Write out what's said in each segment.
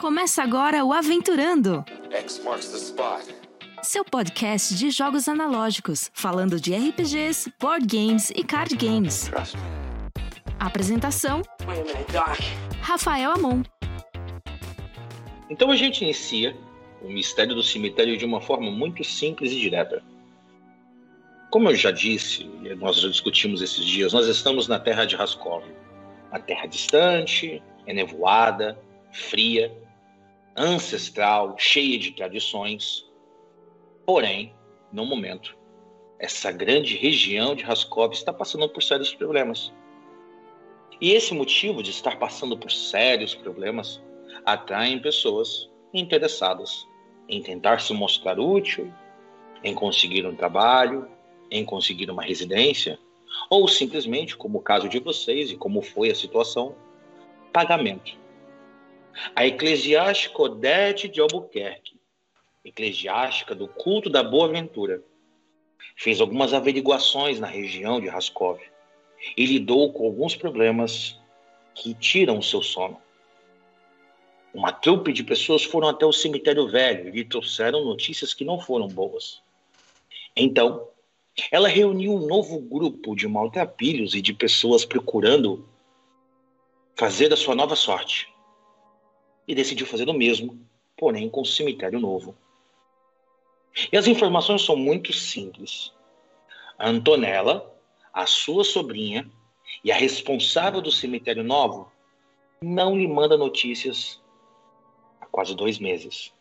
Começa agora o Aventurando, X marks the spot. seu podcast de jogos analógicos, falando de RPGs, board games e card games. Apresentação. Rafael Amon. Então a gente inicia o mistério do cemitério de uma forma muito simples e direta. Como eu já disse, e nós já discutimos esses dias, nós estamos na terra de Raskov. Uma terra distante, enevoada, fria, ancestral, cheia de tradições. Porém, no momento, essa grande região de Raskov está passando por sérios problemas. E esse motivo de estar passando por sérios problemas atraem pessoas interessadas em tentar se mostrar útil, em conseguir um trabalho, em conseguir uma residência, ou simplesmente, como o caso de vocês e como foi a situação, pagamento. A eclesiástica Odete de Albuquerque, eclesiástica do culto da Boa Ventura, fez algumas averiguações na região de Raskov e lidou com alguns problemas que tiram o seu sono. Uma trupe de pessoas foram até o cemitério velho e lhe trouxeram notícias que não foram boas. Então, ela reuniu um novo grupo de maltrapilhos e de pessoas procurando fazer a sua nova sorte. E decidiu fazer o mesmo, porém com o cemitério novo. E as informações são muito simples. A Antonella, a sua sobrinha e a responsável do cemitério novo não lhe manda notícias há quase dois meses.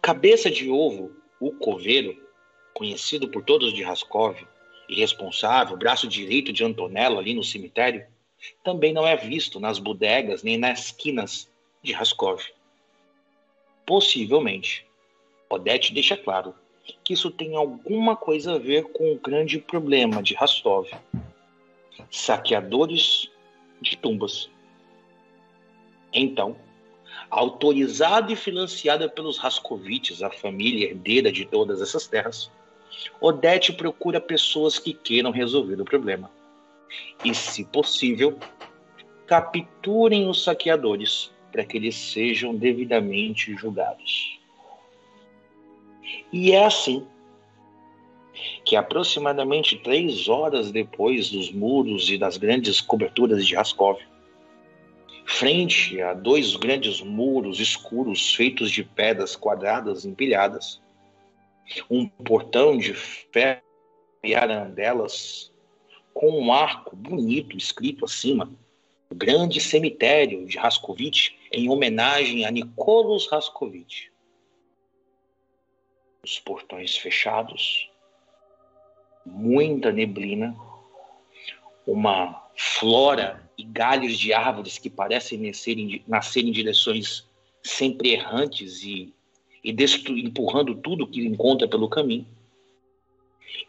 Cabeça de ovo, o coveiro, conhecido por todos de Raskov e responsável, braço direito de Antonella ali no cemitério, também não é visto nas bodegas nem nas esquinas de Raskov. Possivelmente, Odete deixa claro que isso tem alguma coisa a ver com o grande problema de Rostov. Saqueadores de tumbas. Então, autorizada e financiada pelos Rascovites, a família herdeira de todas essas terras, Odete procura pessoas que queiram resolver o problema. E, se possível, capturem os saqueadores para que eles sejam devidamente julgados. E é assim que, aproximadamente três horas depois dos muros e das grandes coberturas de Raskov, frente a dois grandes muros escuros feitos de pedras quadradas empilhadas, um portão de ferro e arandelas com um arco bonito escrito acima, o grande cemitério de Raskovich em homenagem a Nicolos Raskovich. Os portões fechados, muita neblina, uma flora e galhos de árvores que parecem nascer em, nascer em direções sempre errantes e, e destru, empurrando tudo que encontra pelo caminho.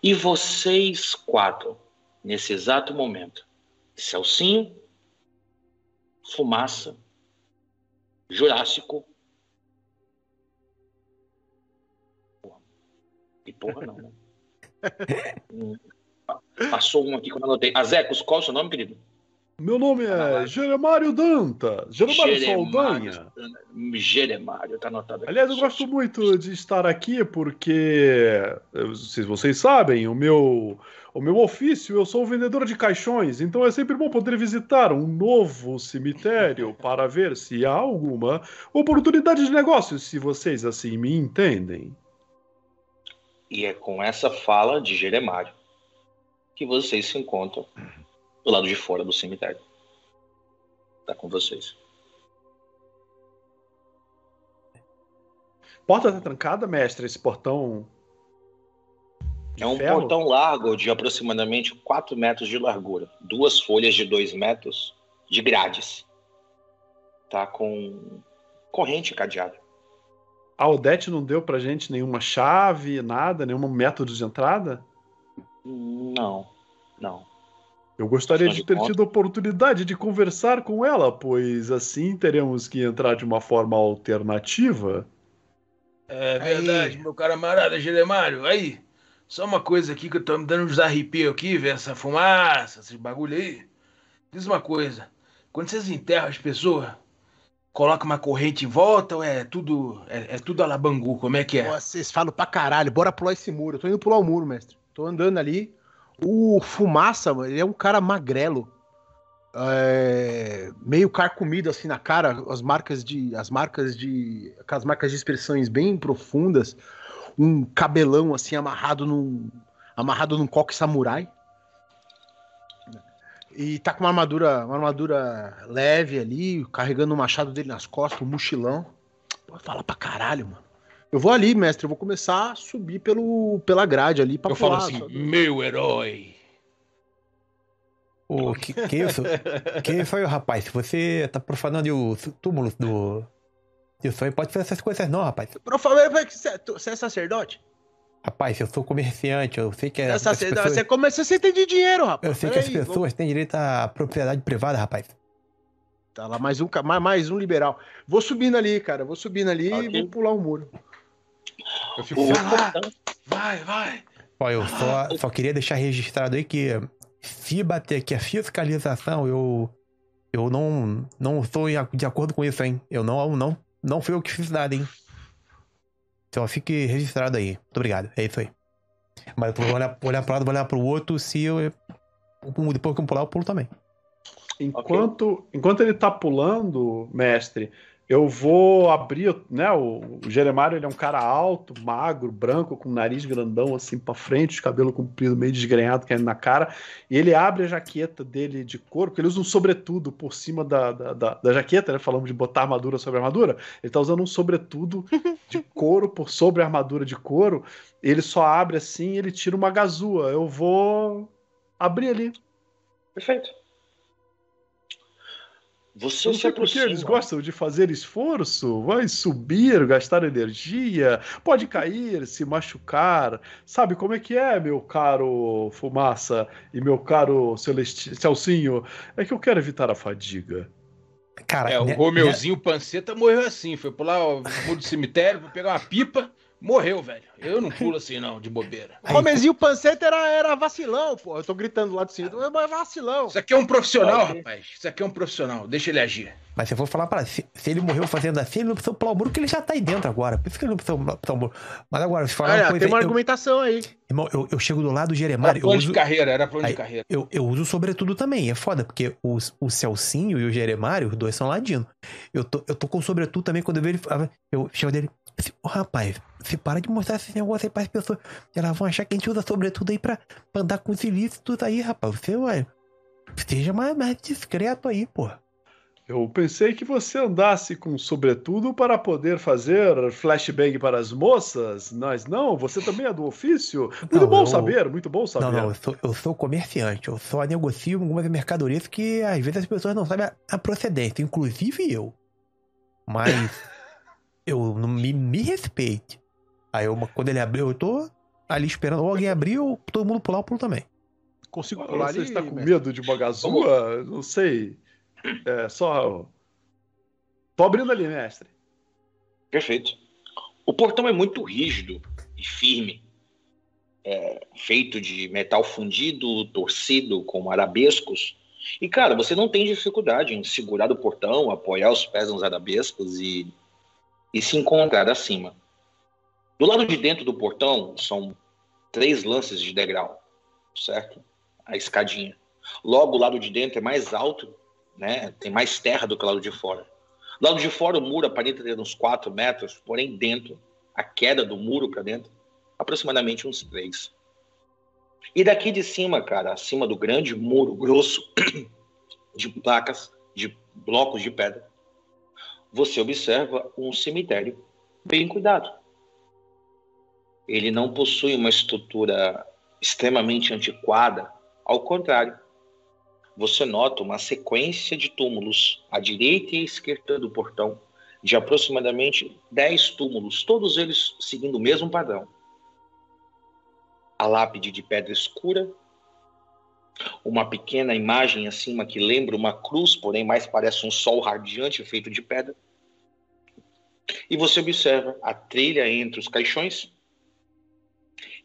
E vocês quatro, nesse exato momento, Celcinho, Fumaça, Jurássico. Porra. E porra não, né? Hum, Passou um aqui que eu anotei. Azecos, qual é o seu nome, querido? Meu nome é Jeremário Danta. Jeremário Saldanha. Jeremário, tá anotado aqui. Aliás, eu gosto muito de estar aqui porque, se vocês sabem, o meu, o meu ofício, eu sou vendedor de caixões, então é sempre bom poder visitar um novo cemitério para ver se há alguma oportunidade de negócio, se vocês assim me entendem. E é com essa fala de Jeremário que vocês se encontram do lado de fora do cemitério. Tá com vocês. Porta tá trancada, mestre? Esse portão. É um ferro? portão largo de aproximadamente 4 metros de largura. Duas folhas de 2 metros de grades. Tá com corrente cadeado. A Odete não deu pra gente nenhuma chave, nada, nenhum método de entrada? Não, não. Eu gostaria de ter tido a oportunidade de conversar com ela, pois assim teremos que entrar de uma forma alternativa. É verdade, meu camarada Geremário. Aí, só uma coisa aqui que eu tô me dando uns arrepios aqui, ver essa fumaça, esses bagulho aí. Diz uma coisa, quando vocês enterram as pessoas, coloca uma corrente em volta ou é tudo é, é tudo alabangu? Como é que é? Vocês falam pra caralho, bora pular esse muro. Eu tô indo pular o muro, mestre. Tô andando ali. O Fumaça, ele é um cara magrelo. É, meio carcomido assim na cara, as marcas de as marcas de aquelas marcas de expressões bem profundas, um cabelão assim amarrado num amarrado num coque samurai. E tá com uma armadura, uma armadura leve ali, carregando o machado dele nas costas, um mochilão. Pô, fala pra caralho, mano. Eu vou ali, mestre, eu vou começar a subir pelo, pela grade ali pra Eu pular, falo assim, só... meu herói. O que, que isso? que isso aí, rapaz? Se você tá profanando o túmulo do. Isso aí pode fazer essas coisas não, rapaz. Profanando, você é sacerdote? Rapaz, eu sou comerciante, eu sei que é. Essa, pessoas... Você começa, você tem de dinheiro, rapaz. Eu sei Pera que aí, as pessoas vamos... têm direito à propriedade privada, rapaz. Tá lá, mais um, mais, mais um liberal. Vou subindo ali, cara. Vou subindo ali okay. e vou pular o um muro. Eu fico. Ah, vai, vai. Ó, eu só, só queria deixar registrado aí que se bater aqui a fiscalização, eu. Eu não, não estou de acordo com isso, hein? Eu não, não, não fui eu que fiz nada, hein? Então fique registrado aí. Muito obrigado. É isso aí. Mas eu vou olhar, olhar para um lado, vou olhar para o outro. Se eu. Depois que eu pular, eu pulo também. Enquanto, okay. enquanto ele tá pulando, mestre, eu vou abrir, né? O, o Jeremário ele é um cara alto, magro, branco, com nariz grandão assim para frente, cabelo comprido, meio desgrenhado caindo na cara. E ele abre a jaqueta dele de couro, porque ele usa um sobretudo por cima da, da, da, da jaqueta, né? Falamos de botar armadura sobre armadura. Ele tá usando um sobretudo de couro por sobre a armadura de couro. Ele só abre assim e ele tira uma gazua. Eu vou abrir ali. Perfeito. Você não sei porque eles gostam de fazer esforço, vai subir, gastar energia, pode cair, se machucar. Sabe como é que é, meu caro Fumaça e meu caro Celesti Celcinho? É que eu quero evitar a fadiga. Cara, é, o né, Romeuzinho né? Panceta morreu assim, foi pular o muro do cemitério pra pegar uma pipa Morreu, velho. Eu não pulo assim, não, de bobeira. O Romezinho Panceta era, era vacilão, pô. Eu tô gritando lá do cima. É vacilão. Isso aqui é um profissional, rapaz. Isso aqui é um profissional. Deixa ele agir. Mas se eu for falar para se, se ele morreu fazendo assim, ele não precisa pular o muro, que ele já tá aí dentro agora. Por isso que ele não precisa pular o muro. Mas agora, se falar uma coisa, tem uma eu, argumentação aí. Irmão, eu, eu chego do lado do Jeremário. Era plano uso, de carreira, era plano aí, de carreira. Eu, eu uso sobretudo também. É foda, porque os, o Celcinho e o Jeremário, os dois são ladino. Eu tô, eu tô com sobretudo também quando eu vejo ele. Eu chego dele. Oh, rapaz, você para de mostrar esse negócio aí para as pessoas. Elas vão achar que a gente usa sobretudo aí pra, pra andar com os ilícitos aí, rapaz. Você, ué, seja mais, mais discreto aí, porra. Eu pensei que você andasse com sobretudo para poder fazer flashbang para as moças, mas não, você também é do ofício? Muito não, bom eu... saber, muito bom saber. Não, não, eu sou, eu sou comerciante, eu só negocio algumas mercadorias que às vezes as pessoas não sabem a, a procedência, inclusive eu. Mas eu não me, me respeite. Aí eu, quando ele abriu, eu tô ali esperando. Ou alguém abriu, ou todo mundo pular, eu pulo também. Consigo pular Você ali, está com medo de uma gazua? Não sei. É só. Tô abrindo ali, mestre. Perfeito. O portão é muito rígido e firme. É feito de metal fundido, torcido, com arabescos. E, cara, você não tem dificuldade em segurar o portão, apoiar os pés nos arabescos e, e se encontrar acima. Do lado de dentro do portão são três lances de degrau, certo? A escadinha. Logo, o lado de dentro é mais alto né? Tem mais terra do que o lado de fora. Do lado de fora, o muro aparenta ter uns 4 metros, porém dentro, a queda do muro para dentro, aproximadamente uns 3. E daqui de cima, cara, acima do grande muro grosso de placas, de blocos de pedra, você observa um cemitério bem cuidado. Ele não possui uma estrutura extremamente antiquada, ao contrário, você nota uma sequência de túmulos à direita e à esquerda do portão, de aproximadamente 10 túmulos, todos eles seguindo o mesmo padrão. A lápide de pedra escura, uma pequena imagem acima que lembra uma cruz, porém mais parece um sol radiante feito de pedra. E você observa a trilha entre os caixões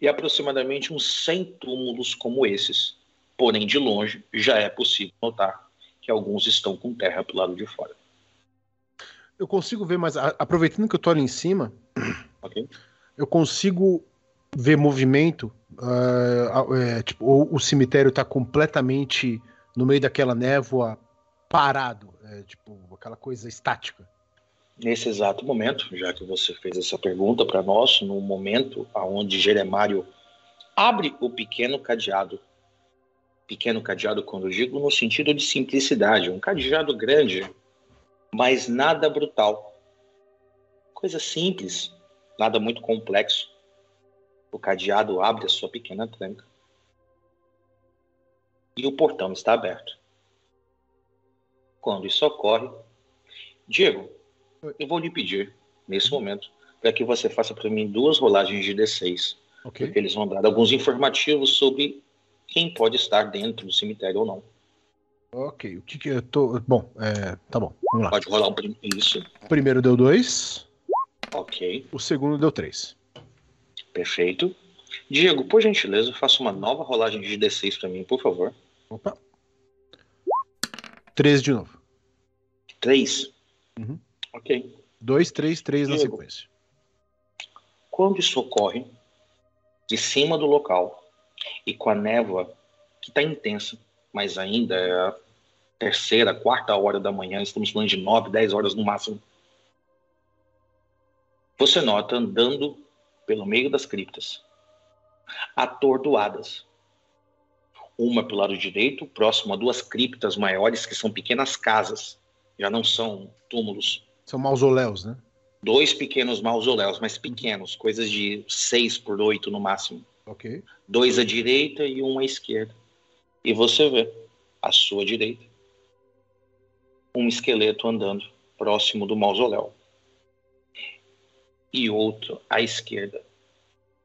e aproximadamente uns 100 túmulos como esses, porém de longe já é possível notar que alguns estão com terra para o lado de fora. eu consigo ver, mas aproveitando que eu tô ali em cima, Ok? eu consigo ver movimento. ah, é, tipo, ou o cemitério tá completamente no meio daquela névoa parado. é, tipo, aquela coisa estática. Nesse exato momento, já que você fez essa pergunta para nós, no momento aonde Jeremário abre o pequeno cadeado. Pequeno cadeado, quando digo no sentido de simplicidade, um cadeado grande, mas nada brutal. Coisa simples, nada muito complexo. O cadeado abre a sua pequena tranca. E o portão está aberto. Quando isso ocorre, Diego, eu vou lhe pedir, nesse momento, para que você faça para mim duas rolagens de D6. Ok. Porque eles vão dar alguns informativos sobre quem pode estar dentro do cemitério ou não. Ok. O que que eu tô. Bom, é, tá bom. Vamos lá. Pode rolar um prim- isso. Primeiro deu dois, Ok, o segundo deu três. perfeito. Diego, por gentileza, faça uma nova rolagem de D6 para mim, por favor. Opa. Três de novo. Três. Uhum. Ok. Dois, três, três na Diego. sequência. Quando isso ocorre, de cima do local e com a névoa que está intensa, mas ainda é a terceira, quarta hora da manhã, estamos falando de nove, dez horas no máximo. Você nota andando pelo meio das criptas, atordoadas. Uma pelo lado direito, próximo a duas criptas maiores, que são pequenas casas, já não são túmulos São mausoléus, né? dois pequenos mausoléus, mas pequenos, coisas de 6 por 8 no máximo. Ok. Dois à direita e um à esquerda. E você vê, à sua direita, um esqueleto andando próximo do mausoléu. E outro à esquerda,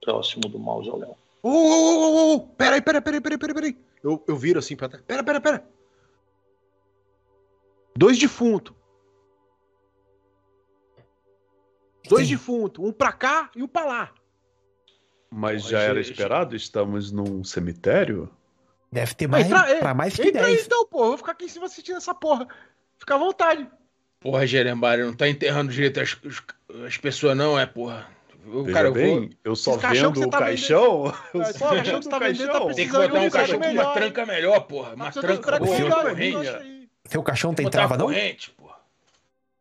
próximo do mausoléu. Ô, ô, ô, ô, peraí, peraí, peraí, peraí, peraí, peraí. Eu, eu viro assim pra trás. Pera, pera, pera. Dois defuntos. Dois defuntos. Um pra cá e um pra lá. Mas Pô, já era gente. esperado? Estamos num cemitério? Deve ter mais, entra- pra mais que Entra aí 10. então, pô. Eu vou ficar aqui em cima assistindo essa porra. Fica à vontade. Porra, Jeremário, não tá enterrando direito as, as, as pessoas, não, é, porra. Eu, Veja cara, eu bem, vou. eu só Esse caixão vendo o tá caixão. Eu Esse só caixão vendo que você o tá vendendo tá caixão. Tem que botar um um caixão com caixão uma melhor, tranca melhor, porra. Uma Tá precisando de um tranca boa, melhor, uma eu corrente. aí. Seu caixão tem uma trava, não? corrente.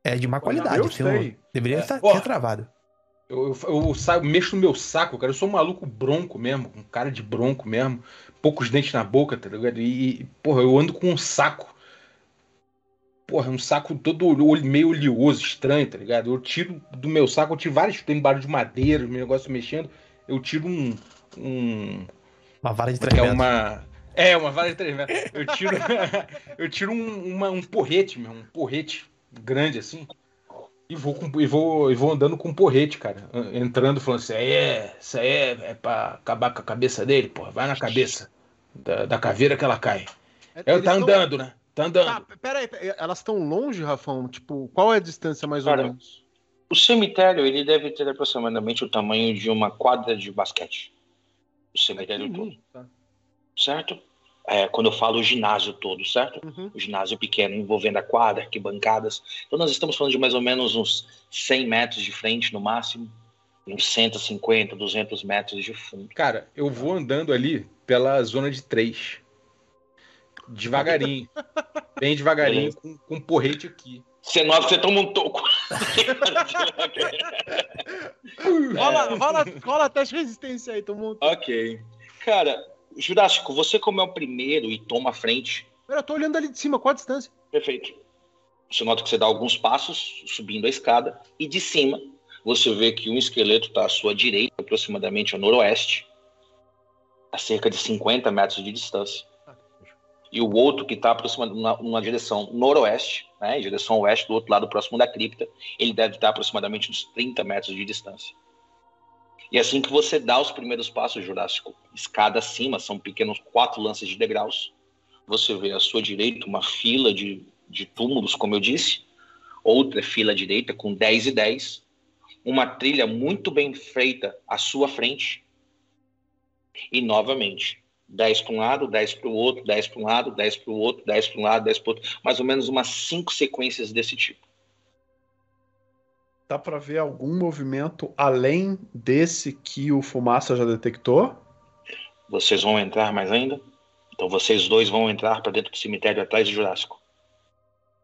É de má qualidade. Seu- tem. Deveria É. estar Ó. travado. Eu, eu, eu saio, mexo no meu saco, cara. Eu sou um maluco bronco mesmo, um cara de bronco mesmo. Poucos dentes na boca, tá ligado? E, porra, eu ando com um saco. Porra, um saco todo meio oleoso, estranho, tá ligado? Eu tiro do meu saco, eu tiro vários, tem barulho de madeira, meu negócio mexendo. Eu tiro um. um Uma vara de é treinamento. uma. É, uma vara de três metros. Eu tiro, eu tiro um, uma- um porrete, meu, um porrete grande assim. E vou, e, vou, e vou andando com um porrete, cara. Entrando, falando assim: aí é, isso aí é, é pra acabar com a cabeça dele, porra. Vai na cabeça da, da caveira que ela cai. É, Eles tá tão- andando, né? Tá andando. Tá, peraí, peraí. Elas estão longe, Rafão? Tipo, qual é a distância mais ou Cara, menos? O cemitério ele deve ter aproximadamente o tamanho de uma quadra de basquete. O cemitério todo, Tá. certo? É, quando eu falo o ginásio todo, certo? Uhum. O ginásio pequeno, envolvendo a quadra, arquibancadas. Então nós estamos falando de mais ou menos uns 100 metros de frente no máximo, e uns 150, 200 metros de fundo. Cara, eu vou andando ali pela zona de três. Devagarinho. Bem devagarinho, Beleza. com, com um porrete aqui. Você que você toma um toco. Rola, rola, rola teste de resistência aí, todo mundo. ok. Cara, Jurássico, você como é o primeiro e toma a frente, Pera, eu tô olhando ali de cima, qual a distância? Perfeito. Você nota que você dá alguns passos subindo a escada e de cima você vê que um esqueleto está à sua direita, aproximadamente ao noroeste, a cerca de 50 metros de distância. E o outro que está aproximadamente numa direção noroeste, né, em direção oeste, do outro lado, próximo da cripta, ele deve estar aproximadamente uns 30 metros de distância. E assim que você dá os primeiros passos, Jurássico, escada acima, são pequenos quatro lances de degraus, você vê à sua direita uma fila de, de túmulos, como eu disse, outra fila direita com 10 e 10, uma trilha muito bem feita à sua frente, e novamente, 10 para um lado, 10 para o outro, 10 para um lado, 10 para o outro, 10 para um lado, 10 para o outro, mais ou menos umas cinco sequências desse tipo. Dá pra ver algum movimento além desse que o Fumaça já detectou? Vocês vão entrar mais ainda? Então vocês dois vão entrar para dentro do cemitério atrás do Jurássico.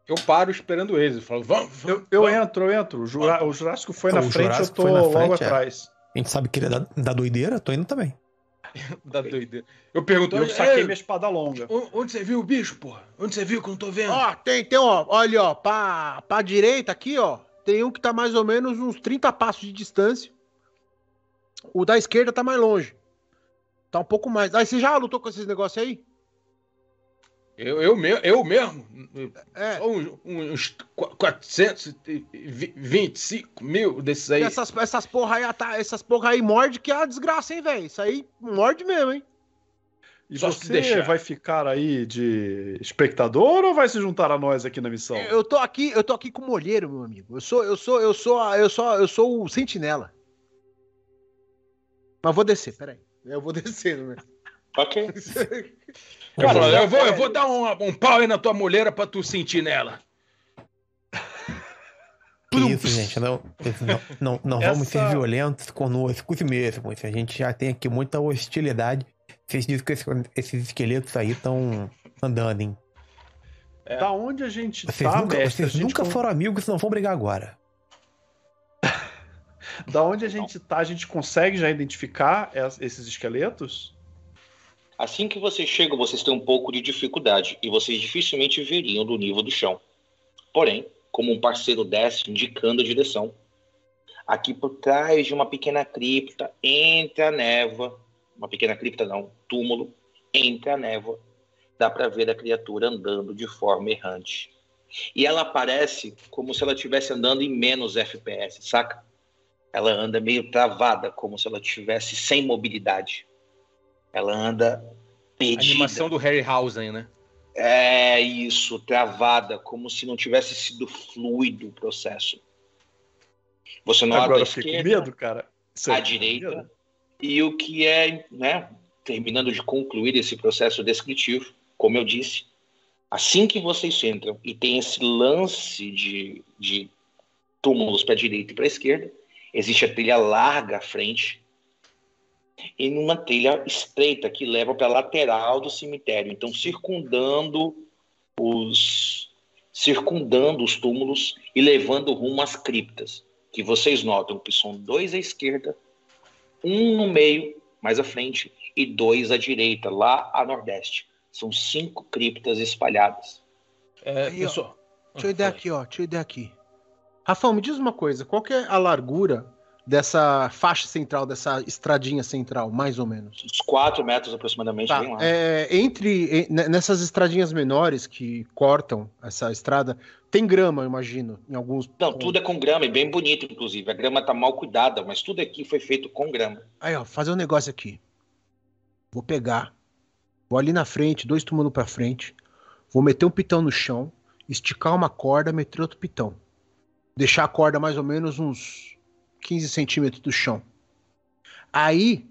Eu paro esperando eles. Eu falo, vamos, vamos, Eu, eu vamos. entro, eu entro. O, Jura- o Jurássico foi Então, na frente, Jurássico eu tô foi na logo frente, é. atrás. A gente sabe que ele é da, da doideira, tô indo também. Da doideira. Eu pergunto, Eu "Ei, saquei minha espada longa. on- onde você viu o bicho, porra? Onde você viu que eu não tô vendo? Ó, tem, tem, ó, olha, ó, pra, pra direita aqui, ó, tem um que tá mais ou menos uns 30 passos de distância. O da esquerda tá mais longe. Tá um pouco mais. Aí você já lutou com esses negócios aí? Eu, eu, me- eu mesmo? É. Só uns, uns 425 mil desses aí. essas, essas porra aí, essas porra aí morde que é a desgraça, hein, velho? Isso aí morde mesmo, hein? E Só você deixar. vai ficar aí de espectador ou vai se juntar a nós aqui na missão? Eu tô aqui, eu tô aqui com o molheiro, meu amigo. Eu sou, eu sou, eu sou, a- eu sou, eu sou o sentinela. Mas vou descer, peraí. Eu vou descer, né? Ok. Cara, eu, vou, é- eu vou dar um, um pau aí na tua mulher pra tu sentir nela. Isso, gente. Não, não, não, não vamos ser Essa- violentos conosco mesmos. A gente já tem aqui muita hostilidade. Vocês dizem que esse- esses esqueletos aí estão andando, hein? Da onde a gente Vocês tá, nunca, mestre? A vocês gente nunca con- foram amigos, não vão brigar agora. Da onde a gente tá, a gente consegue já identificar es- esses esqueletos? Assim que vocês chegam, vocês têm um pouco de dificuldade e vocês dificilmente veriam do nível do chão. Porém, como um parceiro desce indicando a direção, aqui por trás de uma pequena cripta, entre a névoa, uma pequena cripta não, túmulo, entre a névoa, dá para ver a criatura andando de forma errante. E ela parece como se ela estivesse andando em menos FPS, saca? Ela anda meio travada, como se ela estivesse sem mobilidade. Ela anda perdida. Animação do Harryhausen, né? É isso, travada, como se não tivesse sido fluido o processo. Você nota Agora a eu fiquei com esquerda, medo, cara. Você com direita, medo? E o que é, né, terminando de concluir esse processo descritivo, como eu disse, assim que vocês entram e tem esse lance de, de túmulos para a direita e para a esquerda, existe a trilha larga à frente e numa trilha estreita que leva para a lateral do cemitério, então circundando os circundando os túmulos e levando rumo às criptas, que vocês notam que são dois à esquerda, um no meio, mais à frente, e dois à direita, lá a nordeste. São cinco criptas espalhadas. É, Aí, ó. pessoal. Deixa eu ideia aqui, ó. Deixa eu ideia aqui. Rafão, me diz uma coisa. Qual que é a largura dessa faixa central, dessa estradinha central, mais ou menos? Uns quatro metros aproximadamente, Tá, bem lá. é, entre ne- nessas estradinhas menores que cortam essa estrada, tem grama, eu imagino, em alguns. Não, tudo é com grama, e bem bonito, inclusive. A grama tá mal cuidada, mas tudo aqui foi feito com grama. Aí, ó, fazer um negócio aqui. Vou pegar, vou ali na frente, dois túmulos pra frente, vou meter um pitão no chão, esticar uma corda, meter outro pitão. Deixar a corda mais ou menos uns 15 centímetros do chão. Aí,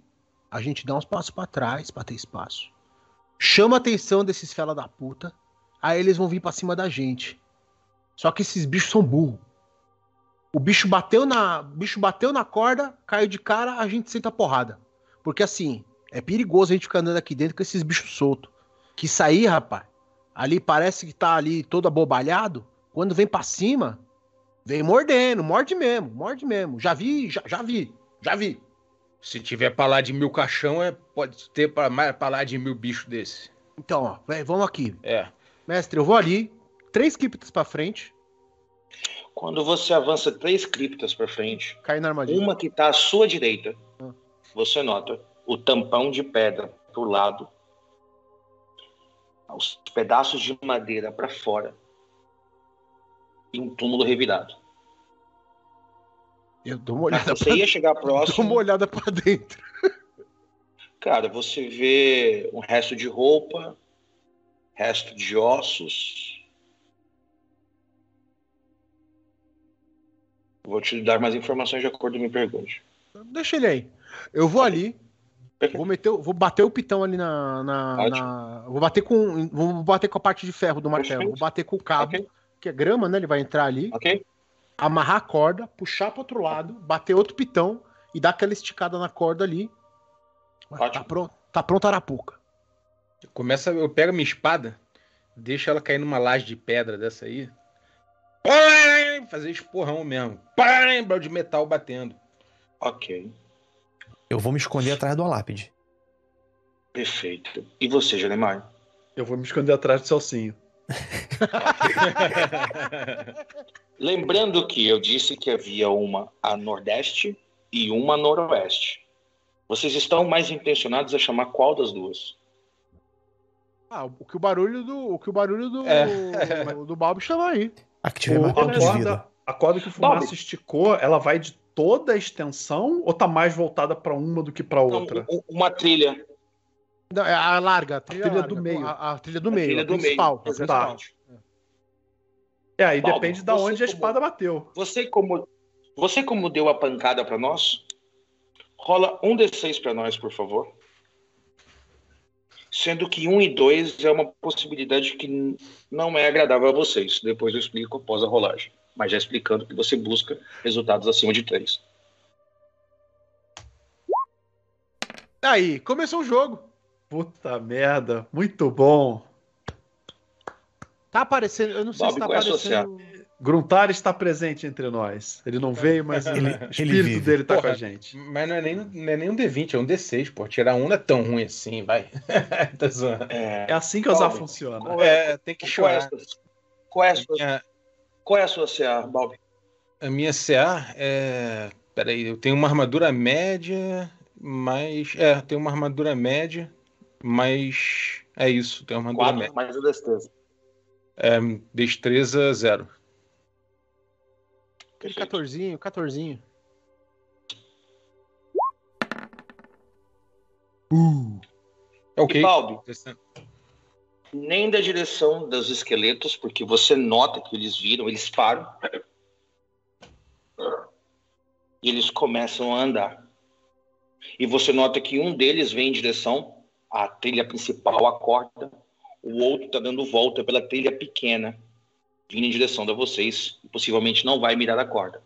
a gente dá uns passos pra trás pra ter espaço. Chama a atenção desses fela da puta, aí eles vão vir pra cima da gente. Só que esses bichos são burros. O bicho bateu na, bicho bateu na corda, caiu de cara, a gente senta a porrada. Porque assim, é perigoso a gente ficar andando aqui dentro com esses bichos soltos. Que sair, rapaz, ali parece que tá ali todo abobalhado. Quando vem pra cima, vem mordendo, morde mesmo, morde mesmo. Já vi, já, já vi, já vi. Se tiver pra lá de mil caixão, é, pode ter pra, mais, pra lá de mil bichos desse. Então, ó, vamos aqui. É. Mestre, eu vou ali, três criptas pra frente, Quando você avança três criptas para frente, cair na armadilha. uma que está à sua direita, Ah. você nota o tampão de pedra pro lado, os pedaços de madeira para fora e um túmulo revirado. Eu dou uma olhada Você pra, ia chegar dou uma próximo, olhada pra dentro. cara, você vê um resto de roupa, resto de ossos. Vou te dar mais informações de acordo com a minha pergunta. Deixa ele aí. Eu vou ali, vou meter, vou bater o pitão ali na, na, na- vou bater com, vou bater com a parte de ferro do martelo, Perfeito. vou bater com o cabo, Ok, que é grama, né? Ele vai entrar ali. ok. amarrar a corda, puxar pro outro lado, bater outro pitão e dar aquela esticada na corda ali. Tá Ótimo. pronto, tá pronto a arapuca. Começa, eu pego a minha espada, deixo ela cair numa laje de pedra dessa aí. Pam! Fazer esporrão mesmo. Pam! Barulho de metal batendo. Ok, Eu vou me esconder atrás do lápide. perfeito. E você, Janemar? Eu vou me esconder atrás do Celcinho. Lembrando que eu disse que havia uma a nordeste e uma a noroeste. Vocês estão mais intencionados a chamar qual das duas? Ah, o que o barulho do. O que o barulho do. É. do, do Balbi chama aí. A que tiver O- mais ponto a, de vida. corda, a corda que o Fumaça Bob. esticou, ela vai de toda a extensão ou tá mais voltada pra uma do que pra Não, outra? uma trilha. Não, é a larga, a trilha, trilha larga, do meio. A, a trilha do A meio. trilha a do meio. principal, a. Exatamente. É, aí depende da você onde a como- espada bateu. Você como você como deu a pancada para nós, rola um d6 para nós, por favor. Sendo que um e dois é uma possibilidade que não é agradável a vocês. Depois eu explico após a rolagem. Mas já explicando que você busca resultados acima de três. Aí, começou o jogo. Puta merda, muito bom. Tá aparecendo. Eu não sei Bob, se tá é aparecendo. Gruntar está presente entre nós. Ele não veio, mas Ele- o ele espírito vive. dele tá Porra. com a gente. Mas não é, nem, não é nem um D20, é um D6, pô. Tirar um não é tão ruim assim, vai. tá zoando. É, É assim que a Zá Bob, funciona. qual é, É, tem que qual é a chorar. sua, qual é a sua, Minha- qual é a sua CA, Bob? A minha CA é. Peraí, eu tenho uma armadura média, mas. É, eu tenho uma armadura média, mas. É isso, tenho uma armadura média. Quatro mais a destreza. É, destreza zero. Aquele Perfeito. 14, 14. É ok. E Balbi, nem da direção dos esqueletos, porque você nota que eles viram, eles param. E eles começam a andar. E você nota que um deles vem em direção à trilha principal, a corda. O outro está dando volta pela trilha pequena, vindo em direção a vocês. E possivelmente não vai mirar a corda.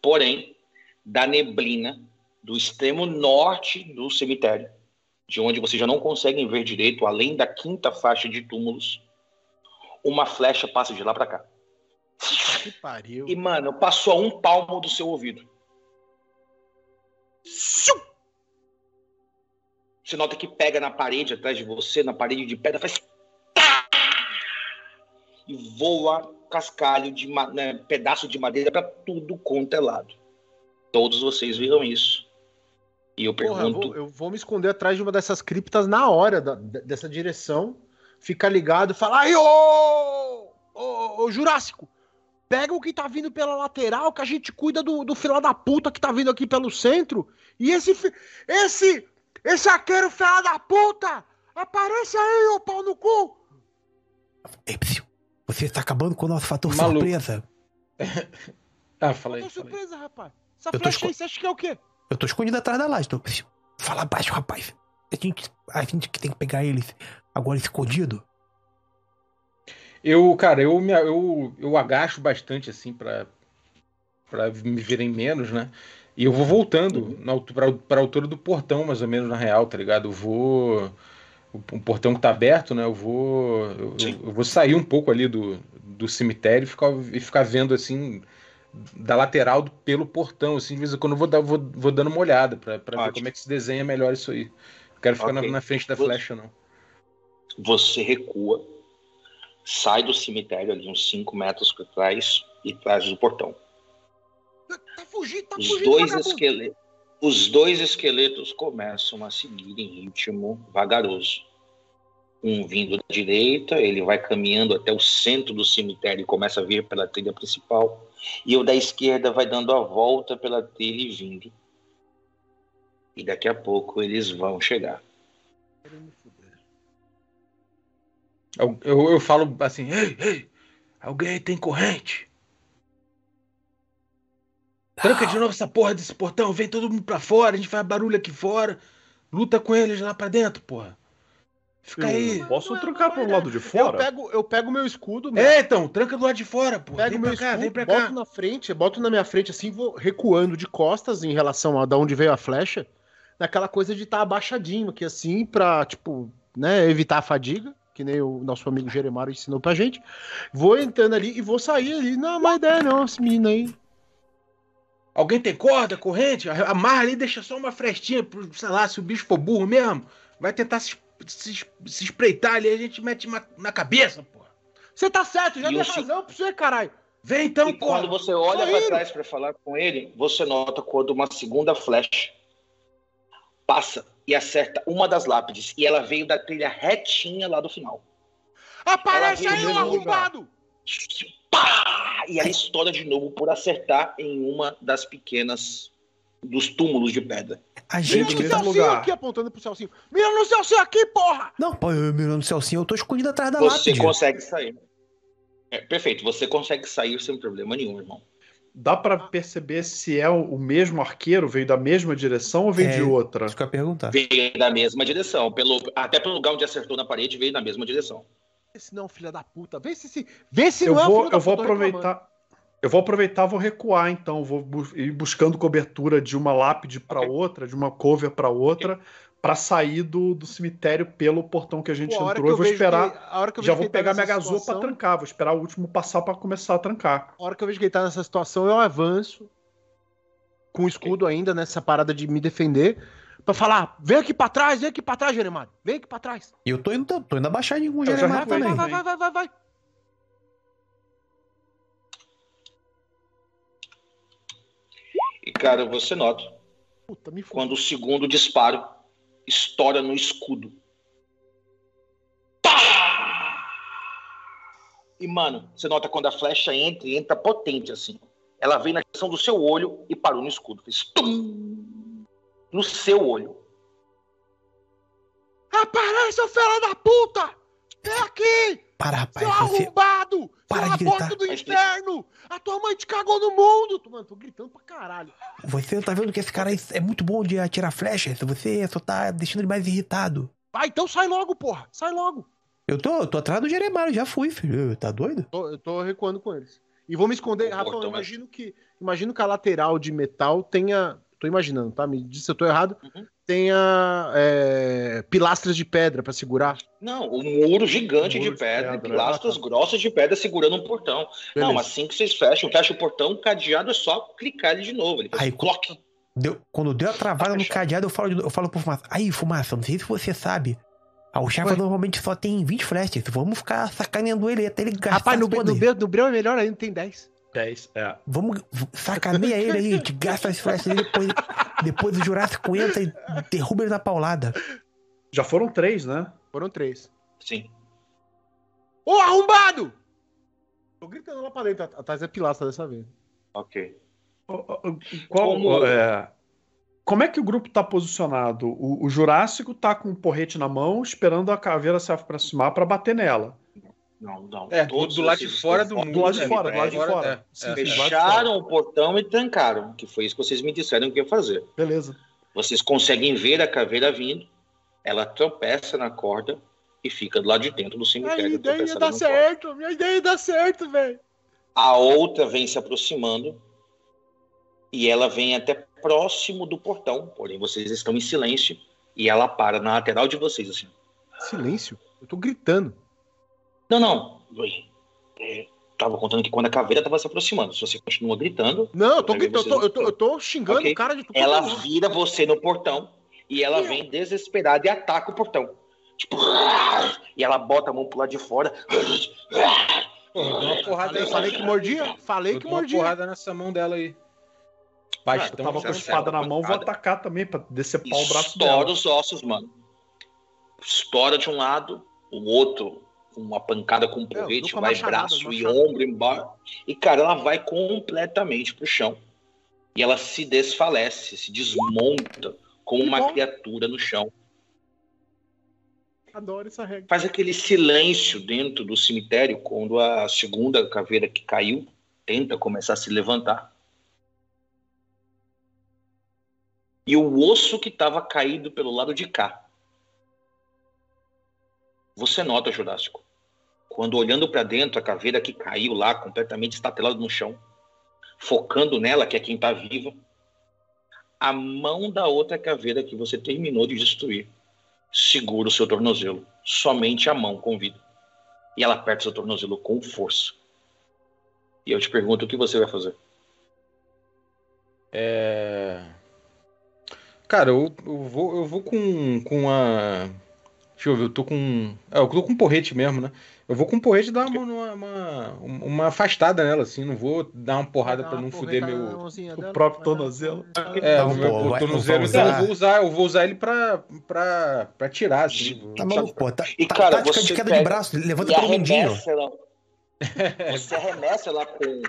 Porém, da neblina do extremo norte do cemitério, de onde vocês já não conseguem ver direito, além da quinta faixa de túmulos, uma flecha passa de lá para cá. Que pariu. E, mano, passou a um palmo do seu ouvido. Siu! Você nota que pega na parede atrás de você, na parede de pedra, faz. E voa cascalho de né, pedaço de madeira para tudo quanto é lado. Todos vocês viram isso. E eu Porra, eu pergunto: vou, eu vou me esconder atrás de uma dessas criptas na hora da- de- dessa direção. Fica ligado e fala: Ai, ô, ô, ô, Jurássico, pega o que tá vindo pela lateral, que a gente cuida do, do filho da puta que tá vindo aqui pelo centro. E esse. Esse. Esse arqueiro filho da puta! Aparece aí, ô pau no cu! Ei, psiu, você está acabando com o nosso fator Maluco. surpresa. Ah, fala Tô aí. fala aí. surpresa, rapaz. Essa Eu tô flecha esco- aí, você acha que é o quê? Eu tô escondido atrás da laje. Tô... psiu, Fala baixo, rapaz. A gente, a gente que tem que pegar eles agora escondido. Eu, cara, eu, me, eu, eu agacho bastante, assim, pra, pra me verem menos, né? E eu vou voltando na altu- pra, pra altura do portão, mais ou menos, na real, tá ligado? Eu vou. O, o portão que tá aberto, né? Eu vou. Eu, eu vou sair um pouco ali do, do cemitério e ficar, e ficar vendo, assim, da lateral do- pelo portão, assim, de vez em quando eu vou, dar, vou, vou dando uma olhada pra ver como é que se desenha melhor isso aí. Não quero ficar na- Ok. na, frente da Você- flecha, não. Você recua, sai do cemitério ali uns 5 metros para trás e traz do portão. Tá fugindo, tá Os fugindo, dois, esqueletos, os dois esqueletos começam a seguir em ritmo vagaroso. Um vindo da direita, ele vai caminhando até o centro do cemitério e começa a vir pela trilha principal. E o da esquerda vai dando a volta pela trilha e vindo. E daqui a pouco eles vão chegar. Eu, eu, eu falo assim, ei, ei, alguém tem corrente? Tranca de novo essa porra desse portão, vem todo mundo pra fora, a gente faz barulho aqui fora, luta com eles lá pra dentro, porra. Fica Eu aí. Posso Não é- trancar não pro é- lado de Eu fora? pego, eu pego meu escudo, mestre. É, então, tranca do lado de fora, pô. Pego Vem meu pra cá, escudo, vem pra boto cá. na frente, boto na minha frente assim, vou recuando de costas em relação a da onde veio a flecha, naquela coisa de estar abaixadinho aqui assim, pra, tipo, né, evitar a fadiga, que nem o nosso amigo Jeremário ensinou pra gente. Vou entrando ali e vou sair ali. Não, má ideia não, esse menino aí. Alguém tem corda, corrente? Amarra ali, deixa só uma frestinha, pro, sei lá, se o bicho for burro mesmo, vai tentar se, se, se espreitar ali, a gente mete uma- na cabeça, porra. Você tá certo, já E se- razão pra você, caralho. Vem então, e porra. quando você olha para trás para falar com ele, você nota quando uma segunda flecha passa e acerta uma das lápides. E ela veio da trilha retinha lá do final. Aparece aí, lugar. arrombado! Pá! E ela estoura de novo por acertar em uma das pequenas dos túmulos de pedra. A gente. mesmo Celcinho lugar. aqui, apontando pro Celcinho. Mira no Celcinho aqui, porra! Não, pô, eu mirando no Celcinho, eu tô escondido atrás da Você lápide. consegue sair. É, perfeito, você consegue sair sem problema nenhum, irmão. Dá pra perceber se é o mesmo arqueiro, veio da mesma direção ou veio É. de outra? Isso que eu ia perguntar. Veio da mesma direção. Pelo, até pelo lugar onde acertou na parede, veio na mesma direção. Esse não, filha da puta. Vê se, se, vê se Eu não é vou, da eu vou puta reclamando. aproveitar. Eu vou aproveitar, vou recuar então, vou ir buscando cobertura de uma lápide pra Ok. outra, de uma cover pra outra, pra sair do, do cemitério pelo portão que a gente Pô, a entrou. que Eu vou esperar, que- a hora que eu já vou pegar minha pra situação- trancar, vou esperar o último passar pra começar a trancar. A hora que eu vejo que ele tá nessa situação, eu avanço com o escudo ainda nessa parada de me defender pra falar: vem aqui pra trás, vem aqui pra trás, Jeremário. Vem aqui pra trás. E eu tô indo, tô indo abaixadinho com o já Jeremiah também. Vai, vai, vai, vai, vai. E, cara, você nota Puta, quando o segundo disparo estoura no escudo. Pá! E, mano, você nota quando a flecha entra e entra potente assim. Ela vem na direção do seu olho e parou no escudo. Fez tum! No seu olho. Aparece, seu filho da puta! Vem aqui! Para, rapaz. Seu Você... arrombado! Para seu de gritar. do inferno! A tua mãe te cagou no mundo! Mano, tô gritando pra caralho. Você não tá vendo que esse cara é muito bom de atirar flechas? Você só tá deixando ele mais irritado. Vai, então sai logo, porra! Sai logo! Eu tô, eu tô atrás do Jeremiah, já fui, filho. Tá doido? Tô- eu tô recuando com eles. E vou me esconder. Rafa, eu imagino que. Imagino que a lateral de metal tenha. Tô imaginando, tá? Me diz se eu tô errado. Uhum. Tenha é, pilastras de pedra pra segurar. Não, o muro gigante Muro de de pedra, pedra, e pilastras ah, tá. grossas de pedra segurando um portão. Beleza. Não, assim que vocês fecham, fecha o portão, o cadeado é só clicar ele de novo. Ele Aí, um clock. Deu- quando deu a travada Tá no fechado. cadeado, eu falo, de- eu falo pro Fumaça. Aí, Fumaça, não sei se você sabe. A Uchafa normalmente só tem 20 flechas. Vamos ficar sacaneando ele até ele gastar Rapaz, no, no, Breu- no Breu é melhor ainda, tem 10. 10, é. Vamos sacaneia ele aí, gente gasta as flechas dele, depois, depois o Jurássico entra e derruba ele na paulada. Já foram três, né? Foram três. Sim. Ô, arrombado! Tô gritando lá pra dentro. Atrás é pilastra dessa vez. Ok. Qual, Como- é, como é que o grupo tá posicionado? O, o Jurássico tá com um porrete na mão, esperando a caveira se aproximar pra bater nela. Não, não. É, do, Todos do lado de fora do mundo. Do lado de né? fora, do lado de Fora. Fecharam o portão e trancaram, que foi isso que vocês me disseram que ia fazer. Beleza. Vocês conseguem ver a caveira vindo, ela tropeça na corda e fica do lado de dentro do cemitério. ideia ia dar no corda. certo. Minha ideia ia dar certo, velho. A outra vem se aproximando e ela vem até próximo do portão, porém vocês estão em silêncio e ela para na lateral de vocês assim. Silêncio. Eu tô gritando. Não, não. Oi. É, tava contando que quando a caveira tava se aproximando, se você continua gritando, Não, eu tô gritando. Eu tô, eu tô, eu tô xingando Ok. o cara de tudo. ela é vira você no portão e ela vem desesperada e ataca o portão. Tipo, e ela bota a mão pro lado de fora. Pô, eu uma porrada Falei, nessa- falei que mordia? Falei eu que dou uma mordia. porrada nessa mão dela aí. Eu Bastão. tava com a espada na mão, vou atacar também pra decepar o braço Estoura dela. os ossos, mano. Estoura de um lado, o outro, uma pancada com um porrete, dupla vai braço e ombro embora. E, cara, ela vai completamente pro chão. E ela se desfalece, se desmonta como Que uma bom. criatura no chão. Adoro essa regra. Faz aquele silêncio dentro do cemitério quando a segunda caveira que caiu tenta começar a se levantar. E o osso que estava caído pelo lado de cá Você nota, Jurássico, quando olhando para dentro, a caveira que caiu lá, completamente estatelada no chão, focando nela, que é quem está viva, a mão da outra caveira que você terminou de destruir segura o seu tornozelo. Somente a mão com vida. E ela aperta o seu tornozelo com força. E eu te pergunto o que você vai fazer. É. Cara, eu, eu vou, eu vou com, com a. Deixa eu ver, eu tô com. É, eu tô com porrete mesmo, né? Eu vou com o porrete dar uma, uma, uma, uma afastada nela, assim. Não vou dar uma porrada para não fuder meu. O próprio tornozelo. É, o meu tornozelo. Então, eu vou usar, eu vou usar ele pra, pra, pra tirar, assim. Tá maluco, pô. Tá, E, tá, cara, tática você de queda pega de braço, levanta pelo ela. Você arremessa ela com.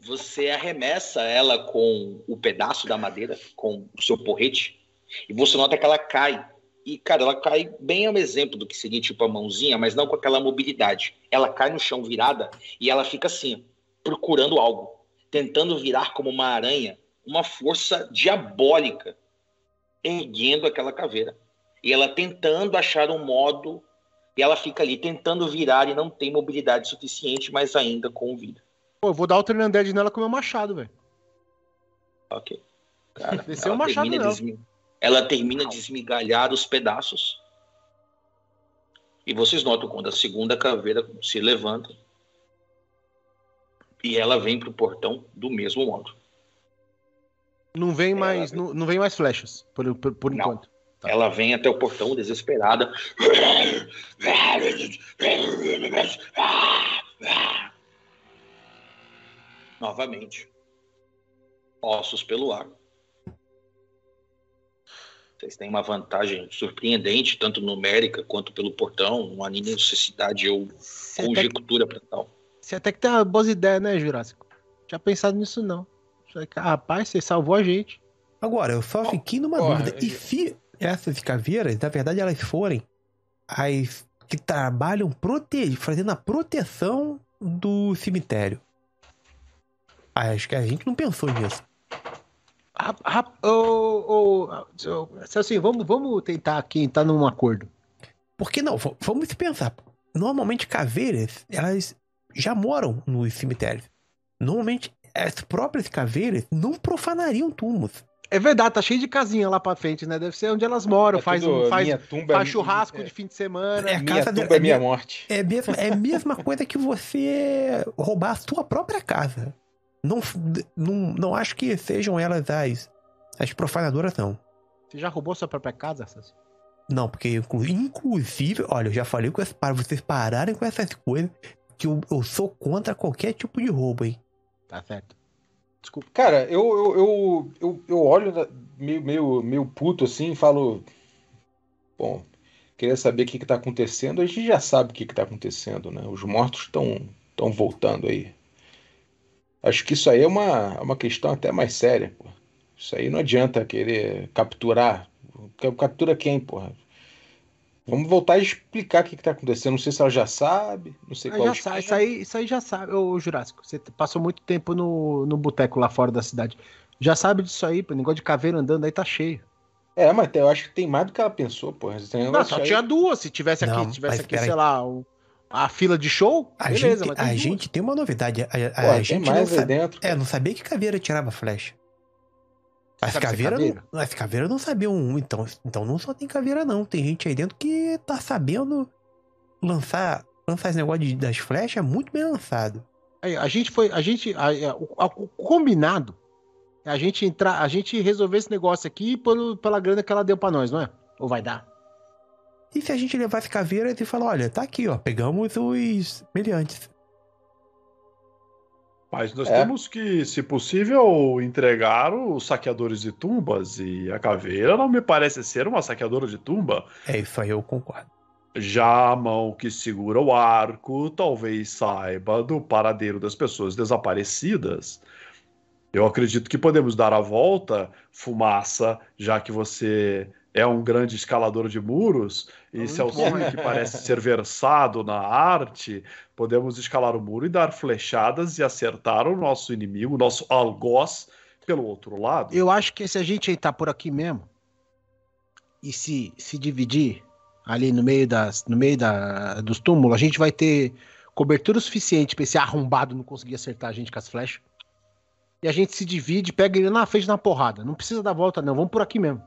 Você arremessa ela com o pedaço da madeira, com o seu porrete, e você nota que ela cai. E, cara, ela cai bem ao exemplo do que seria tipo a mãozinha, mas não com aquela mobilidade. Ela cai no chão virada e ela fica assim, procurando algo, tentando virar como uma aranha, uma força diabólica, erguendo aquela caveira. E ela tentando achar um modo, e ela fica ali tentando virar e não tem mobilidade suficiente, mas ainda com vida. Pô, eu vou dar o Trinanded nela com o meu machado, velho. Ok. Cara, Desceu ela o machado desmi- Ela termina de esmigalhar os pedaços. E vocês notam quando a segunda caveira se levanta. E ela vem pro portão do mesmo modo. Não vem Ela- mais, não, não vem mais flechas, por, por, por enquanto. Tá. Ela vem até o portão desesperada. Novamente. Ossos pelo ar. Vocês têm uma vantagem surpreendente, tanto numérica quanto pelo portão. Não há nem necessidade ou Você conjectura para tal. você até que tem uma boa ideia, né, Jurássico? Tinha pensado nisso, não. Rapaz, você salvou a gente. Agora, eu só fiquei numa Porra, dúvida. E eu- se essas caveiras, na verdade, elas forem as que trabalham prote... fazendo a proteção do cemitério? Acho que a gente não pensou nisso. Ô, ô, ô, assim, vamos, vamos tentar aqui entrar num acordo. Porque não, v- vamos se pensar. Normalmente caveiras, elas já moram nos cemitérios. Normalmente as próprias caveiras não profanariam túmulos. É verdade, tá cheio de casinha lá pra frente, né? Deve ser onde elas moram, É faz, tudo um, faz, minha tumba, faz é- churrasco é- de fim de semana. É a minha casa tumba é minha é minha- morte. É, mesmo, é a mesma coisa que você roubar a sua própria casa. Não, não, não acho que sejam elas as, as profanadoras, não. Você já roubou sua própria casa, Sassi? Não, porque inclu- inclusive, olha, eu já falei com essa, para vocês pararem com essas coisas, que eu, eu sou contra qualquer tipo de roubo, hein? Tá certo. Desculpa. Cara, eu, eu, eu, eu, eu olho na- meio, meio, meio puto assim e falo. Bom, queria saber o que, que tá acontecendo. A gente já sabe o que, que tá acontecendo, né? Os mortos estão estão voltando aí. Acho que isso aí é uma, é uma questão até mais séria, pô. Isso aí não adianta querer capturar. Captura quem, porra? Vamos voltar e explicar o que, que tá acontecendo. Não sei se ela já sabe, não sei Ah, qual já o sabe, isso, aí, isso aí já sabe. Ô, Jurássico, você passou muito tempo no, no boteco lá fora da cidade. Já sabe disso aí, pô. Negócio de caveira andando aí tá cheio. É, mas eu acho que tem mais do que ela pensou, porra. Não, só aí- tinha duas. Se tivesse aqui, Não, se tivesse aqui, sei lá, o- a fila de show, A, beleza, gente, mas tem a duas. gente tem uma novidade. A, a- a gente não mais aí sabe, dentro. é, não sabia que caveira tirava flecha. As caveiras caveira? não, as caveiras não sabiam um, então, então não só tem caveira não, tem gente aí dentro que tá sabendo lançar, lançar esse negócio de- das flechas muito bem lançado. Aí, a gente foi, a gente, a- a- o, a- o combinado é a gente entrar, a gente resolver esse negócio aqui pelo, pela grana que ela deu pra nós, não é? Ou vai dar? E se a gente levasse caveiras e falar, olha, tá aqui, ó, pegamos os meliantes. Mas nós É. temos que, se possível, entregar os saqueadores de tumbas. E a caveira não me parece ser uma saqueadora de tumba. É isso aí, eu concordo. Já a mão que segura o arco talvez saiba do paradeiro das pessoas desaparecidas. Eu acredito que podemos dar a volta, fumaça, já que você é um grande escalador de muros, e Muito seu bom, sonho hein? que parece ser versado na arte, podemos escalar o muro e dar flechadas e acertar o nosso inimigo, o nosso algoz, pelo outro lado. Eu acho que se a gente entrar por aqui mesmo, e se, se dividir ali no meio, das, no meio da, dos túmulos, a gente vai ter cobertura suficiente pra esse arrombado não conseguir acertar a gente com as flechas. E a gente se divide, pega ele na frente na porrada. Não precisa dar volta, não. Vamos por aqui mesmo.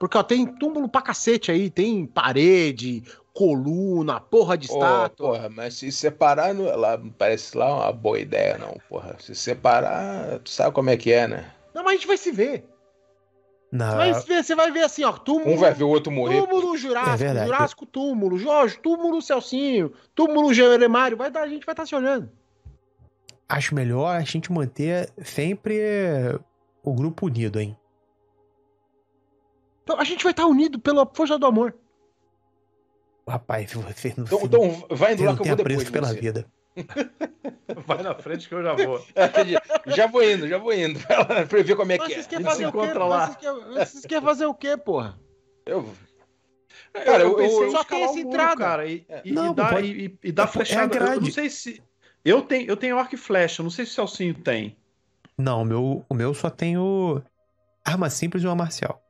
Porque ó, tem túmulo pra cacete aí, tem parede, coluna, porra de estátua. porra, mas se separar, não, lá, não parece lá uma boa ideia, não, porra. Se separar, tu sabe como é que é, né? Não, mas a gente vai se ver. Não, Você vai, se ver, você vai ver assim, ó, túmulo, Um vai ver o outro morrer. túmulo Jurássico, É verdade. Jurássico túmulo, Jorge, túmulo Celcinho, túmulo Jeremário, vai dar, a gente vai estar se olhando. acho melhor a gente manter sempre o grupo unido, hein? Então a gente vai estar unido pela força do amor. Rapaz, você não, Então, você então vai indo não lá que eu tem vou depois pela você. vida. Vai na frente que eu já vou. já vou indo, já vou indo. Pra eu ver como é Mas que é. vocês fazer se o quê? lá. Vocês querem, vocês querem fazer o quê, porra? Eu... Cara, Cara, eu, eu- pensei eu- em só tem essa entrada. cara, e, e, Não, e dar, pode- e, e dar é- é flechada. eu grade. não sei se. Eu tenho, eu tenho arco e flecha, eu não sei se o Celcinho tem. Não, o meu, o meu só tem o arma simples e uma marcial.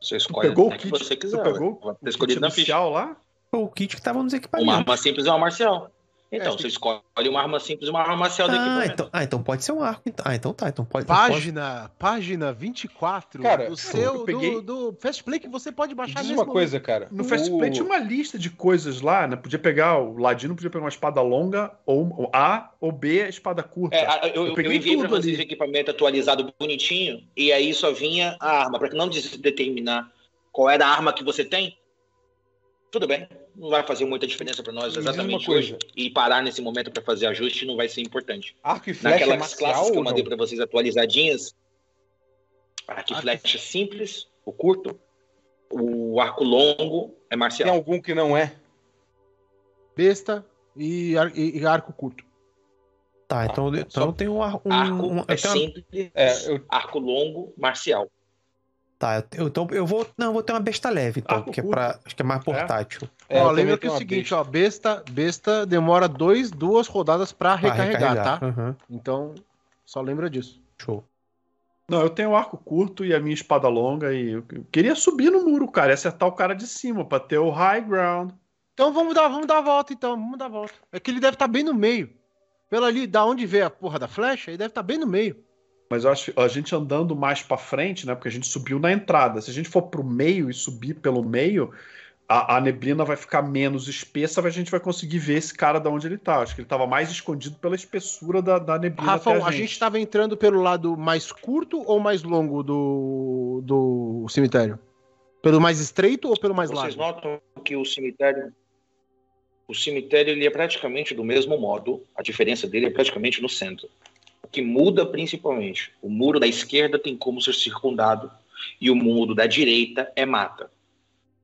Você escolhe pegou o que kit? você Tu quiser. pegou o escolhido kit na ficha. inicial lá? Foi o kit que tava nos Uma equipamentos. arma simples e uma marcial. Então, É, você escolhe uma arma simples e uma arma marcial do Ah equipamento. então, ah, então pode ser um arco. então. Ah, então tá. Então pode. pode- Página, página 24 Cara, do seu eu peguei- do, do Fast Play que você pode baixar Diz uma momento. coisa, cara. No Fast O- Play tinha uma lista de coisas lá, né? Podia pegar, o Ladino podia pegar uma espada longa, ou ou A, ou B, a espada curta. É, eu, Eu eu, peguei enviei pra tudo vocês ali. equipamento atualizado bonitinho, e aí só vinha a arma. Pra que não determinar qual era a arma que você tem, tudo bem. Não vai fazer muita diferença pra nós exatamente hoje. E parar nesse momento pra fazer ajuste não vai ser importante. Arco e flecha Naquelas marcial classes que eu mandei pra vocês atualizadinhas, arco e Arco- flecha simples, o curto, o arco longo é Tem marcial. algum que não é? Besta e, ar- e- e arco curto. Tá, então, então Só- eu tenho um. um, Arco um- é tenho uma- simples, É, eu- arco longo, marcial. Tá, eu, então eu vou. Não, eu vou ter uma besta leve, então, Arco porque é curto. pra. Acho que é mais portátil. é, eu ó, lembra que tenho é o seguinte, besta. ó, besta, besta demora dois, duas rodadas pra Pra recarregar, tá? Aham, Então, só lembra disso. show. Não, eu tenho um arco curto e a minha espada longa e eu queria subir no muro, cara, e acertar o cara de cima pra ter o high ground. Então vamos dar, vamos dar a volta então, vamos dar a volta. É que ele deve estar bem no meio. Pela ali, da onde vê a porra da flecha, ele deve estar bem no meio. Mas eu acho que a gente andando mais pra frente, né? Porque a gente subiu na entrada. Se a gente for pro meio e subir pelo meio, a, a neblina vai ficar menos espessa, a gente vai conseguir ver esse cara da onde ele tá. Acho que ele tava mais escondido pela espessura da, da neblina. Rafa, até a gente estava entrando pelo lado mais curto ou mais longo do, do cemitério? Pelo mais estreito ou pelo mais Vocês largo? notam que o cemitério, o cemitério ele é praticamente do mesmo modo. A diferença dele é praticamente no centro. O que muda principalmente, o muro da esquerda tem como ser circundado e o muro da direita é mata.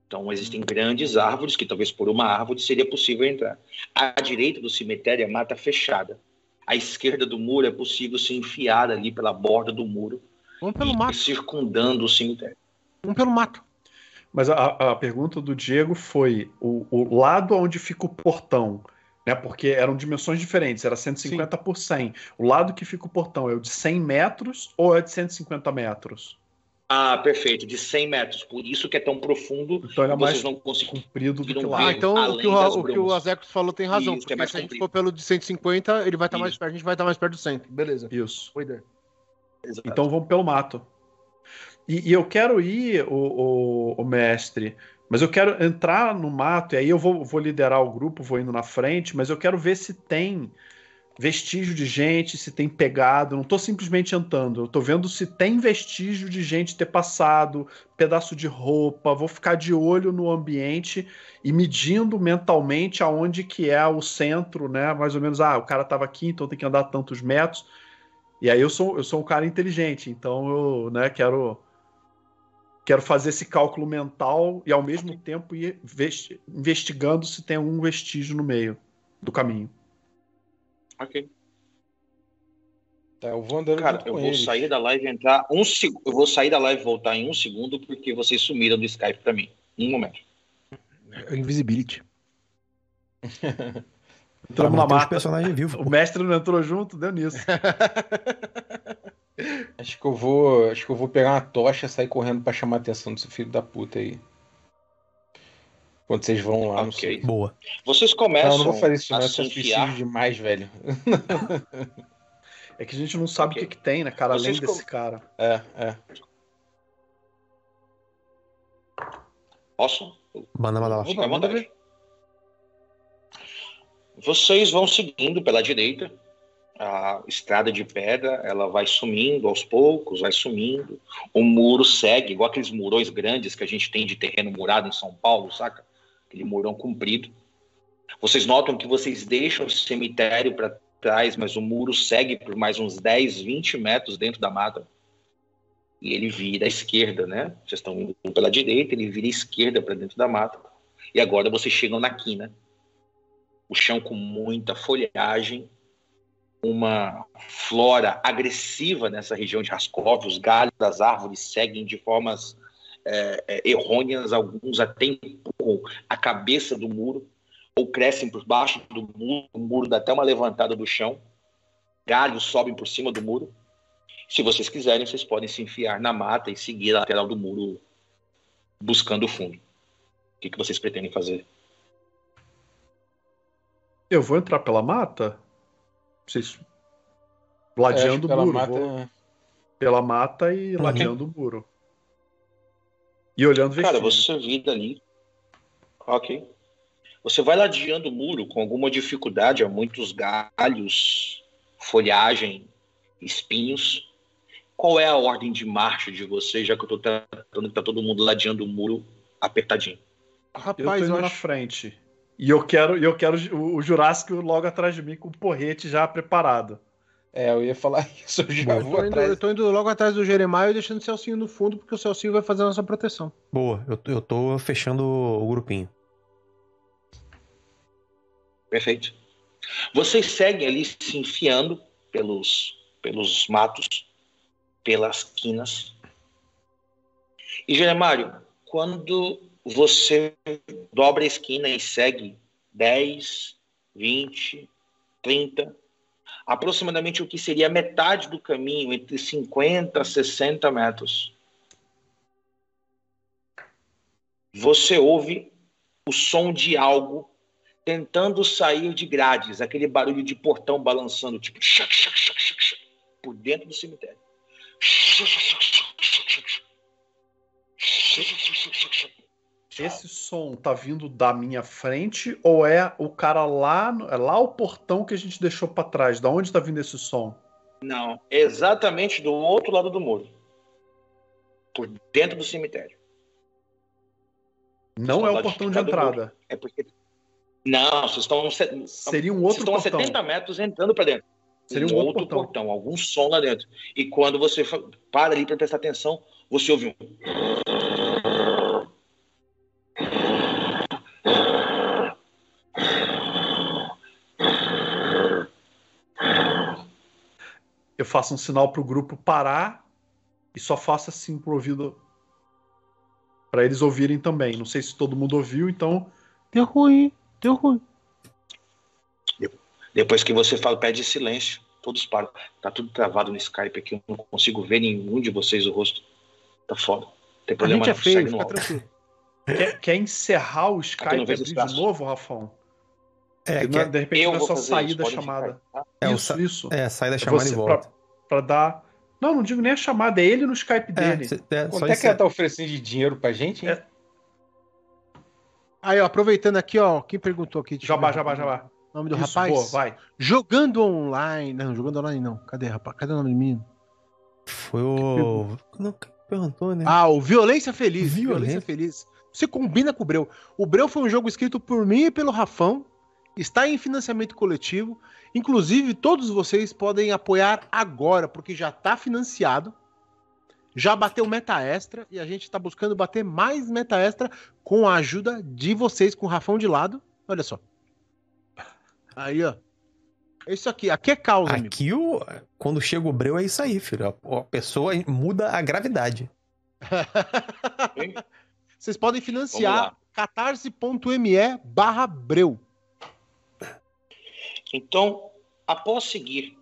Então existem grandes árvores que talvez por uma árvore seria possível entrar. À direita do cemitério é mata fechada. À esquerda do muro é possível se enfiar ali pela borda do muro Vamos pelo e mato. circundando o cemitério. Vamos pelo mato. Mas a, a pergunta do Diego foi o, o lado onde fica o portão, né? Porque eram dimensões diferentes, era 150 por 100. O lado que fica o portão é o de 100 metros ou é de 150 metros? Ah, perfeito, de 100 metros. Por isso que é tão profundo Então ele é que mais vocês não conseguem. comprido do que lá. Ah, então o que o, o que o. Azecos falou tem razão. Isso, que porque é mais se a gente comprido. for pelo de 150, ele vai estar mais Isso. perto, a gente vai estar mais perto do 100. Beleza. Isso. Então vamos pelo mato. E, e eu quero ir, o, o, o mestre, mas eu quero entrar no mato, e aí eu vou, vou liderar o grupo, vou indo na frente, mas eu quero ver se tem vestígio de gente, se tem pegado. Não estou simplesmente andando, estou vendo se tem vestígio de gente ter passado, pedaço de roupa. Vou ficar de olho no ambiente e medindo mentalmente aonde que é o centro, né? Mais ou menos, ah, o cara estava aqui, então tem que andar tantos metros. E aí eu sou, eu sou um cara inteligente, então eu né, quero, quero fazer esse cálculo mental e ao mesmo tempo ir vesti- investigando se tem algum vestígio no meio do caminho. Ok. Tá, eu vou andando Cara, junto eu com vou eles. sair da live e entrar um segundo. Eu vou sair da live e voltar em um segundo porque vocês sumiram do Skype pra mim. Um momento. Invisibility. Entramos Pra na mata. personagens vivos. O mestre não entrou junto, deu nisso. Acho que eu vou. Acho que eu vou pegar uma tocha e sair correndo pra chamar a atenção desse filho da puta aí. Quando vocês vão lá, não Ok. Boa. Vocês Não, começam eu não vou fazer isso, não. a Isso é suicídio demais, velho. É que a gente não sabe Ok. o que, que tem, né, cara, além Vocês desse com- cara. É, é. Posso? Manda, manda lá. Fica à manda vontade. Vocês vão seguindo pela direita. A estrada de pedra, ela vai sumindo aos poucos, vai sumindo. O muro segue, igual aqueles murões grandes que a gente tem de terreno murado em São Paulo, saca? Aquele murão comprido. Vocês notam que vocês deixam o cemitério para trás, mas o muro segue por mais uns 10, 20 metros dentro da mata. E ele vira à esquerda, né? Vocês estão indo pela direita, ele vira à esquerda para dentro da mata. E agora vocês chegam na quina. O chão com muita folhagem, uma flora agressiva nessa região de Raskov. Os galhos das árvores seguem de formas é, é, errôneas, alguns até empurram a cabeça do muro ou crescem por baixo do muro. O muro dá até uma levantada do chão. Galhos sobem por cima do muro. Se vocês quiserem, vocês podem se enfiar na mata e seguir a lateral do muro buscando o fundo. O que, que vocês pretendem fazer? Eu vou entrar pela mata? Vocês. É, Ladeando que o muro. mata- Vou pela mata e Uhum. ladeando o muro. E olhando o Cara, você vira ali. Ok. Você vai ladeando o muro com alguma dificuldade, há muitos galhos, folhagem, espinhos. Qual é a ordem de marcha de vocês, já que eu tô tratando que tá todo mundo ladeando o muro apertadinho? Eu tô Rapaz, indo eu na acho. frente. E eu quero, e eu quero o, o Jurássico logo atrás de mim com o porrete já preparado. É, eu ia falar isso. Eu já Eu vou tô, indo, atrás. eu tô indo logo atrás do Jeremiah e deixando o Celcinho no fundo, porque o Celcinho vai fazer a nossa proteção. Boa, eu, eu tô fechando o grupinho. Perfeito. Vocês seguem ali se enfiando pelos, pelos matos, pelas quinas. E, Jeremário, quando você dobra a esquina e segue 10, 20, 30, aproximadamente o que seria metade do caminho, entre 50 a 60 metros, você ouve o som de algo tentando sair de grades, aquele barulho de portão balançando, tipo, chac, chac, chac, chac, por dentro do cemitério. Esse som tá vindo da minha frente ou é o cara lá, no- é lá o portão que a gente deixou pra trás? Da onde tá vindo esse som? Não, exatamente do outro lado do muro. Por dentro do cemitério. Não é o portão de do entrada. É porque. Não, vocês estão, vocês Seria um outro estão a portão. 70 metros entrando para dentro. Seria um outro portão. algum som lá dentro. E quando você para ali para prestar atenção, você ouve um. Eu faço um sinal pro grupo parar e só faço assim pro ouvido Pra eles ouvirem também. Não sei se todo mundo ouviu, então Deu ruim, deu ruim. Depois que você fala, pede silêncio, todos param. Tá tudo travado no Skype aqui, eu não consigo ver nenhum de vocês o rosto. Tá foda. Tem A problema gente é não, feio, fica tranquilo. quer, quer encerrar o Skype e abrir de novo, Rafão? É, que é- de repente Eu não é só sair da chamada. É, o isso, sa- isso. é, sai da É chamada você e volta. Pra, pra dar. Não, não digo nem a chamada, é ele no Skype É, dele. cê- é, Quanto só é isso. que ela tá oferecendo de dinheiro pra gente, hein? É. Aí, ó, aproveitando aqui, ó, quem perguntou aqui? Jabá, jabá, o jabá. nome do Isso, rapaz? boa, vai. Jogando online. Não, jogando online não. Cadê, rapaz? Cadê o nome do menino? Foi o. Não, perguntou, né? Ah, o Violência Feliz. Violência. Violência Feliz. Você combina com o Breu. O Breu foi um jogo escrito por mim e pelo Rafão. Está em financiamento coletivo. Inclusive, todos vocês podem apoiar agora, porque já está financiado. Já bateu meta extra e a gente está buscando bater mais meta extra com a ajuda de vocês, com o Rafão de lado. Olha só. Aí, ó. É Isso aqui. Aqui é causa, amigo. Aqui, o... quando chega o breu, é isso aí, filho. A, pessoa muda a gravidade. Vocês podem financiar lá. catarse.me barra breu. Então, após seguir,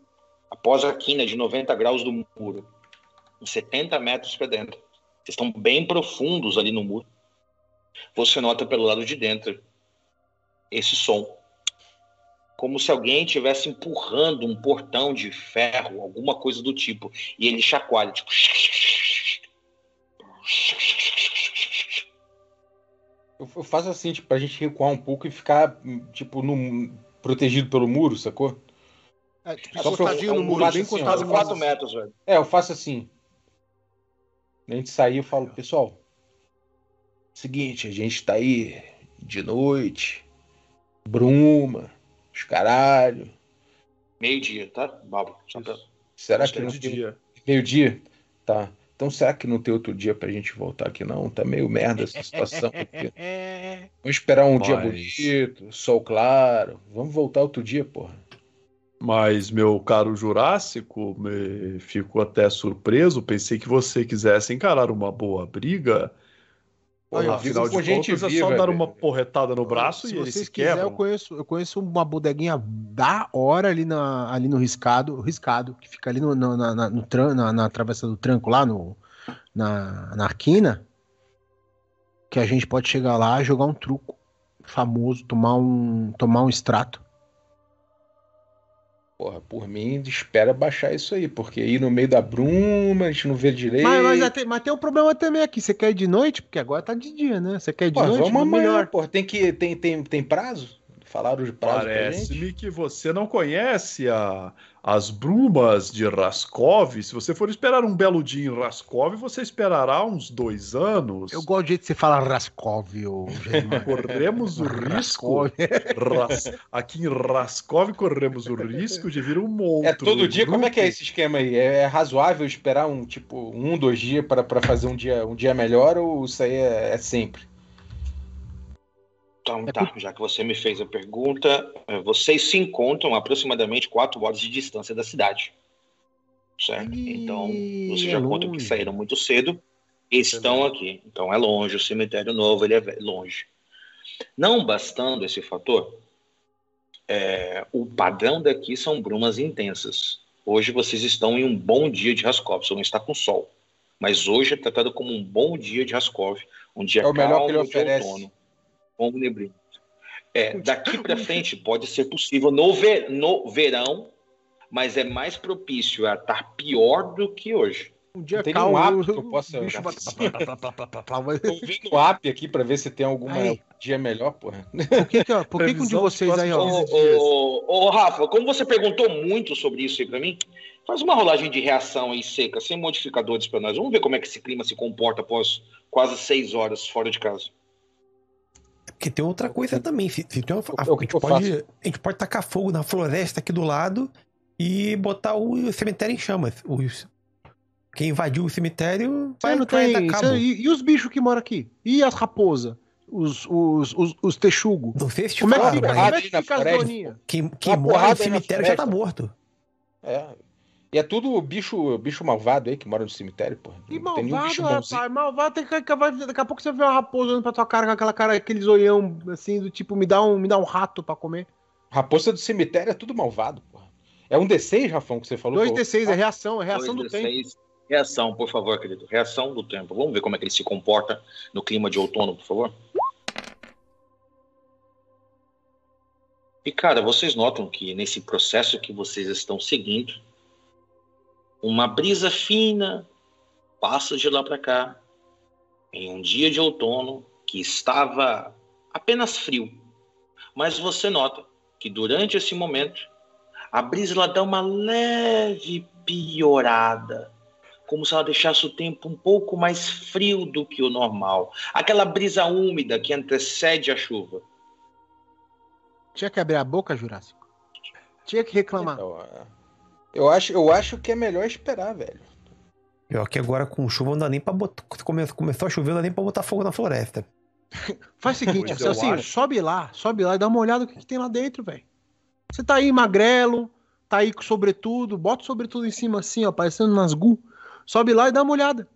após a quina de 90 graus do muro, uns 70 metros para dentro. Vocês estão bem profundos ali no muro. Você nota pelo lado de dentro esse som. Como se alguém estivesse empurrando um portão de ferro, alguma coisa do tipo. E ele chacoalha, tipo. Eu, faço assim, tipo, pra gente recuar um pouco e ficar, tipo, no, protegido pelo muro, sacou? É, tipo, Só pra eu- no muro, faço bem assim, Quase no 4 muro. metros, velho. É, eu faço assim. A gente sair, eu falo, pessoal, seguinte, a gente tá aí de noite, bruma, os caralho. Meio-dia, tá, Babo? Será que É não de tem dia. meio-dia? Tá. Então será que não tem outro dia pra gente voltar aqui não? Tá meio merda essa situação. Porque... Vamos esperar um dia Mas- bonito, sol claro. Vamos voltar outro dia, porra. Mas, meu caro Jurássico, me fico até surpreso. Pensei que você quisesse encarar uma boa briga. Olha, Afinal de gente contas, é só dar velho. uma porretada no braço se e se quiserem, eu conheço, eu conheço uma bodeguinha da hora ali, na, ali no riscado, riscado, que fica ali no, no- na, na, no tran- na, na travessa do tranco, lá no, na, na que a gente pode chegar lá, jogar um truco famoso, tomar um, tomar um extrato. Porra, por mim, espera baixar isso aí, porque aí no meio da bruma, a gente não vê direito. Mas, mas, até- mas tem um problema também aqui, você quer ir de noite? Porque agora tá de dia, né? Você quer ir de Pô, noite? vamos amanhã, melhor. porra. Tem, que, tem, tem, tem prazo? Falaram de prazo? Parece-me que você não conhece a- as brumas de Raskov. Se você for esperar um belo dia em Raskov, você esperará uns dois anos. Eu gosto do jeito que você fala Raskov, ô Germano. Corremos o risco. Ras- Aqui em Raskov corremos o risco de vir um monstro. É todo do dia? Como é que é grupo. esse esquema aí? É, é razoável esperar um tipo um, dois dias para fazer um dia, um dia melhor ou isso aí é, é sempre? Então É tá, já que você me fez a pergunta, eh, vocês se encontram a aproximadamente 4 horas de distância da cidade. Certo? Ih, Então, você é já conta que longe. saíram muito cedo e estão aqui. Então é longe, o cemitério novo, ele é longe. Não bastando esse fator, eh, o padrão daqui são brumas intensas. Hoje vocês estão em um bom dia de Raskov, você não está com sol. Mas hoje é tratado como um bom dia de Raskov, um dia É o melhor que ele calmo de oferece. outono, com neblina. É, daqui para frente pode ser possível no, ver, no verão, mas é mais propício a estar pior do que hoje. Um dia tem calmo, nenhum app que eu possa- bicho Tô vendo o app aqui para ver se tem alguma Aí. dia melhor, porra. Por que, que, ó, por que, que um de vocês aí, ó, próximos Ô, 15 dias. ô, ô, Rafa, como você perguntou muito sobre isso aí para mim, faz uma rolagem de reação aí seca, sem modificadores para nós. Vamos ver como é que esse clima se comporta após quase seis horas fora de casa. Porque tem outra coisa também. Se, se tem uma, a, a gente pode, a gente pode tacar fogo na floresta aqui do lado e botar o cemitério em chamas. Os, quem invadiu o cemitério não vai tem. dar cabo. cê- e, e os bichos que moram aqui? E as raposas? Os, os, os, os texugos? Não sei se te Como é que falaram, fica, mas como é que fica as floresta, doninhas? quem, quem mora no cemitério já tá morto. É. E é tudo bicho, bicho malvado aí que mora no cemitério, porra. Que Não tem malvado, bicho bonzinho. rapaz. Malvado tem que, que vai- daqui a pouco você vê uma raposa olhando pra tua cara com aquela cara, aqueles olhão assim, do tipo, me dá um, me dá um rato pra comer. Raposa do cemitério é tudo malvado, porra. É um D6, Rafão, que você falou? 2D6 é reação, é reação do Dois, tempo. seis. Reação, por favor, querido. Reação do tempo. Vamos ver como é que ele se comporta no clima de outono, por favor. E, cara, vocês notam que nesse processo que vocês estão seguindo, uma brisa fina passa de lá para cá, em um dia de outono que estava apenas frio. Mas você nota que durante esse momento, a brisa ela dá uma leve piorada, como se ela deixasse o tempo um pouco mais frio do que o normal. Aquela brisa úmida que antecede a chuva. Tinha que abrir a boca, Jurássico. Tinha que reclamar. Então, é. Eu, acho, eu acho que é melhor esperar, velho. Pior que agora com chuva não dá nem pra botar. come- Começou a chover, não dá nem pra botar fogo na floresta. Faz o seguinte, eu assim, acho. sobe lá, sobe lá e dá uma olhada no que, que tem lá dentro, velho. Você tá aí magrelo, tá aí com sobretudo, bota o sobretudo em cima assim, ó, parecendo Nazgûl. Sobe lá e dá uma olhada.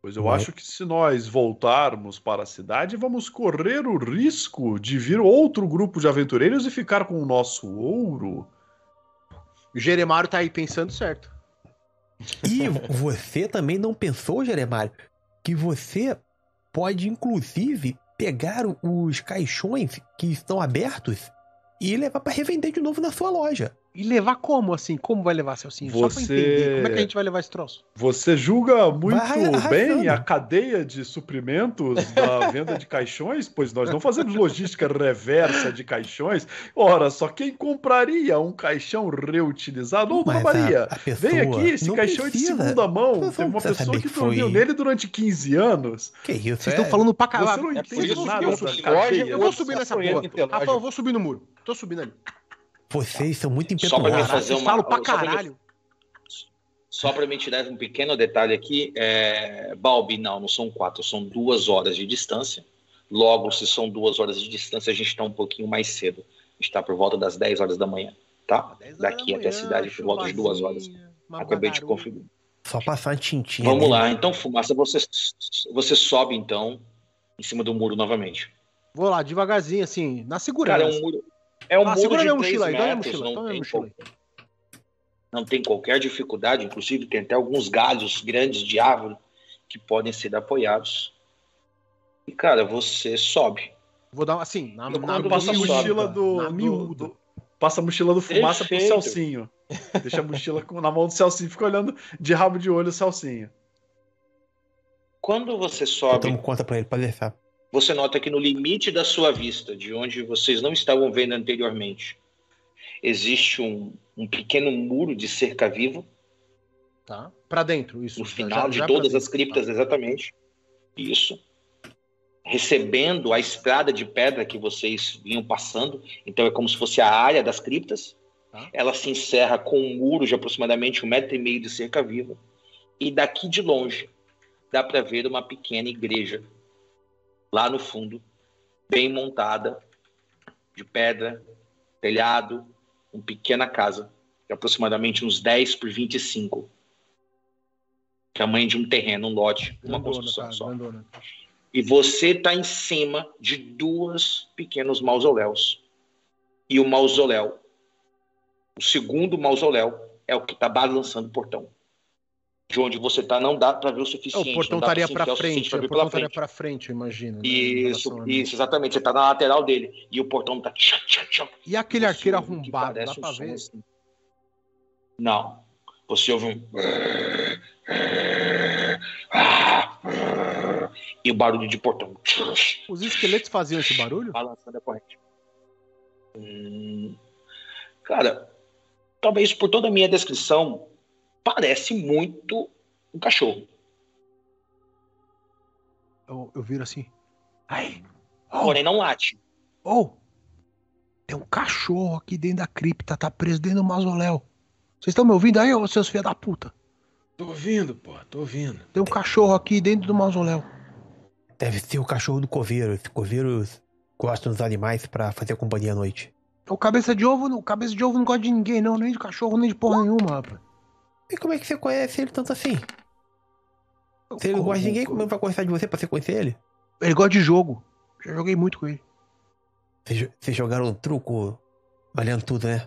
Pois eu Vai. acho que se nós voltarmos para a cidade, vamos correr o risco de vir outro grupo de aventureiros e ficar com o nosso ouro. Jeremário tá aí pensando certo. E você também não pensou, Jeremário, que você pode, inclusive, pegar os caixões que estão abertos e levar para revender de novo na sua loja. E levar como, assim? Como vai levar, Celcinho? Só pra Você- entender. Como é que a gente vai levar esse troço? Você julga muito Vai bem a cadeia de suprimentos da venda de caixões? Pois nós não fazemos logística reversa de caixões. Ora, só quem compraria um caixão reutilizado? Ô, Mas a- Maria, a pessoa vem aqui, esse caixão é de precisa. segunda mão. Teve uma precisa pessoa que que dormiu foi- nele durante 15 anos. Que isso, Vocês é- estão falando pra Você caralho. não É entende nada que eu vou subir nessa porra. em telagem. Rafa, eu vou subir no muro. Tô subindo ali. Vocês são muito impetuosos. fazer uma- falam pra só pra me- caralho. Só para me tirar um pequeno detalhe aqui, é... Balbi, não, não são quatro, são duas horas de distância. Logo, se são duas horas de distância, a gente está um pouquinho mais cedo. A gente está por volta das 10 horas da manhã, tá? 10 horas Daqui da até a cidade por volta de duas horas. Acabei de confirmar. Só passar tintinha. Vamos nele. lá, então, Fumaça, você, você sobe então em cima do muro novamente. Vou lá, devagarzinho, assim, na segurança. Cara, é um muro. É um Ah, muro segura de minha 3 mochila aí, dá minha metros, mochila, não, tem mochila não tem qualquer dificuldade, inclusive tem até alguns galhos grandes de árvore que podem ser apoiados. E, cara, você sobe. Vou dar, assim, na, na Passa a mochila sobe, do, Na do- Passa a mochila do fumaça pro. Celcinho. Deixa a mochila com- na mão do Celcinho, fica olhando de rabo de olho o Celcinho. Quando você Eu sobe, tomo conta pra ele, pode deixar. Você nota que no limite da sua vista, de onde vocês não estavam vendo anteriormente, existe um, um pequeno muro de cerca viva Tá? Pra dentro, isso. no final já- de já todas as criptas, exatamente. Isso. Recebendo a estrada de pedra que vocês vinham passando, então é como se fosse a área das criptas. Tá. Ela se encerra com um muro de aproximadamente um metro e meio de cerca viva. E daqui de longe dá para ver uma pequena igreja lá no fundo, bem montada, de pedra, telhado, uma pequena casa, de aproximadamente uns 10 por 25 tamanho de um terreno, um lote, uma construção cara, só. grandona. E você está em cima de duas pequenos mausoléus. E o mausoléu, o segundo mausoléu, é o que está balançando o portão. De onde você está não dá para ver o É, suficiente. o portão não dá pra estaria o suficiente frente, o ver portão estaria frente. pra frente, eu imagino. né, Isso, isso, exatamente. Você está na lateral dele. E o portão está. E aquele arqueiro o arrombado, dá um som ver? assim. Não. Você ouve um. E o barulho de portão. Os esqueletos faziam esse barulho? Balançando a corrente. Hum, cara, talvez por toda a minha descrição, parece muito um cachorro. Eu, eu viro assim. Aí. Oh, Porém, não late. oh, tem um cachorro aqui dentro da cripta, tá preso dentro do mausoléu. Vocês estão me ouvindo aí, ô seus filhos da puta? Tô ouvindo, pô, tô ouvindo. Tem um cachorro aqui dentro do mausoléu. Deve ser o cachorro do coveiro. Esse coveiro gosta dos animais pra fazer companhia à noite. O cabeça de ovo, o cabeça de ovo não gosta de ninguém, não, nem de cachorro, nem de porra nenhuma, rapaz. E como é que você conhece ele tanto assim? Se ele não gosta de ninguém, como é que vai gostar de você pra você conhecer ele? Ele gosta de jogo. Já joguei muito com ele. Vocês jo- Vocês jogaram um truco valendo tudo, né?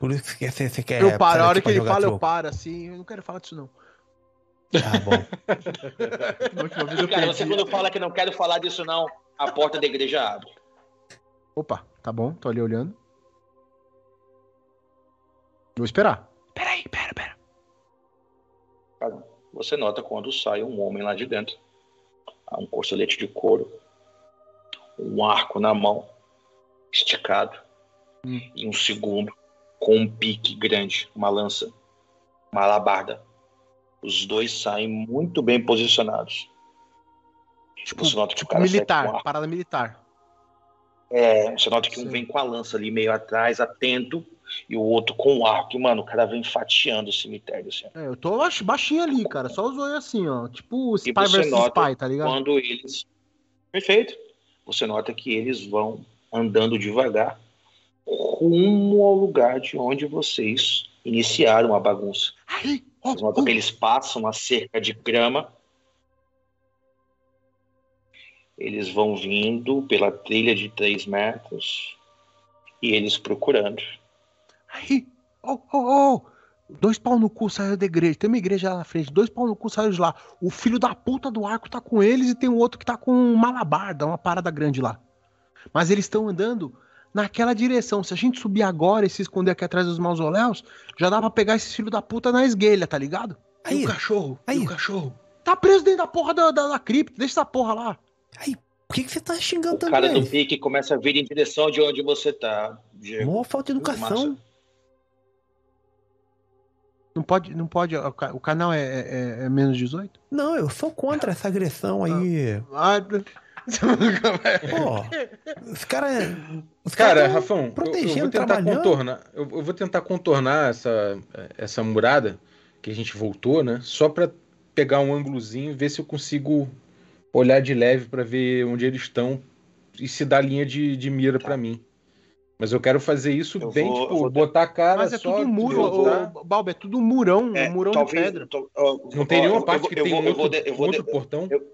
Por isso que você, você quer. eu paro, a hora aqui que ele fala, eu truco. paro, assim. Eu não quero falar disso, não. Tá bom. Vez eu Cara, você quando fala que não quero falar disso, não, a porta da igreja abre. Opa, tá bom, tô ali olhando. Vou esperar. Peraí, pera, pera. Cara, você nota quando sai um homem lá de dentro. Há um corcelete de couro, um arco na mão, esticado, Hum. e um segundo com um pique grande, uma lança, uma alabarda. Os dois saem muito bem posicionados. Tipo, você nota que o tipo cara sai com militar, parada militar. É, você nota que um Sim. vem com a lança ali meio atrás, atento, e o outro com o arco. E, mano, o cara vem fatiando o cemitério, assim. É, eu tô baix- baixinho ali, cara. Só os olhos assim, ó. Tipo Spy vs Spy, tá ligado? quando eles. Perfeito. Você nota que eles vão andando devagar rumo ao lugar de onde vocês iniciaram a bagunça. Notam ó. que eles passam a cerca de grama. Eles vão vindo pela trilha de 3 metros e eles procurando. Aí, ó, ó, ó. Dois pau no cu saiu da igreja. Tem uma igreja lá na frente. Dois pau no cu saiu de lá. O filho da puta do arco tá com eles e tem o outro que tá com um malabar, dá uma parada grande lá. Mas eles estão andando naquela direção. Se a gente subir agora e se esconder aqui atrás dos mausoléus, já dá pra pegar esse filho da puta na esguelha, tá ligado? Aí, e o cachorro? Aí. E o cachorro? Tá preso dentro da porra da, da, da cripta. Deixa essa porra lá. Aí, por que, que você tá xingando O tanto cara do pique começa a vir em direção de onde você tá, Diego. Mó falta de educação. Massa. Não pode, não pode. O, ca- o canal é, é- é menos 18? Não, eu sou contra essa agressão aí. Ah, Pô, os caras. Os Cara, caras tão Rafão, eu- eu, protegendo, vou tentar contornar. Eu, eu vou tentar contornar essa, essa murada que a gente voltou, né? Só pra pegar um ângulozinho e ver se eu consigo olhar de leve pra ver onde eles estão e se dá linha de, de mira pra mim. Mas eu quero fazer isso Eu bem, vou- tipo, botar a cara Mas é só. tudo muro, voltar. ô, Balbo, é tudo murão, É, um murão talvez- de pedra. to- ó, Não tem nenhuma eu- parte eu- que eu tem vou- um eu vou de- eu vou de- outro portão. eu-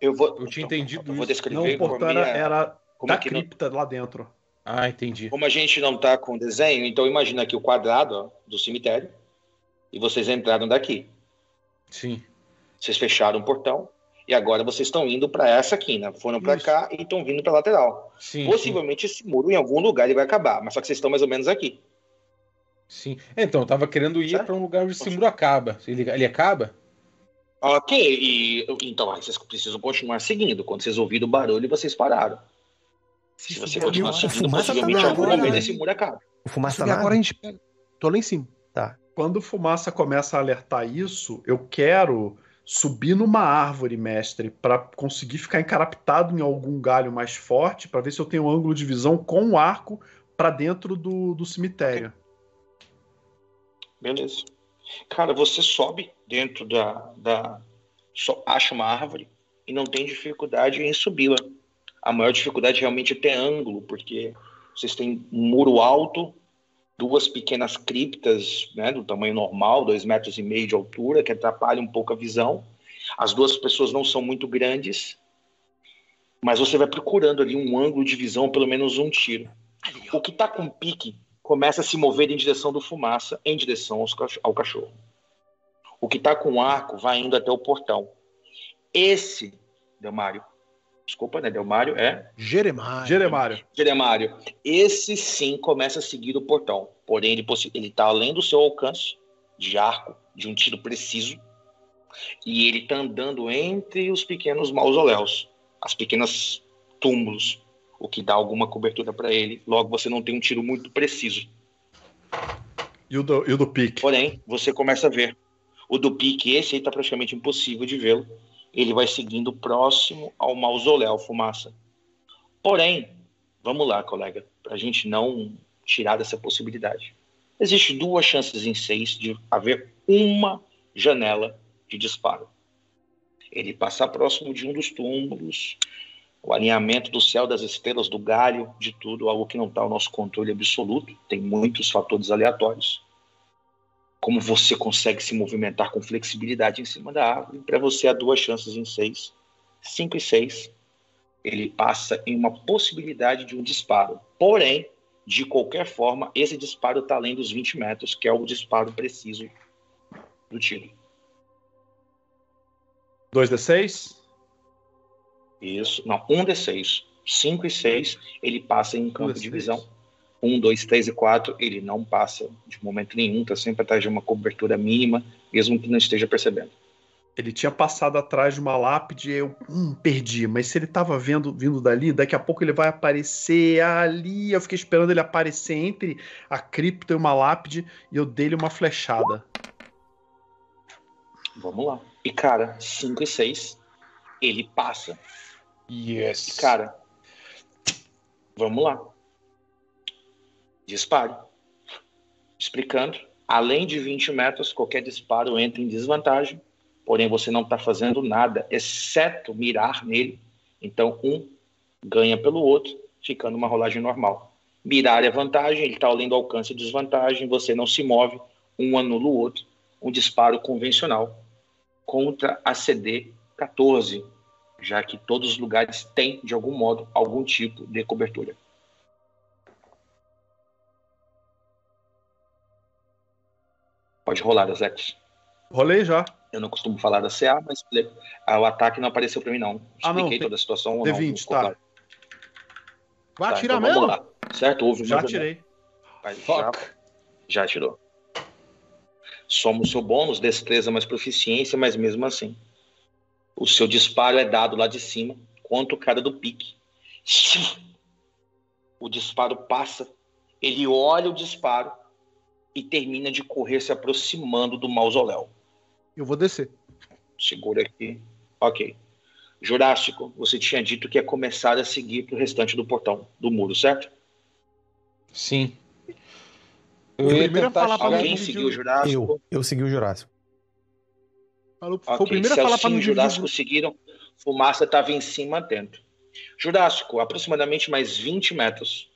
Eu vou. Eu tinha entendido Eu vou isso. descrever Não, o por portão mim, era, é- da cripta lá dentro. Ah, entendi. Como a gente não tá com desenho, então imagina aqui o quadrado ó, do cemitério e vocês entraram daqui. Sim. Vocês fecharam o portão e agora vocês estão indo para essa quina. Foram para cá e estão vindo para lateral. Sim. Possivelmente esse muro em algum lugar ele vai acabar, mas só que vocês estão mais ou menos aqui. Sim. Então, eu tava querendo ir pra um lugar onde esse muro acaba. Ele, ele acaba? Ok, e então aí vocês precisam continuar seguindo. Quando vocês ouviram o barulho, vocês pararam. Se você fuder, continuar seguindo, fumaça tá possivelmente na algum momento né? esse muro acaba. O fumaça E na agora a gente pega. Tô lá em cima. Quando fumaça começa a alertar isso, eu quero subir numa árvore, mestre, para conseguir ficar encaraptado em algum galho mais forte, para ver se eu tenho um ângulo de visão com o arco para dentro do, do cemitério. Beleza. Cara, você sobe dentro da. da acha uma árvore e não tem dificuldade em subi-la. A maior dificuldade realmente é ter ângulo, porque vocês têm um muro alto, duas pequenas criptas né, do tamanho normal, dois metros e meio de altura, que atrapalham um pouco a visão. As duas pessoas não são muito grandes, mas você vai procurando ali um ângulo de visão, pelo menos um tiro. O que está com pique começa a se mover em direção do fumaça, em direção cach- ao cachorro. O que está com arco vai indo até o portão. Esse, Delmário, desculpa, né? Delmário é Jeremiah. Jeremário. Jeremário. Esse sim começa a seguir o portão. Porém, ele possi- ele está além do seu alcance de arco, de um tiro preciso. E ele está andando entre os pequenos mausoléus, as pequenas túmulos, o que dá alguma cobertura para ele. Logo, você não tem um tiro muito preciso. E o do, e o do pique. Porém, você começa a ver. O do pique, esse aí tá praticamente impossível de vê-lo. Ele vai seguindo próximo ao mausoléu fumaça. Porém, vamos lá, colega, para a gente não tirar dessa possibilidade. Existem duas chances em seis de haver uma janela de disparo. Ele passar próximo de um dos túmulos, o alinhamento do céu, das estrelas, do galho, de tudo, algo que não está ao nosso controle absoluto, tem muitos fatores aleatórios como você consegue se movimentar com flexibilidade em cima da árvore. Para você, há duas chances em seis. Cinco e seis. Ele passa em uma possibilidade de um disparo. Porém, de qualquer forma, esse disparo está além dos 20 metros, que é o disparo preciso do tiro. 2d6? Isso. Não, um D6. Cinco e seis, ele passa em campo de D6. visão. Um, dois, três e quatro, ele não passa de momento nenhum, está sempre atrás de uma cobertura mínima, mesmo que não esteja percebendo. Ele tinha passado atrás de uma lápide e eu hum, perdi. Mas se ele tava vendo, vindo dali, daqui a pouco ele vai aparecer ali. Eu fiquei esperando ele aparecer entre a cripta e uma lápide e eu dei-lhe uma flechada. Vamos lá. E, cara, 5 e 6, ele passa. Yes. Cara, vamos lá. Dispare. Explicando. Além de 20 metros, qualquer disparo entra em desvantagem. Porém, você não está fazendo nada, exceto mirar nele. Então, um ganha pelo outro, ficando uma rolagem normal. Mirar é vantagem, ele está além do alcance e desvantagem, você não se move, um anula o outro. Um disparo convencional contra a CD 14, já que todos os lugares têm, de algum modo, algum tipo de cobertura. Pode rolar, Azex. Rolei já. Eu não costumo falar da CA, mas ah, o ataque não apareceu pra mim, não. Ah, não, Expliquei tem- toda a situação. ou D20, não, tá. Vai Tá, atirar então mesmo? lá. Certo? Houve um Já tirei. Já, Fuck. já tirou. Soma o seu bônus, destreza mais proficiência, mas mesmo assim. O seu disparo é dado lá de cima, quanto o cara do pique. O disparo passa, ele olha o disparo e termina de correr se aproximando do mausoléu. Eu vou descer. Segura aqui. Ok. Jurássico, você tinha dito que ia começar a seguir pro restante do portão, do muro, certo? Sim. Eu ia primeiro tentar falar chegar- mim- Alguém seguiu o Jurássico? Eu, eu segui o Jurássico. Falou, foi o primeiro a falar Celcinho não e dividir. Jurássico seguiram. Fumaça estava em cima atento. Jurássico, aproximadamente mais 20 metros.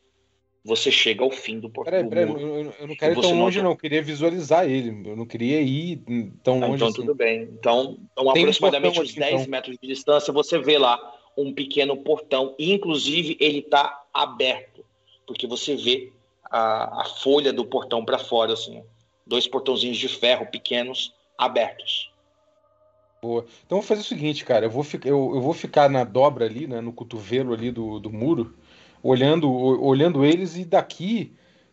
Você chega ao fim do portão. Peraí, peraí, eu, eu- não quero ir tão longe, não. Eu queria visualizar ele. Eu não queria ir tão Ah, longe então assim. tudo bem. Então, então Tem aproximadamente uns aqui, 10 então. metros de distância, você vê lá um pequeno portão. E, inclusive, ele está aberto. Porque você vê a, a folha do portão para fora, assim. Dois portãozinhos de ferro pequenos abertos. Boa. Então vou fazer o seguinte, cara. Eu vou, eu, eu vou ficar na dobra ali, né? No cotovelo ali do, do muro, olhando, olhando eles e daqui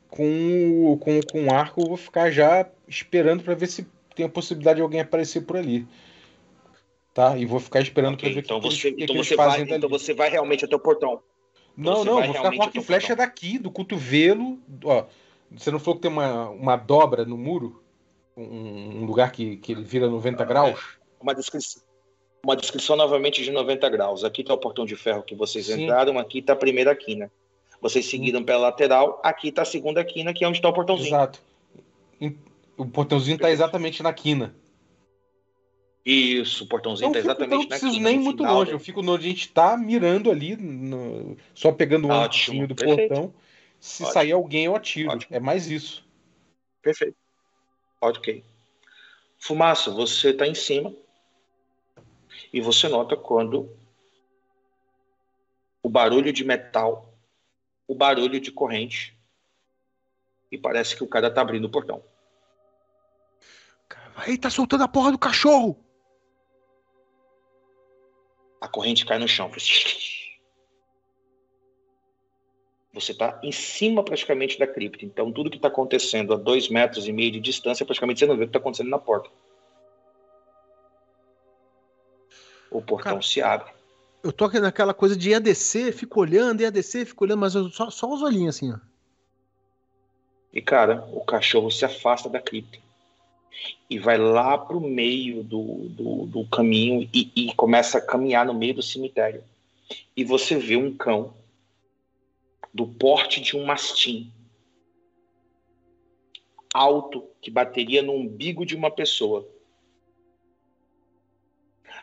com, o- com, com o arco eu vou ficar já esperando para ver se tem a possibilidade de alguém aparecer por ali. Tá? E vou ficar esperando Ok, para ver então que, você, que então, eles você vai, dali. então você vai realmente até o portão. Não, você não, vai vou ficar com arco e flecha portão. daqui, do cotovelo. Ó, você não falou que tem uma, uma dobra no muro? Um, um lugar que, que ele vira 90 graus? Uma descrição, uma descrição novamente de 90 graus. Aqui está o portão de ferro que vocês Sim. entraram, aqui está a primeira quina. Vocês seguiram pela lateral, aqui está a segunda quina, que é onde está o portãozinho. Exato. O portãozinho tá exatamente na quina. Isso, o portãozinho está eu fico- então eu exatamente não na preciso quina. nem no muito final, longe. né? Eu fico onde a gente tá mirando ali, no- só pegando o Ótimo, ângulozinho do perfeito. portão. Se Ótimo. sair alguém, eu atiro. Ótimo. É mais isso. Perfeito. Ok. Fumaça, você está em cima e você nota quando o barulho de metal, o barulho de corrente e parece que o cara tá abrindo o portão. Aí tá soltando a porra do cachorro. A corrente cai no chão. Você está em cima praticamente da cripta. Então tudo que está acontecendo a dois metros e meio de distância, praticamente você não vê o que está acontecendo na porta. O portão Cara, se abre. Eu tô aqui naquela coisa de ia descer, fico olhando, ia descer, fico olhando, mas só, só os olhinhos assim, ó. E, cara, o cachorro se afasta da cripta e vai lá pro meio do, do, do caminho e, e começa a caminhar no meio do cemitério. E você vê um cão do porte de um mastim, alto, que bateria no umbigo de uma pessoa.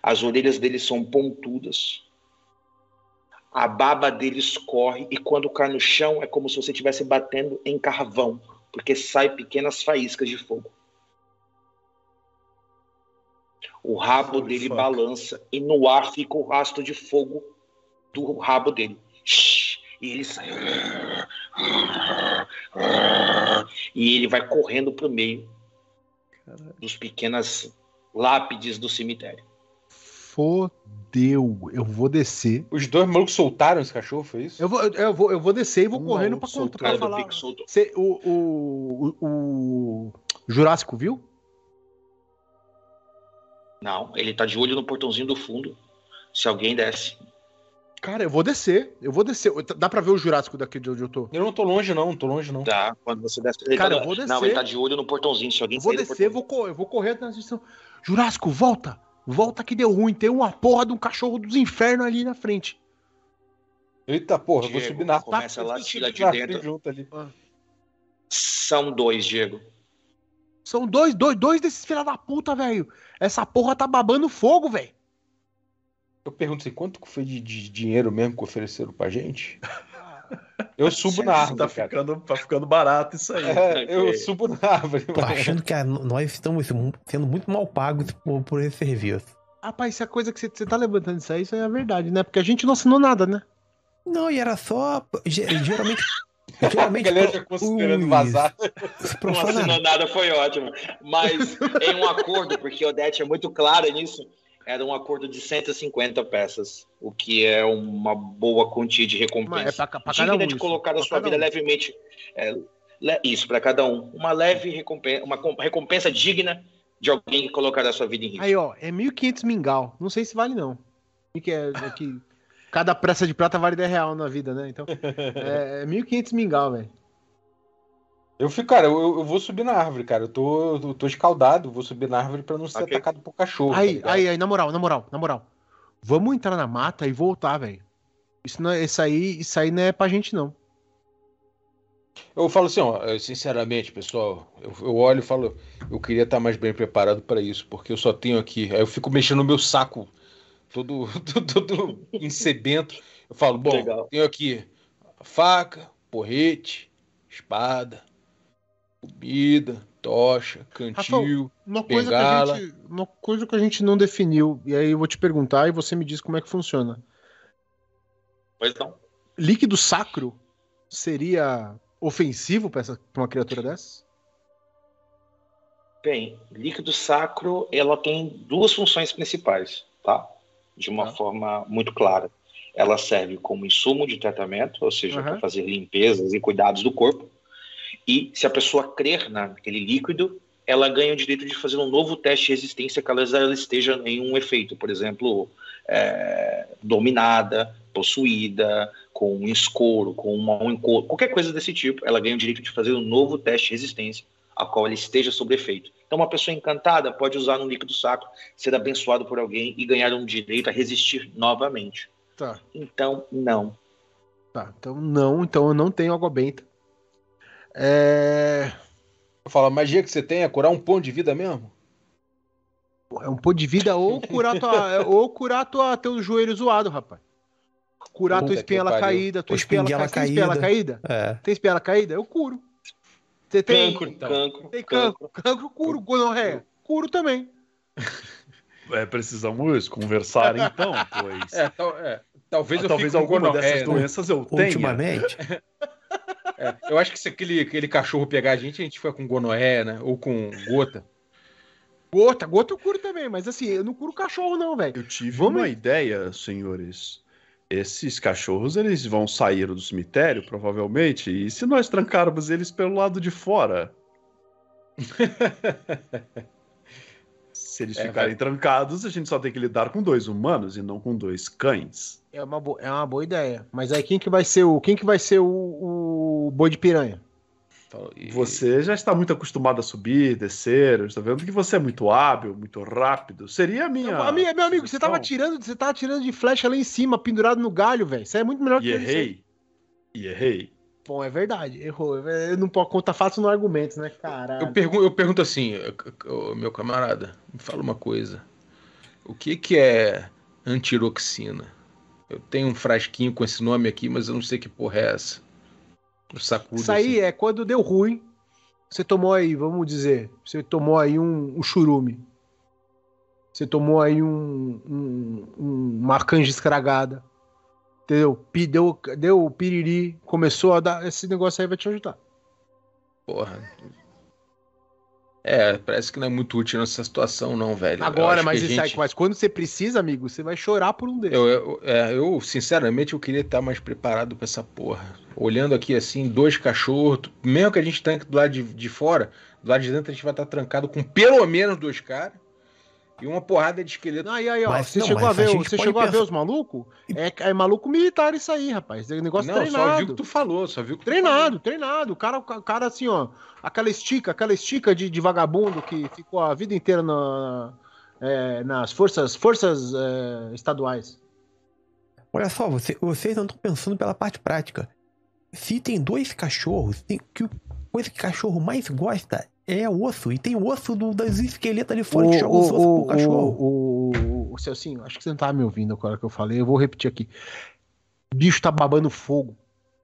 As orelhas dele são pontudas. A baba dele escorre e quando cai no chão é como se você estivesse batendo em carvão, porque sai pequenas faíscas de fogo. O rabo Holy dele fuck. balança e no ar fica o rastro de fogo do rabo dele. E ele sai. E ele vai correndo pro meio dos pequenas lápides do cemitério. Fodeu. Eu vou descer. Os dois malucos soltaram esse cachorro, foi isso? Eu vou, eu vou, eu vou descer e vou Um correndo pra contar. Falar. Cê- o, o, o, o Jurássico viu? Não, ele tá de olho no portãozinho do fundo. Se alguém desce. Cara, eu vou descer. Eu vou descer. Dá pra ver o Jurássico daqui de onde eu tô? Eu não tô longe, não, não tô longe, não. Tá, quando você desce. Ele Cara, tá- eu vou Não, descer. ele tá de olho no portãozinho. Se alguém Eu vou descer, vou, co- eu vou correr na direção. Jurássico, volta! Volta que deu ruim. Tem uma porra de um cachorro dos infernos ali na frente. Eita porra, eu vou Diego, subir na começa eu lá, tira de dentro. junto ali. São dois, Diego. São dois, dois, dois desses filha da puta, velho. Essa porra tá babando fogo, velho. Eu pergunto assim, quanto foi de, de dinheiro mesmo que ofereceram pra gente? Eu subo na Tá árvore, cara. ficando, tá ficando barato isso aí. É, eu subo na árvore. Tô achando que a- nós estamos sendo muito mal pagos por, por esse serviço. Rapaz, se a coisa que você você tá levantando isso aí, isso aí é a verdade, né? Porque a gente não assinou nada, né? Não, e era só. ge- Geralmente. A Geralmente, galera já considerando vazar. Não assinou nada, foi ótimo. Mas em um acordo, porque Odete é muito clara nisso, era um acordo de 150 peças, o que é uma boa quantia de Mas recompensa. é pra, pra cada digna um. de isso, colocar a sua vida um. levemente. é, le- isso, para cada um. Uma leve recompensa, uma com- recompensa digna de alguém que colocar a sua vida em risco. Aí, ó, é 1.500 mingau. Não sei se vale, não. O que é, é que cada peça de prata vale 10 real na vida, né? Então, é, é 1.500 mingau, velho. Eu fico, cara, eu, eu vou subir na árvore, cara. Eu tô, eu tô escaldado, vou subir na árvore pra não ser Ok. atacado por cachorro. tá Aí, ligado? aí, aí, na moral, na moral, na moral. Vamos entrar na mata e voltar, velho. Isso, não é, isso, aí, isso aí não é pra gente, não. Eu falo assim, ó, sinceramente, pessoal, eu, eu olho e falo, eu queria estar mais bem preparado para isso, porque eu só tenho aqui. Aí eu fico mexendo no meu saco, todo, todo, todo insebento. Eu falo, bom, Legal. tenho aqui faca, porrete, espada, comida, tocha, cantil. Uma coisa, que a Bengala. gente, uma coisa que a gente não definiu, e aí eu vou te perguntar e você me diz como é que funciona. Pois não. Líquido sacro seria ofensivo pra uma criatura dessa? Bem, líquido sacro, ela tem duas funções principais, tá? De uma Tá. forma muito clara. Ela serve como insumo de tratamento, ou seja, Aham. para fazer limpezas e cuidados do corpo. E se a pessoa crer naquele líquido, ela ganha o direito de fazer um novo teste de resistência caso ela esteja em um efeito, por exemplo, é, dominada, possuída, com um escoro, com uma, um encosto, qualquer coisa desse tipo, ela ganha o direito de fazer um novo teste de resistência a qual ela esteja sob efeito. Então, uma pessoa encantada pode usar no líquido sacro, ser abençoado por alguém e ganhar um direito a resistir novamente. Tá. Então, não. Tá, então não, então eu não tenho água benta. É. Eu falo, a magia que você tem é curar um ponto de vida mesmo? É um pô de vida ou curar tua, ou curar tua, teu joelho zoado, rapaz. Curar Puta tua espinhela caída, tua espinhela, espinguela ca... Tem espinhela caída. caída? É. Tem espinhela caída? Eu curo. Você tem Cancro, então. cancro, tem cancro. cancro, cancro curo, gonorreia, curo também. É, precisamos conversar então, pois. É, tal- é, talvez Ah, eu talvez alguma dessas né? doenças eu tenha. Ultimamente, É, eu acho que se aquele, aquele cachorro pegar a gente, a gente fica com gonorreia, né? Ou com gota. Gota, gota eu curo também, mas assim, eu não curo cachorro não, velho. Eu tive Vamos uma aí. ideia, senhores. Esses cachorros, eles vão sair do cemitério, provavelmente, e se nós trancarmos eles pelo lado de fora? se eles É, ficarem vai- trancados, a gente só tem que lidar com dois humanos e não com dois cães. É uma, bo... é uma boa ideia. Mas aí quem que vai ser o. Quem que vai ser o, o boi de piranha? Fala, e- Você já está muito acostumado a subir, descer, eu estou vendo que você é muito hábil, muito rápido. Seria a minha. Amigo, meu amigo, você tava sugestão. atirando, você tava atirando de flecha lá em cima, pendurado no galho, velho. Você é muito melhor que E ele. errei. E errei. Bom, é verdade, errou. Eu não posso contar fatos no argumentos, né, caralho? Eu, pergun eu pergunto assim, ô, meu camarada, me fala uma coisa. O que, que é antiroxina? Eu tenho um frasquinho com esse nome aqui, mas eu não sei que porra é essa. Eu sacudo Isso aí assim. é quando deu ruim. Você tomou aí, vamos dizer, você tomou aí um, um churume. Você tomou aí um, um- um- uma canja escragada. Entendeu? Deu, deu piriri, começou a dar. Esse negócio aí vai te ajudar. Porra. É, parece que não é muito útil nessa situação, não, velho. Agora, mas isso aí, gente- mas quando você precisa, amigo, você vai chorar por um desses. Eu, eu, é, eu, sinceramente, eu queria estar mais preparado pra essa porra. Olhando aqui assim, dois cachorros, mesmo que a gente tanque do lado de, de fora, do lado de dentro a gente vai estar trancado com pelo menos dois caras e uma porrada de esqueleto. Aí, aí, ó, Mas você não, chegou a ver, a você chegou a ver os malucos? É, é maluco militar isso aí, rapaz. É negócio não, só treinado. vi o que tu falou, só vi o que tu Treinado, treinado. O cara, o cara assim, ó. Aquela estica, aquela estica de, de vagabundo que ficou a vida inteira na- é, nas forças, forças é, estaduais. olha só, você- vocês não estão pensando pela parte prática. Se tem dois cachorros, tem, que a coisa que cachorro mais gosta é osso. E tem osso do, das esqueletos ali fora que joga os ossos pro cachorro. o, o, o, Celcinho, acho que você não tava me ouvindo agora que eu falei. Eu vou repetir aqui. O bicho tá babando fogo.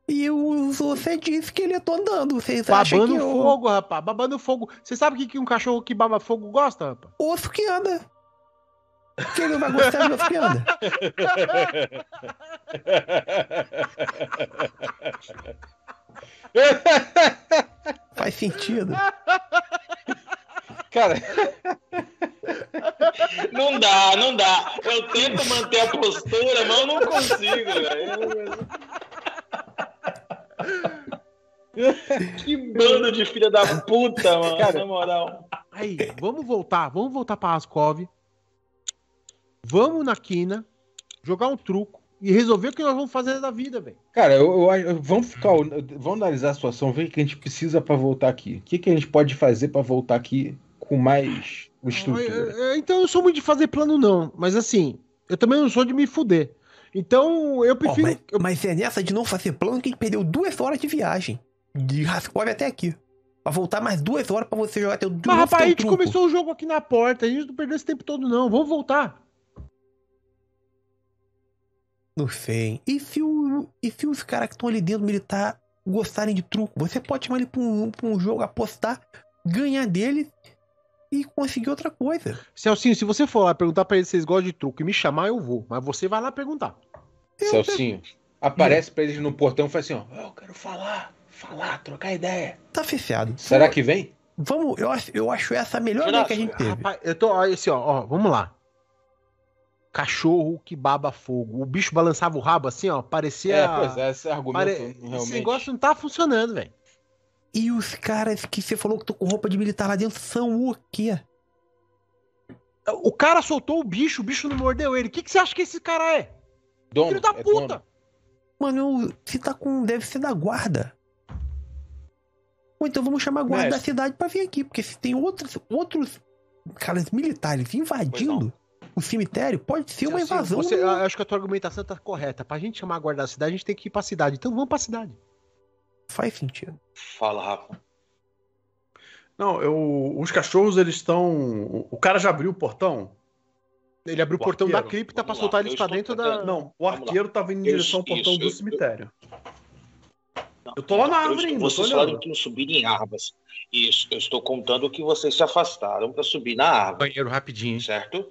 E os ossos é de esqueleto andando. Vocês acham Babando que o fogo, rapaz. Babando fogo. Você sabe o que, que um cachorro que baba fogo gosta, rapaz? osso que anda. Quem não vai gostar de osso que anda? Faz sentido. Cara, Não dá, não dá. Eu tento manter a postura, mas eu não consigo, velho. Que bando de filha da puta, mano. Cara, na moral. Aí, vamos voltar, vamos voltar pra Raskov. Vamos na quina, jogar um truco e resolver o que nós vamos fazer da vida, velho. cara, eu, eu acho- vamos ficar, vamos analisar a situação, ver o que a gente precisa pra voltar aqui. O que, que a gente pode fazer pra voltar aqui com mais estrutura? Eu- eu- Então eu sou muito de fazer plano, não. Mas assim, eu também não sou de me fuder. Então eu prefiro. mas, eu- mas é nessa de não fazer plano que a gente perdeu duas horas de viagem. De Raskov até aqui. Pra voltar mais duas horas pra você jogar teu Mas rapaz, a gente truco. começou o jogo aqui na porta. A gente não perdeu esse tempo todo, não. Vamos voltar. Não sei. E se, o, e se os caras que estão ali dentro militar gostarem de truco? Você pode chamar ele pra um, pra um jogo, apostar, ganhar dele e conseguir outra coisa. Celcinho, se você for lá perguntar pra ele se eles gostam de truco e me chamar, eu vou. Mas você vai lá perguntar. Celcinho, aparece pra eles no portão e fala assim, ó, eu quero falar, falar, trocar ideia. Tá fechado. Será que vem? Vamos, eu acho, eu acho essa a melhor ideia que a gente teve. Rapaz, eu tô. Olha esse, ó, ó, vamos lá. Cachorro que baba fogo. O bicho balançava o rabo assim, ó. Parecia. É, pois é, esse argumento pare- realmente... Esse negócio não tá funcionando, velho. E os caras que você falou que estão com roupa de militar lá dentro são o quê? O cara soltou o bicho, o bicho não mordeu ele. O que, que você acha que esse cara é? Dono, Filho da é puta! dono. Mano, se tá com. Deve ser da guarda. Ou então vamos chamar a guarda da Mestre. cidade pra vir aqui, porque se tem outros, outros caras militares invadindo o cemitério, pode ser uma Assim, invasão. você- eu acho que a tua argumentação tá correta. Pra gente chamar a guarda da cidade, a gente tem que ir pra cidade. Então vamos pra cidade. Faz sentido. Fala, Rafa. Não, eu, os cachorros, eles estão. O, cara já abriu o portão? Ele abriu o O portão da arqueiro. cripta pra Vamos soltar lá, eles eu pra estou dentro da. tentando- Não, o Vamos lá. arqueiro tava indo em Eu- direção ao portão isso, do eu- cemitério. Eu tô lá na Eu árvore estou- ainda, Vocês falaram que não subir em árvores. Isso, eu estou contando que vocês se afastaram para subir na árvore, Banheiro rapidinho. hein? certo?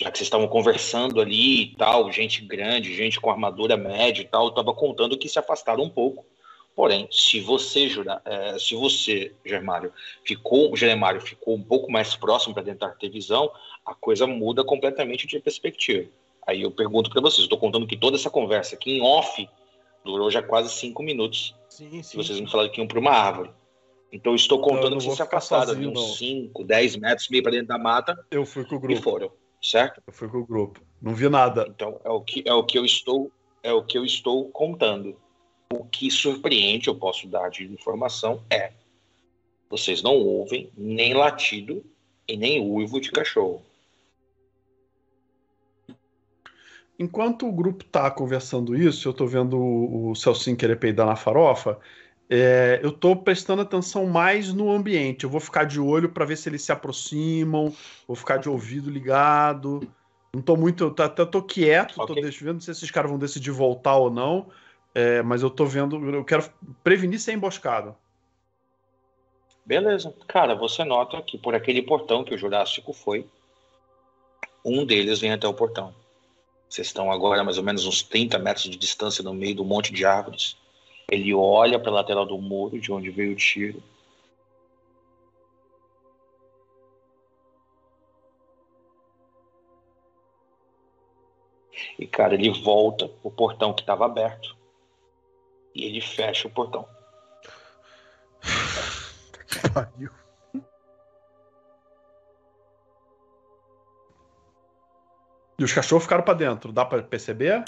Já que vocês estavam conversando ali e tal, gente grande, gente com armadura média e tal, eu estava contando que se afastaram um pouco. Porém, se você, Jura, eh, se você, Germário, ficou, Geremário ficou um pouco mais próximo para tentar ter visão, a coisa muda completamente de perspectiva. Aí eu pergunto para vocês, estou contando que toda essa conversa aqui em off durou já quase cinco minutos. Sim, Se vocês me falaram que iam para uma árvore. Então estou Então, contando que vocês se afastaram de uns 5, 10 metros, meio para dentro da mata Eu fui com o e grupo. foram, certo? Eu fui com o grupo. Não vi nada. Então é o que é o que eu estou é o que eu estou contando. O que surpreende, eu posso dar de informação é vocês não ouvem nem latido e nem uivo de cachorro. Enquanto o grupo tá conversando isso, eu tô vendo o, o Celcinho querer peidar na farofa. É, eu tô prestando atenção mais no ambiente. Eu vou ficar de olho para ver se eles se aproximam. Vou ficar de ouvido ligado. Não tô muito. Eu até tô quieto, tô Ok. deixa- vendo se esses caras vão decidir voltar ou não. é, mas eu tô vendo. Eu quero prevenir ser emboscado. Beleza. Cara, você nota que por aquele portão que o Jurássico foi, um deles vem até o portão. Vocês estão agora a mais ou menos uns 30 metros de distância no meio do monte de árvores. Ele olha para a lateral do muro, de onde veio o tiro. E, cara, ele volta o portão que estava aberto. E ele fecha o portão. Pariu. E os cachorros ficaram para dentro. Dá para perceber?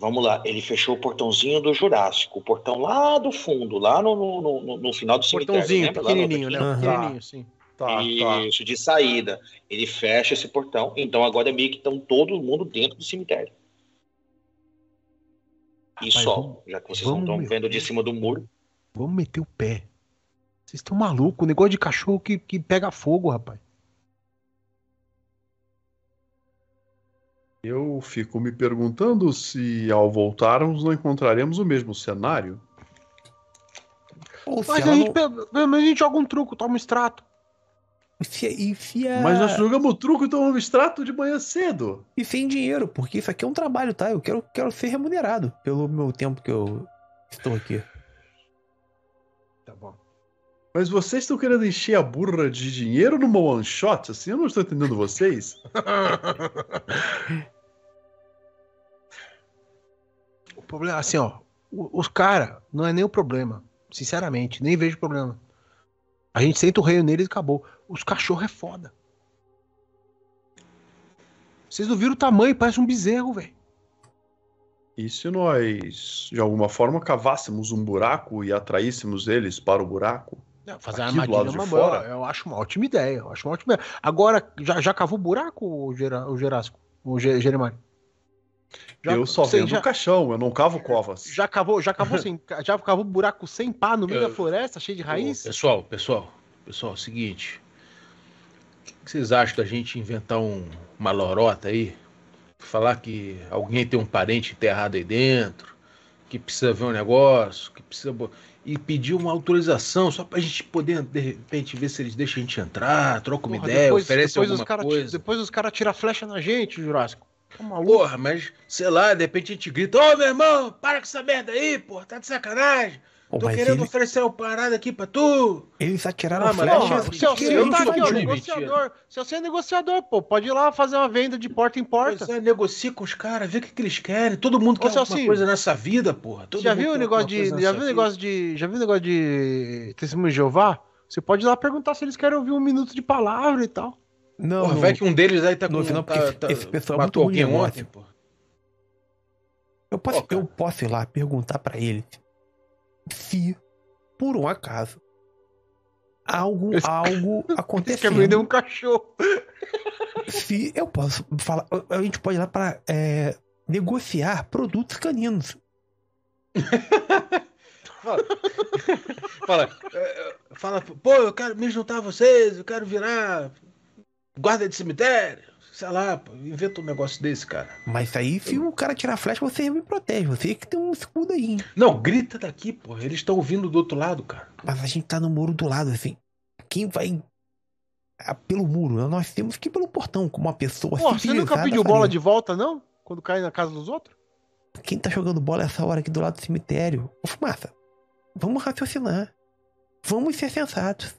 Vamos lá, ele fechou o portãozinho do Jurássico, o portão lá do fundo, lá no, no, no, no final do cemitério. Portãozinho, pequenininho, né? Aham. Pequenininho, sim. Tá, tá. Isso, de saída. Ele fecha esse portão, então agora é meio que estão todo mundo dentro do cemitério. E Rapaz, só, vamos- já que vocês vamos não estão vendo de cima do muro. Vamos meter o pé. Vocês estão malucos? O negócio de cachorro que, que pega fogo, rapaz. Eu fico me perguntando se ao voltarmos não encontraremos o mesmo cenário. Ou Mas a, não- gente, pelo menos a gente joga um truco, toma um extrato. Enfia, enfia... Mas nós jogamos truco e tomamos extrato de manhã cedo. E sem dinheiro, porque isso aqui é um trabalho, tá? Eu quero, quero ser remunerado pelo meu tempo que eu estou aqui. Mas vocês estão querendo encher a burra de dinheiro numa one shot? Assim, eu não estou entendendo vocês. o problema, assim, ó. Os caras, não é nem o problema. Sinceramente, nem vejo problema. A gente senta o reino neles e acabou. Os cachorros é foda. Vocês não viram o tamanho? Parece um bezerro, velho. E se nós, de alguma forma, cavássemos um buraco e atraíssemos eles para o buraco? Fazer Aqui armadilha lado é uma fora? boa. Eu acho uma ótima ideia. Eu acho uma ótima ideia. Agora, já, já cavou buraco, o, Gera, o Gerasco? O Ge- Jeremiah? Já- eu só vendo já, caixão, eu não cavo covas. já cavou, já cavou sem, já cavou buraco sem pá no meio Eu- da floresta, cheio de raiz? Pessoal, pessoal, pessoal, é o seguinte. O que vocês acham da gente inventar um, uma lorota aí? Falar que alguém tem um parente enterrado aí dentro, que precisa ver um negócio, que precisa. E pedir uma autorização só pra gente poder, de repente, ver se eles deixam a gente entrar, troca uma Porra, ideia, depois, oferece depois alguma os cara, coisa. Depois os caras tiram flecha na gente, Jurássico. Tá maluco? Porra, mas sei lá, de repente a gente grita: Ô meu irmão, para com essa merda aí, porra, tá de sacanagem. Pô, Tô mas querendo eles, oferecer uma parada aqui pra tu. eles atiraram Ah, mas flecha. Porra, Flecha, seu Ciro tá aqui, ó, negociador. Seu Ciro é negociador, pô. Pode ir lá fazer uma venda de porta em porta. Pois é, negocia com os caras, vê o que, que eles querem. Todo mundo Ô, quer alguma coisa nessa vida, porra. Todo Você já viu o negócio de. Já viu negócio de. Já viu o negócio de testemunho de Jeová? Você pode ir lá perguntar se eles querem ouvir um minuto de palavra e tal. Não, Porra, não. vai que um deles aí tá com. no final, tá, porque tá- esse pessoal é muito matou alguém ontem, porra. Eu posso, Pô, eu posso ir lá perguntar pra eles se, por um acaso, algo, Esse- algo aconteceu. querem vender um cachorro. Se eu posso falar, a gente pode ir lá pra é, negociar produtos caninos. Fala. fala, é, é, fala, pô, eu quero me juntar a vocês, eu quero virar guarda de cemitério. Sei lá, inventa um negócio desse, cara. Mas aí, se o cara tirar flecha, você me protege. Você que tem um escudo aí. hein? Não, grita daqui, porra. Eles estão ouvindo do outro lado, cara. Mas a gente tá no muro do lado, assim. Quem vai pelo muro? Nós temos que ir pelo portão, como uma pessoa Pô, você nunca pediu faria. bola de volta, não? Quando cai na casa dos outros? Quem tá jogando bola essa hora aqui do lado do cemitério? Ô, Fumaça, vamos raciocinar. Vamos ser sensatos.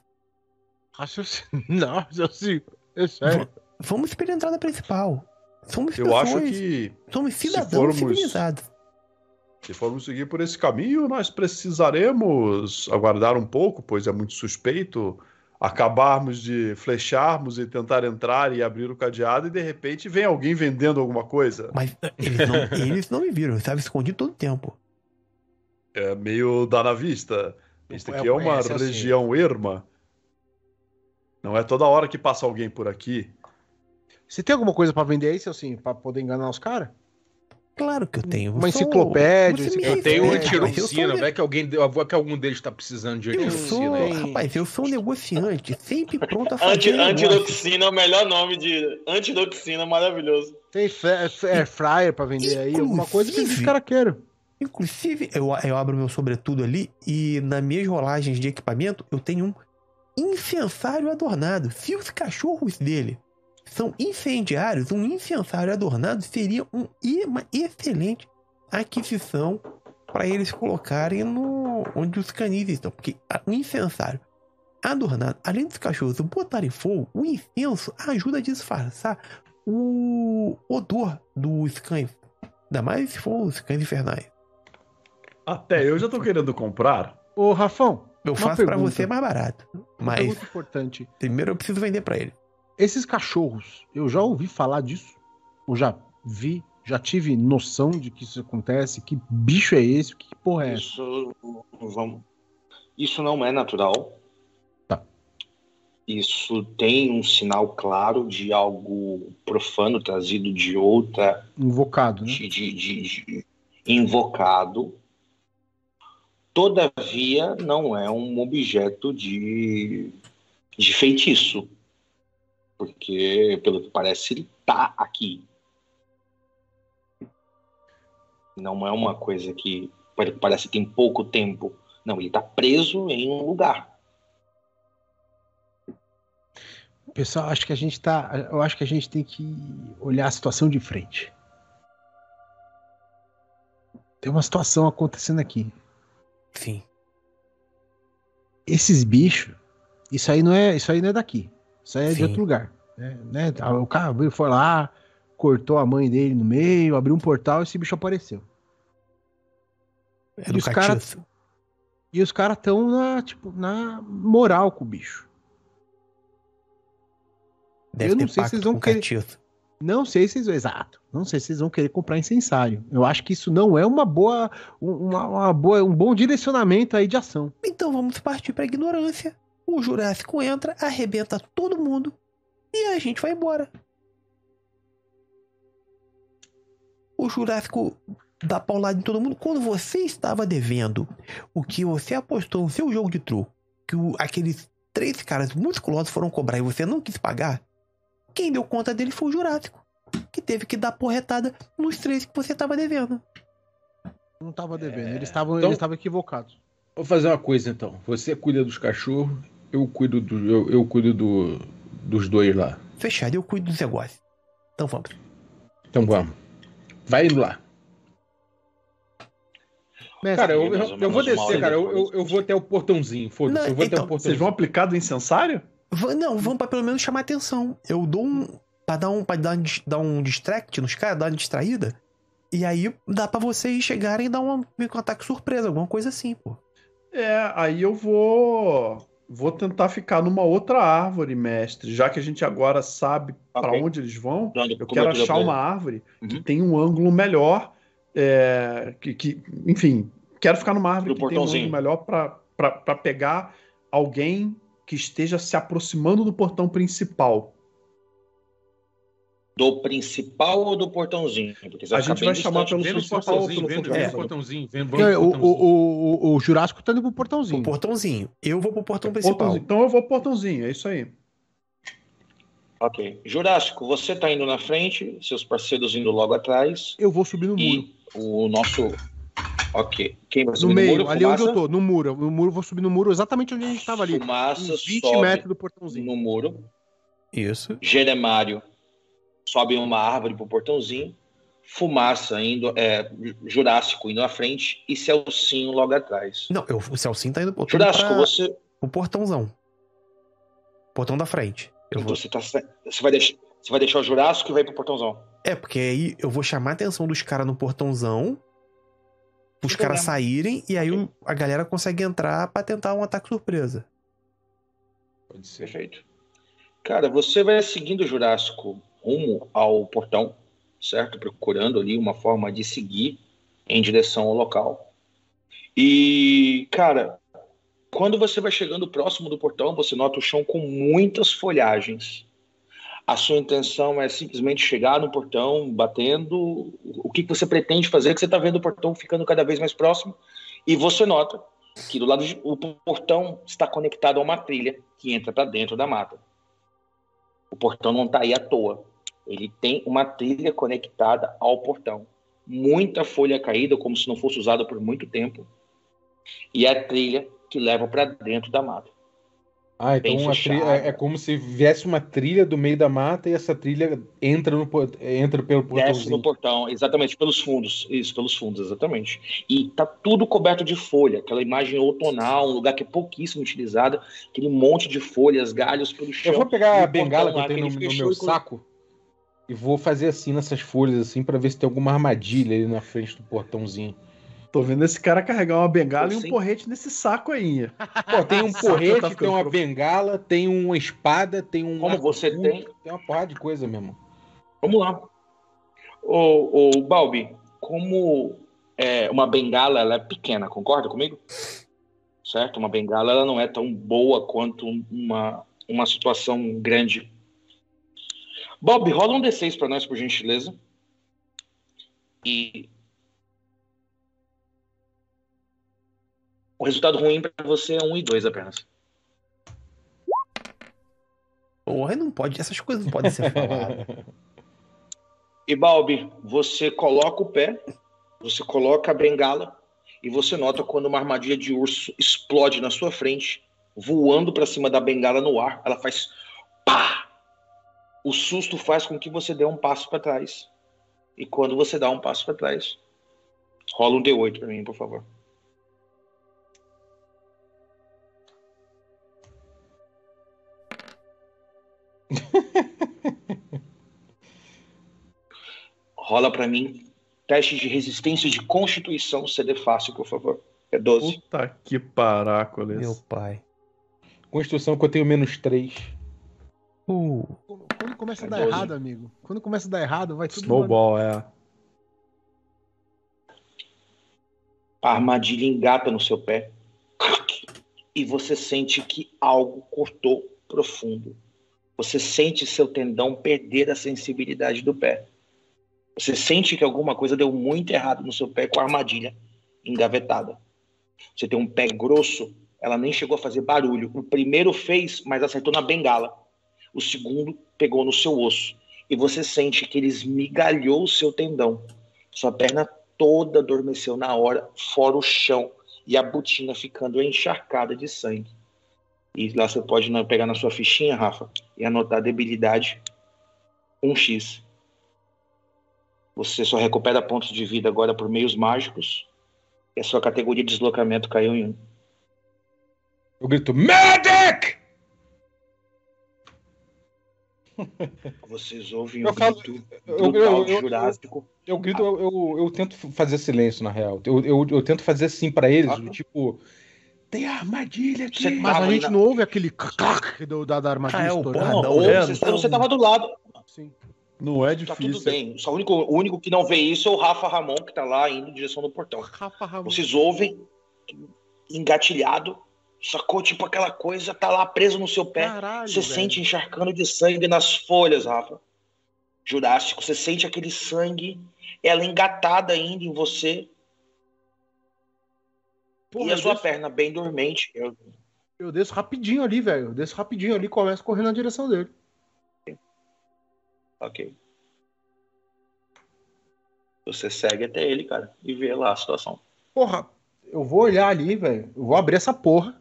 Raciocínio. Não, raciocínio. É sério. Vamos pela entrada principal. Somos Eu pessoas, acho que somos se cidadãos formos- civilizados. se formos seguir por esse caminho, nós precisaremos aguardar um pouco, pois é muito suspeito acabarmos de flecharmos e tentar entrar e abrir o cadeado e de repente vem alguém vendendo alguma coisa. Mas eh, eles não, eles não me viram, eu estava escondido todo o tempo. É meio dá na vista. Isso É, aqui é uma conhece assim. região erma. Não é toda hora que passa alguém por aqui. Você tem alguma coisa pra vender aí, seu assim, pra poder enganar os caras? Claro que eu tenho. Uma eu sou- enciclopédia, enciclopédia. Eu tenho um sou vai que alguém, que algum deles tá precisando de Eu sou, aí. rapaz, eu sou um negociante, sempre pronto a fazer Anti, negócio. antidoxina é o melhor nome de. Antidoxina maravilhoso. Tem fa- fa- air fryer pra vender aí? Alguma coisa que esses Inclusive- caras querem. Inclusive, eu, eu abro meu sobretudo ali e nas minhas rolagens de equipamento eu tenho um incensário adornado. Se os cachorros dele são incendiários, um incensário adornado seria um, uma excelente aquisição para eles colocarem no onde os canis estão. Porque o incensário adornado, além dos cachorros botarem fogo, o incenso ajuda a disfarçar o odor dos cães. Ainda mais se for os cães infernais. Até eu já tô querendo comprar. Ô, Rafão, Eu faço pra pergunta. você mais barato. Mas importante. primeiro eu preciso vender pra ele. Esses cachorros, eu já ouvi falar disso? Ou já vi? Já tive noção de que isso acontece? Que bicho é esse? Que porra é essa? Isso, vamos, isso não é natural. Tá. Isso tem um sinal claro de algo profano trazido de outra, Invocado, né? de- de- de- invocado. Todavia, não é um objeto de, de feitiço. Porque, pelo que parece, ele tá aqui. Não é uma coisa que pare- parece que tem pouco tempo. Não, ele tá preso em um lugar. Pessoal, acho que a gente tá. Eu acho que a gente tem que olhar a situação de frente. Tem uma situação acontecendo aqui. Sim. Esses bichos, isso aí não é, isso aí não é daqui. Isso aí é de Sim. outro lugar. Né? Né? O cara foi lá, cortou a mãe dele no meio, abriu um portal e esse bicho apareceu. É E os cara-. E os caras tão na, tipo, na moral com o bicho. Deve eu não sei se vocês vão querer- catiço. Não sei se vocês. Exato. Não sei se vocês vão querer comprar incensário. Eu acho que isso não é uma boa. Uma, uma boa um bom direcionamento aí de ação. Então vamos partir pra ignorância. O Jurássico entra, arrebenta todo mundo e a gente vai embora. O Jurássico dá paulada em todo mundo. Quando você estava devendo o que você apostou no seu jogo de truco, que o- aqueles três caras musculosos foram cobrar e você não quis pagar, quem deu conta dele foi o Jurássico, que teve que dar porretada nos três que você estava devendo. Não tava devendo. Eles estavam Então- eles estavam equivocados. Vou fazer uma coisa então. Você cuida dos cachorros, eu cuido do. Eu, eu cuido do, dos dois lá. Fechado, eu cuido dos negócios. Então vamos. Então vamos. Vai indo lá. Mestre, Cara, eu, eu, eu vou descer, cara. Eu, eu, eu vou até o portãozinho. Foda-se, eu vou até então, o portãozinho. Vocês vão aplicar do incensário? Não, vamos pra pelo menos chamar atenção. Eu dou um. Pra dar um, pra dar um, dar um distract nos caras, dar uma distraída. E aí dá pra vocês chegarem e dar um, um ataque surpresa, alguma coisa assim, pô. É, aí eu vou vou tentar ficar numa outra árvore, mestre, já que a gente agora sabe pra Ok. onde eles vão. Eu quero achar uma árvore que Uhum. tem um ângulo melhor, é, que, que- enfim, quero ficar numa árvore Do que tem um ângulo melhor pra pegar alguém que esteja se aproximando do portão principal. Do principal ou do portãozinho? A gente vai chamar pelo no principal ou portãozinho, pelo vem, vem portãozinho? no portãozinho. Vamos no o, portãozinho. o, o, o Jurássico tá indo pro O portãozinho. portãozinho. Eu vou pro portão principal. Portãozinho. Então eu vou pro portãozinho, é isso aí. Ok. Jurássico, você tá indo na frente, seus parceiros indo logo atrás. Eu vou subir no muro. E o nosso. Ok. Quem vai No subir meio, no muro? ali onde eu Fumaça? tô, no muro. No muro, vou subir no muro exatamente onde a gente tava ali. Fumaça Uns 20 sobe metros do portãozinho. no muro. Isso. Jeremário sobe uma árvore pro portãozinho. Fumaça indo. É, Jurássico indo à frente e Celcinho logo atrás. Não, eu, o Celcinho tá indo pro, Jurássico, pra, você. o portãozão. Portão da frente. Eu Então vou... você, tá, você, vai deixar, você vai deixar o Jurássico e vai pro portãozão. É, porque aí eu vou chamar a atenção dos caras no portãozão. Os caras saírem e aí o- a galera consegue entrar pra tentar um ataque surpresa. Pode ser. Perfeito. Cara, você vai seguindo o Jurássico rumo ao portão, certo? Procurando ali uma forma de seguir em direção ao local. E, cara, quando você vai chegando próximo do portão, você nota o chão com muitas folhagens. A sua intenção é simplesmente chegar no portão, batendo. O que você pretende fazer? Que você está vendo o portão ficando cada vez mais próximo. E você nota que do lado de, o portão está conectado a uma trilha que entra para dentro da mata. O portão não está aí à toa. Ele tem uma trilha conectada ao portão. Muita folha caída, como se não fosse usada por muito tempo. E é a trilha que leva para dentro da mata. Ah, então é, é como se viesse uma trilha do meio da mata e essa trilha entra, no, entra pelo Desce portãozinho. no portão, exatamente, pelos fundos. Isso, pelos fundos, exatamente. E tá tudo coberto de folha, aquela imagem outonal, um lugar que é pouquíssimo utilizado, aquele monte de folhas, galhos pelo chão. Eu vou pegar a bengala que portão eu tenho no, no meu co- saco e vou fazer assim nessas folhas assim pra ver se tem alguma armadilha ali na frente do portãozinho. Tô vendo esse cara carregar uma bengala e um Sim. porrete nesse saco aí. Pô, tem um Saco porrete, tá tem uma bengala, tem uma espada, tem um. Como você tem? Tem uma porrada de coisa mesmo. Vamos lá. Ô, ô Balbi, como é, uma bengala ela é pequena, concorda comigo? Certo? Uma bengala ela não é tão boa quanto uma, uma situação grande. Bob, rola um D6 para nós, por gentileza. E. O resultado ruim para você é 1 e 2 apenas. Porra, não pode. Essas coisas não podem ser faladas. E Balbi, você coloca o pé, você coloca a bengala e você nota quando uma armadilha de urso explode na sua frente, voando para cima da bengala no ar, ela faz pá! O susto faz com que você dê um passo para trás. E quando você dá um passo para trás, rola um D8 para mim, por favor. Rola para mim teste de resistência de constituição CD fácil, por favor. É 12. Puta que parácoles. Meu pai. Constituição que eu tenho menos 3. Uh, começa a dar 12. errado, amigo. Quando começa a dar errado, vai tudo. Snowball, é. A armadilha engata no seu pé. E você sente que algo cortou profundo. Você sente seu tendão perder a sensibilidade do pé. Você sente que alguma coisa deu muito errado no seu pé com a armadilha engavetada. Você tem um pé grosso, ela nem chegou a fazer barulho. O primeiro fez, mas acertou na bengala. O segundo pegou no seu osso. E você sente que ele esmigalhou o seu tendão. Sua perna toda adormeceu na hora, fora o chão e a botina ficando encharcada de sangue. E lá você pode pegar na sua fichinha, Rafa, e anotar debilidade 1x. Você só recupera pontos de vida agora por meios mágicos. E a sua categoria de deslocamento caiu em 1. Eu grito, Medic! Vocês ouvem Eu um falo- grito eu- eu- de eu- Jurássico. Eu grito, eu, eu, eu tento fazer silêncio, na real. Eu, eu, eu tento fazer assim pra eles, Ah. tipo, tem armadilha aqui. Você Mas a gente na- não ouve aquele clac do, da, da armadilha Ah, é o porra. Ou é, você, não você tá- tava do lado. Sim. Não é Tá difícil. tudo bem. Só o único, o único que não vê isso é o Rafa Ramon, que tá lá indo em direção do portão. Rafa Ramon. Vocês ouvem engatilhado, sacou? Tipo aquela coisa tá lá preso no seu pé. Caralho, Você velho. sente encharcando de sangue nas folhas, Rafa. Jurássico, você sente aquele sangue, ela engatada ainda em você. Porra, e a sua desço- perna bem dormente. Eu- Eu desço rapidinho ali, velho. Eu desço rapidinho ali e começo correndo na direção dele. Ok. Você segue até ele, cara, e vê lá a situação. Porra, eu vou olhar ali, velho. Eu vou abrir essa porra.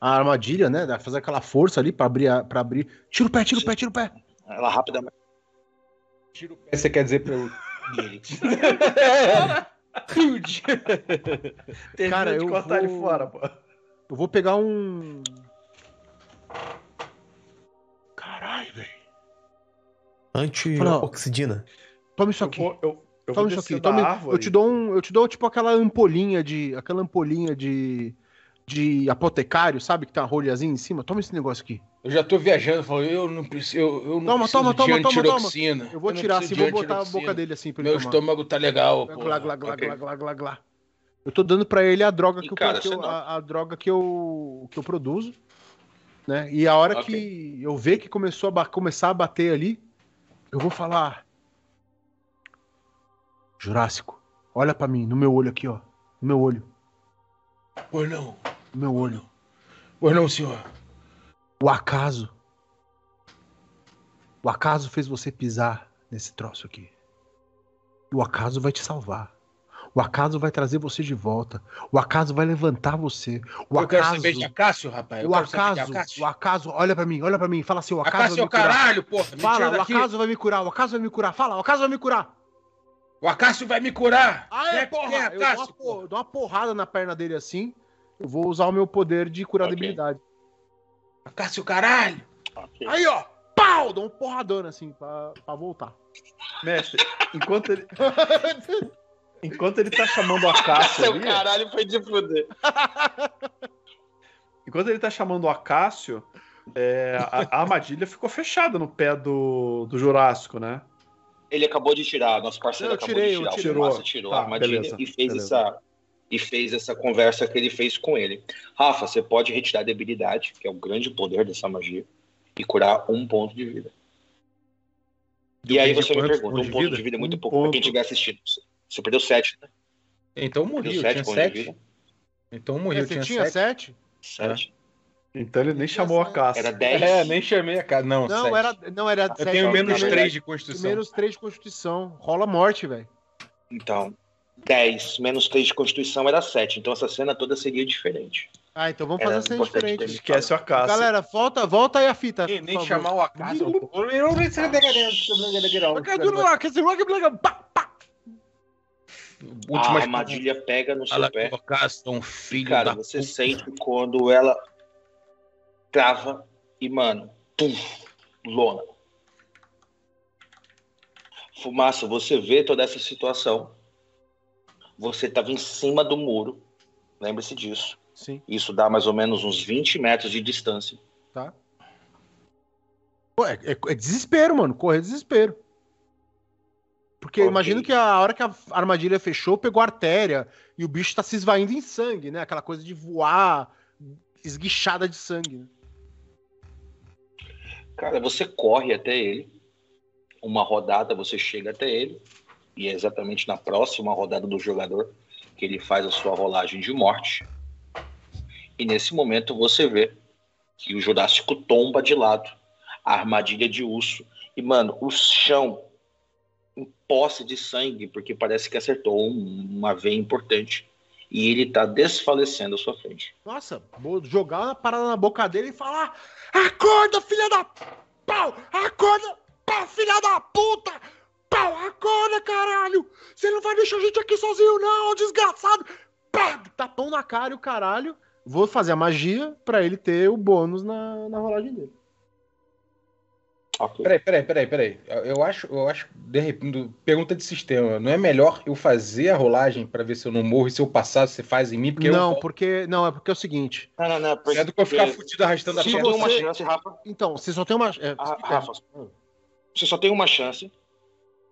A armadilha, né? Dá- Fazer aquela força ali pra abrir. a- Pra abrir. Tira o pé, tira o pé, tira o pé. Ela rapidamente. Tira o pé, você quer dizer pra eu. Ele. Termina Cara, de eu cortar ele vou- fora, pô. Eu vou pegar um. Caralho, velho. Anti-oxidina. Toma isso Eu aqui. vou, eu, eu vou Toma isso aqui. Toma... árvore. Eu te dou um. Eu te dou tipo aquela ampolinha de. Aquela ampolinha de. De apotecário, sabe? Que tem uma rolhazinha em cima. Toma esse negócio aqui. Eu já tô viajando, falo, eu não preciso. Eu, eu não Toma, preciso toma, de toma, toma, antiroxina. Eu vou não tirar assim, vou botar a boca dele assim pra ele Meu tomar. estômago tá legal, pô. Glá, glá, glá, glá, glá, glá, glá. Eu tô dando pra ele a droga E, que, eu, cara, que eu- você não. a, a droga que eu que eu produzo, né? E a hora Ok. que eu ver que começou a começar a bater ali, eu vou falar Jurássico, olha pra mim, no meu olho aqui, ó. No meu olho, Pois não. Meu olho. Pois não, senhor. O acaso O acaso fez você pisar nesse troço aqui. O acaso vai te salvar. O acaso vai trazer você de volta. O acaso vai levantar você. O eu quero acaso saber de Acácio, rapaz. Eu O quero saber de acaso, Acácio. o acaso, olha pra mim, olha pra mim, fala assim, o acaso Acácio é vai o me curar. caralho, porra. Me Fala, o daqui. acaso vai me curar, o acaso vai me curar. Fala, o acaso vai me curar. O Acácio vai me curar. Ah, é, Quem porra, é eu dou uma, Acácio, porra? eu dou uma porrada na perna dele assim, eu vou usar o meu poder de curar Ok. debilidade. Acácio, caralho. Ok. Aí, ó, pau, dou um porradão assim, pra, pra voltar. Mestre, enquanto ele. enquanto ele tá chamando o Acácio Seu ali, caralho foi de fuder. enquanto ele tá chamando o Acácio, é, a, a armadilha ficou fechada no pé do, do Jurássico, né? Ele acabou de tirar, nosso parceiro Eu acabou tirei, de eu tirar. tirei. O Fumaça tirou Tá, a armadilha beleza, e fez beleza. essa e fez essa conversa que ele fez com ele. Rafa, você pode retirar a debilidade, que é o grande poder dessa magia, e curar um ponto de vida. E aí você me pergunta, um ponto vida? de vida é muito Um pouco pra quem estiver assistindo. Você perdeu sete, né? Então eu morri, eu sete tinha sete. Então eu morri, É, eu você tinha, tinha sete. sete? Sete. Então ele nem chamou o Acácio. Era dez. É, nem chamei a cara. Não, Não, era, não, era Eu sete. tenho menos na 3 verdade, de constituição. Menos três de constituição. Rola morte, velho. Então, 10 menos 3 de constituição era 7. Então essa cena toda seria diferente. Ah, então vamos fazer Era assim importante diferente. Esquece o Acácio. Galera, volta, volta aí a fita. Nem, por nem chamar o acaso. A armadilha pega no seu pé. é um filho Cara, você puta. sente quando ela trava e, mano, pum, lona. Fumaça, você vê toda essa situação. Você estava em cima do muro. Lembre-se disso. Sim, Isso dá mais ou menos uns 20 metros de distância. tá. Pô, é, é- é desespero, mano. Correr é desespero. Porque eu Ok. imagino que a hora que a armadilha fechou, pegou a artéria e o bicho tá se esvaindo em sangue, né? Aquela coisa de voar esguichada de sangue. né? Cara, você corre até ele. Uma rodada você chega até ele. E é exatamente na próxima rodada do jogador que ele faz a sua rolagem de morte. E nesse momento você vê que o Jurássico tomba de lado. A armadilha de urso. E, mano, o chão em posse de sangue, porque parece que acertou um- uma veia importante. E ele tá desfalecendo à sua frente. Nossa, vou jogar uma parada na boca dele e falar: Acorda, filha da pau! Acorda, filha da puta! Pau, acorda, caralho! Você não vai deixar a gente aqui sozinho, não, desgraçado! Pá, tapão na cara e o caralho. Vou fazer a magia pra ele ter o bônus na, na rolagem dele. Ok. Peraí, peraí, peraí, peraí. Eu, eu acho, eu acho, de repente, pergunta de sistema. Não é melhor eu fazer a rolagem pra ver se eu não morro e se eu passar, você faz em mim? Porque não, eu porque. Não, é porque é o seguinte. Não, não, não. é do que eu ficar fudido arrastando a Se Você perna. tem uma você- chance, Rafa. Então, você só tem uma. é, Ah. Rafa, você só tem uma chance,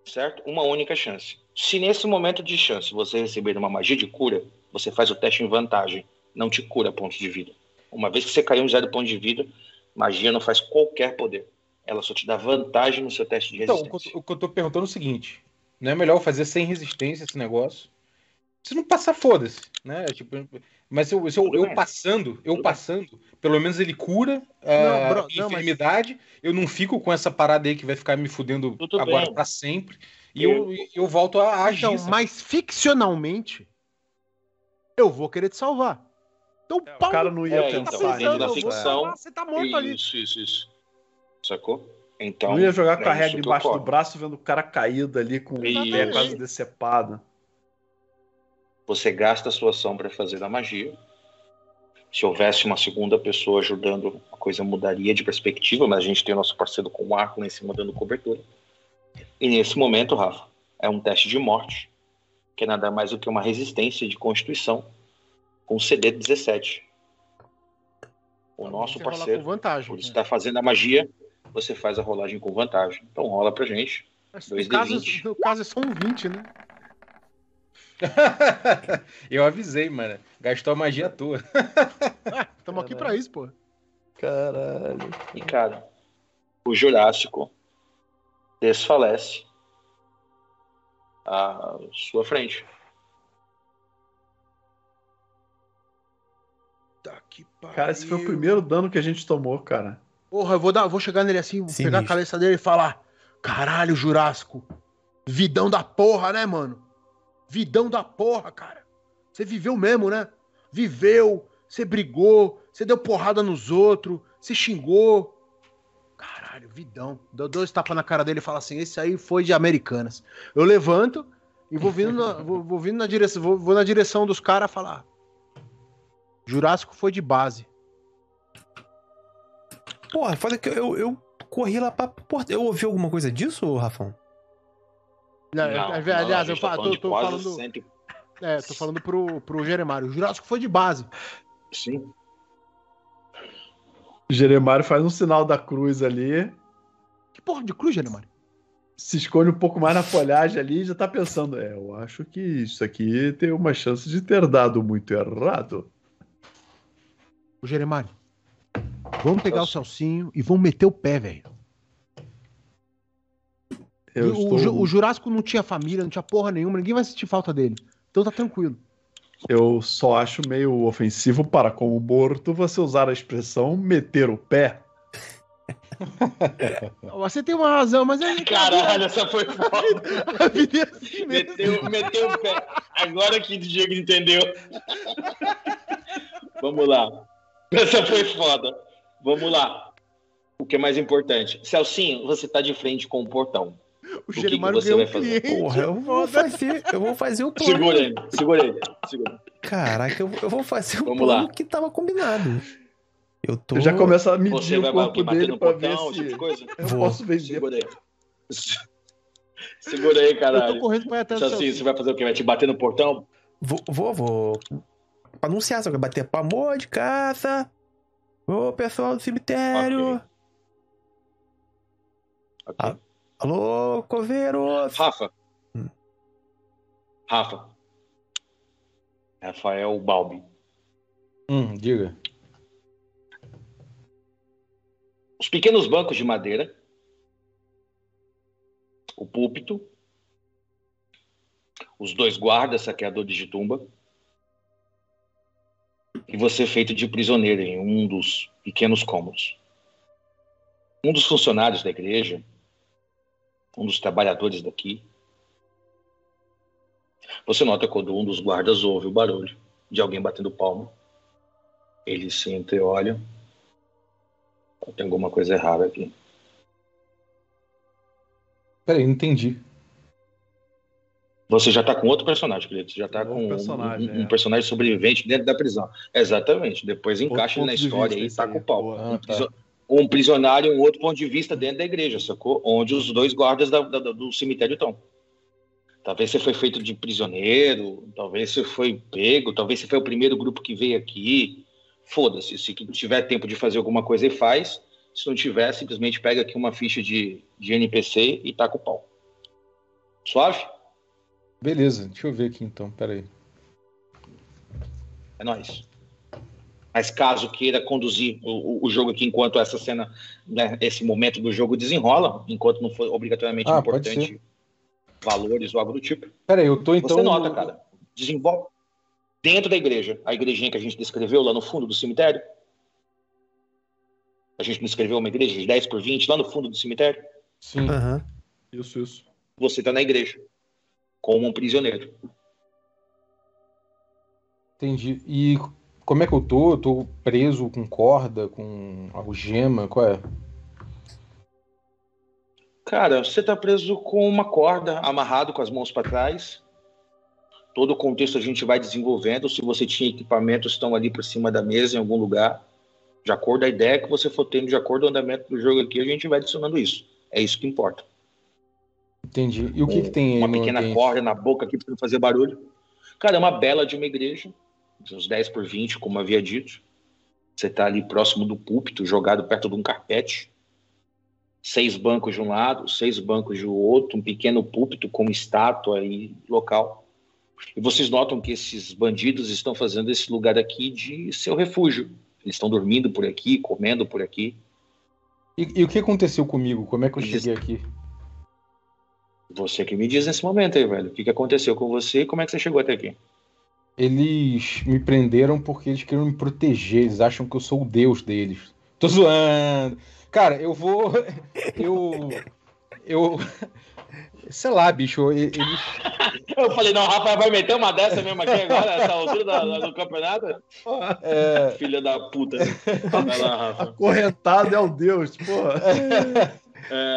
certo? Uma única chance. Se nesse momento de chance você receber uma magia de cura, você faz o teste em vantagem. Não te cura pontos de vida. Uma vez que você caiu em zero ponto de vida, magia não faz qualquer poder. Ela só te dá vantagem no seu teste de Então, resistência. eu, o que eu tô perguntando é o seguinte: não é melhor eu fazer sem resistência esse negócio? Se não passar, foda-se, né? Tipo, mas eu, eu, eu passando, eu Tudo passando, pelo menos ele cura Não, a bro, não, mas- enfermidade, eu não fico com essa parada aí que vai ficar me fudendo Tudo agora pra sempre, e eu, eu volto a agir. Então, mas ficcionalmente, eu vou querer te salvar. Então, É, o pau cara não ia É, pensar então, pensando, eu ficção, salvar, você tá morto ali. Isso, isso, isso. Sacou? Então. Não ia jogar é com a isso regra que embaixo do braço vendo o cara caído ali com o pé Isso. quase decepado. Você gasta a sua ação para fazer a magia. Se houvesse uma segunda pessoa ajudando, a coisa mudaria de perspectiva, mas a gente tem o nosso parceiro com o arco lá em cima dando cobertura. E nesse momento, Rafa, é um teste de morte, que é nada mais do que uma resistência de constituição com CD 17. O nosso Você rola parceiro, com vantagem. por né? estar fazendo a magia, você faz a rolagem com vantagem. Então rola pra gente. Mas No caso, D20. no caso é só um 20, né? eu avisei, mano. Gastou a magia. Ah, estamos aqui pra isso, pô. Caralho. E, cara, o Jurássico desfalece à sua frente. Tá que Cara, esse foi o primeiro dano que a gente tomou, cara. Porra, eu vou, dar, vou chegar nele assim, vou Sinistro. pegar a cabeça dele e falar: Caralho, Jurássico. Vidão da porra, né, mano? Vidão da porra, cara. Você viveu mesmo, né? Viveu, você brigou, você deu porrada nos outros, você xingou. Caralho, vidão. Deu dois tapas na cara dele e fala assim: esse aí foi de Americanas. Eu levanto e vou vindo na, vou, vou vindo na direção, vou, vou na direção dos caras falar. Jurássico foi de base. Porra, foda que eu, eu corri lá pra porta. Eu ouvi alguma coisa disso, Rafão? Não, Não, aliás, não, eu tá tô, tô falando. cento e- É, tô falando pro, pro Jeremário. O Jurássico foi de base. Sim. Jeremário faz um sinal da cruz ali, Que porra de cruz, Jeremário? se esconde um pouco mais na folhagem ali e já tá pensando, é, eu acho que isso aqui tem uma chance de ter dado muito errado. O Jeremário. Vamos pegar o Celcinho e vamos meter o pé, velho. Eu O, estou, o Jurássico não tinha família, não tinha porra nenhuma, ninguém vai sentir falta dele. Então tá tranquilo. eu só acho meio ofensivo para como morto você usar a expressão meter o pé. Você tem uma razão, mas é. Caralho, essa foi foda. A vida é assim. Meteu, meteu o pé. Agora que o Diego entendeu. Vamos lá. Essa foi foda. Vamos lá. O que é mais importante? Celcinho, você tá de frente com o portão. O, você ganhou um cliente. Porra, eu vou fazer, eu vou fazer o plano. Segura aí, segura aí. Segura. Caraca, eu, eu vou fazer o Vamos plano lá. que tava combinado. Eu tô. Eu já começa a medir Você o corpo dele no pra ver tipo se de coisa? eu Vou. posso vender. Segura aí. Segura aí, Eu tô caralho. correndo pra o Celcinho, você vai fazer o quê? Vai te bater no portão? Vou, vou, vou. Pra anunciar, só que bater pra amor de casa. Ô, pessoal do cemitério. Ok. Ok. Alô, coveiros. Rafa. Hum. Rafa. Rafael Balbi. Hum, diga. Os pequenos bancos de madeira, o púlpito, os dois guardas saqueadores de tumba, e você feito de prisioneiro em um dos pequenos cômodos. Um dos funcionários da igreja, um dos trabalhadores daqui, você nota quando um dos guardas ouve o barulho de alguém batendo palma. Ele se entreolha. Tem alguma coisa errada aqui. Peraí, não entendi. Você já tá com outro personagem, querido. Você já tá com um- personagem, um, um é. personagem sobrevivente dentro da prisão. Exatamente. Depois encaixa ele na história e isso tá o pau. Ah, Um, tá. Um prisionário e um outro ponto de vista dentro da igreja, sacou? Onde os dois guardas da- da- do cemitério estão. Talvez você foi feito de prisioneiro, talvez você foi pego, talvez você foi o primeiro grupo que veio aqui. Foda-se. Se tiver tempo de fazer alguma coisa, ele faz. Se não tiver, simplesmente pega aqui uma ficha de, de NPC e taca o pau. Suave? Beleza, deixa eu ver aqui então, peraí. É nóis. Mas caso queira conduzir o, o- jogo aqui enquanto essa cena, né, esse momento do jogo desenrola, enquanto não for obrigatoriamente Ah, importante valores ou algo do tipo, Peraí, eu tô então. você nota, cara. Desenvolve dentro da igreja, a igrejinha que a gente descreveu lá no fundo do cemitério. A gente não escreveu uma igreja de 10 por 20 lá no fundo do cemitério. Sim. Aham. Isso, isso. Você está na igreja, como um prisioneiro. Entendi. E como é que eu tô? Eu tô preso com corda, com algema, qual é? Cara, você tá preso com uma corda, amarrado com as mãos para trás. Todo o contexto a gente vai desenvolvendo. Se você tinha equipamentos, estão ali por cima da mesa em algum lugar. De acordo com a ideia que você for tendo, de acordo com o andamento do jogo aqui, a gente vai adicionando isso. É isso que importa. Entendi. E o que, que tem aí Uma pequena ambiente? corda na boca aqui para não fazer barulho. Cara, é uma bela de uma igreja, de uns 10 por 20, como havia dito. Você tá ali próximo do púlpito, jogado perto de um carpete. Seis bancos de um lado, seis bancos do outro, um pequeno púlpito com estátua aí local. E vocês notam que esses bandidos estão fazendo esse lugar aqui de seu refúgio. Eles estão dormindo por aqui, comendo por aqui. E, e o que aconteceu comigo? Como é que eu Eles- cheguei aqui? Você que me diz nesse momento aí, velho. O que, que aconteceu com você e como é que você chegou até aqui? Eles me prenderam porque eles queriam me proteger. Eles acham que eu sou o deus deles. Tô zoando. Cara, eu vou. Eu. Eu. Sei lá, bicho. Eles. Eu falei, não, o Rafa vai meter uma dessa mesmo aqui agora, nessa altura da- do campeonato? É, Filha da puta. Vai lá, Rafa. Acorrentado é o Deus, porra. É,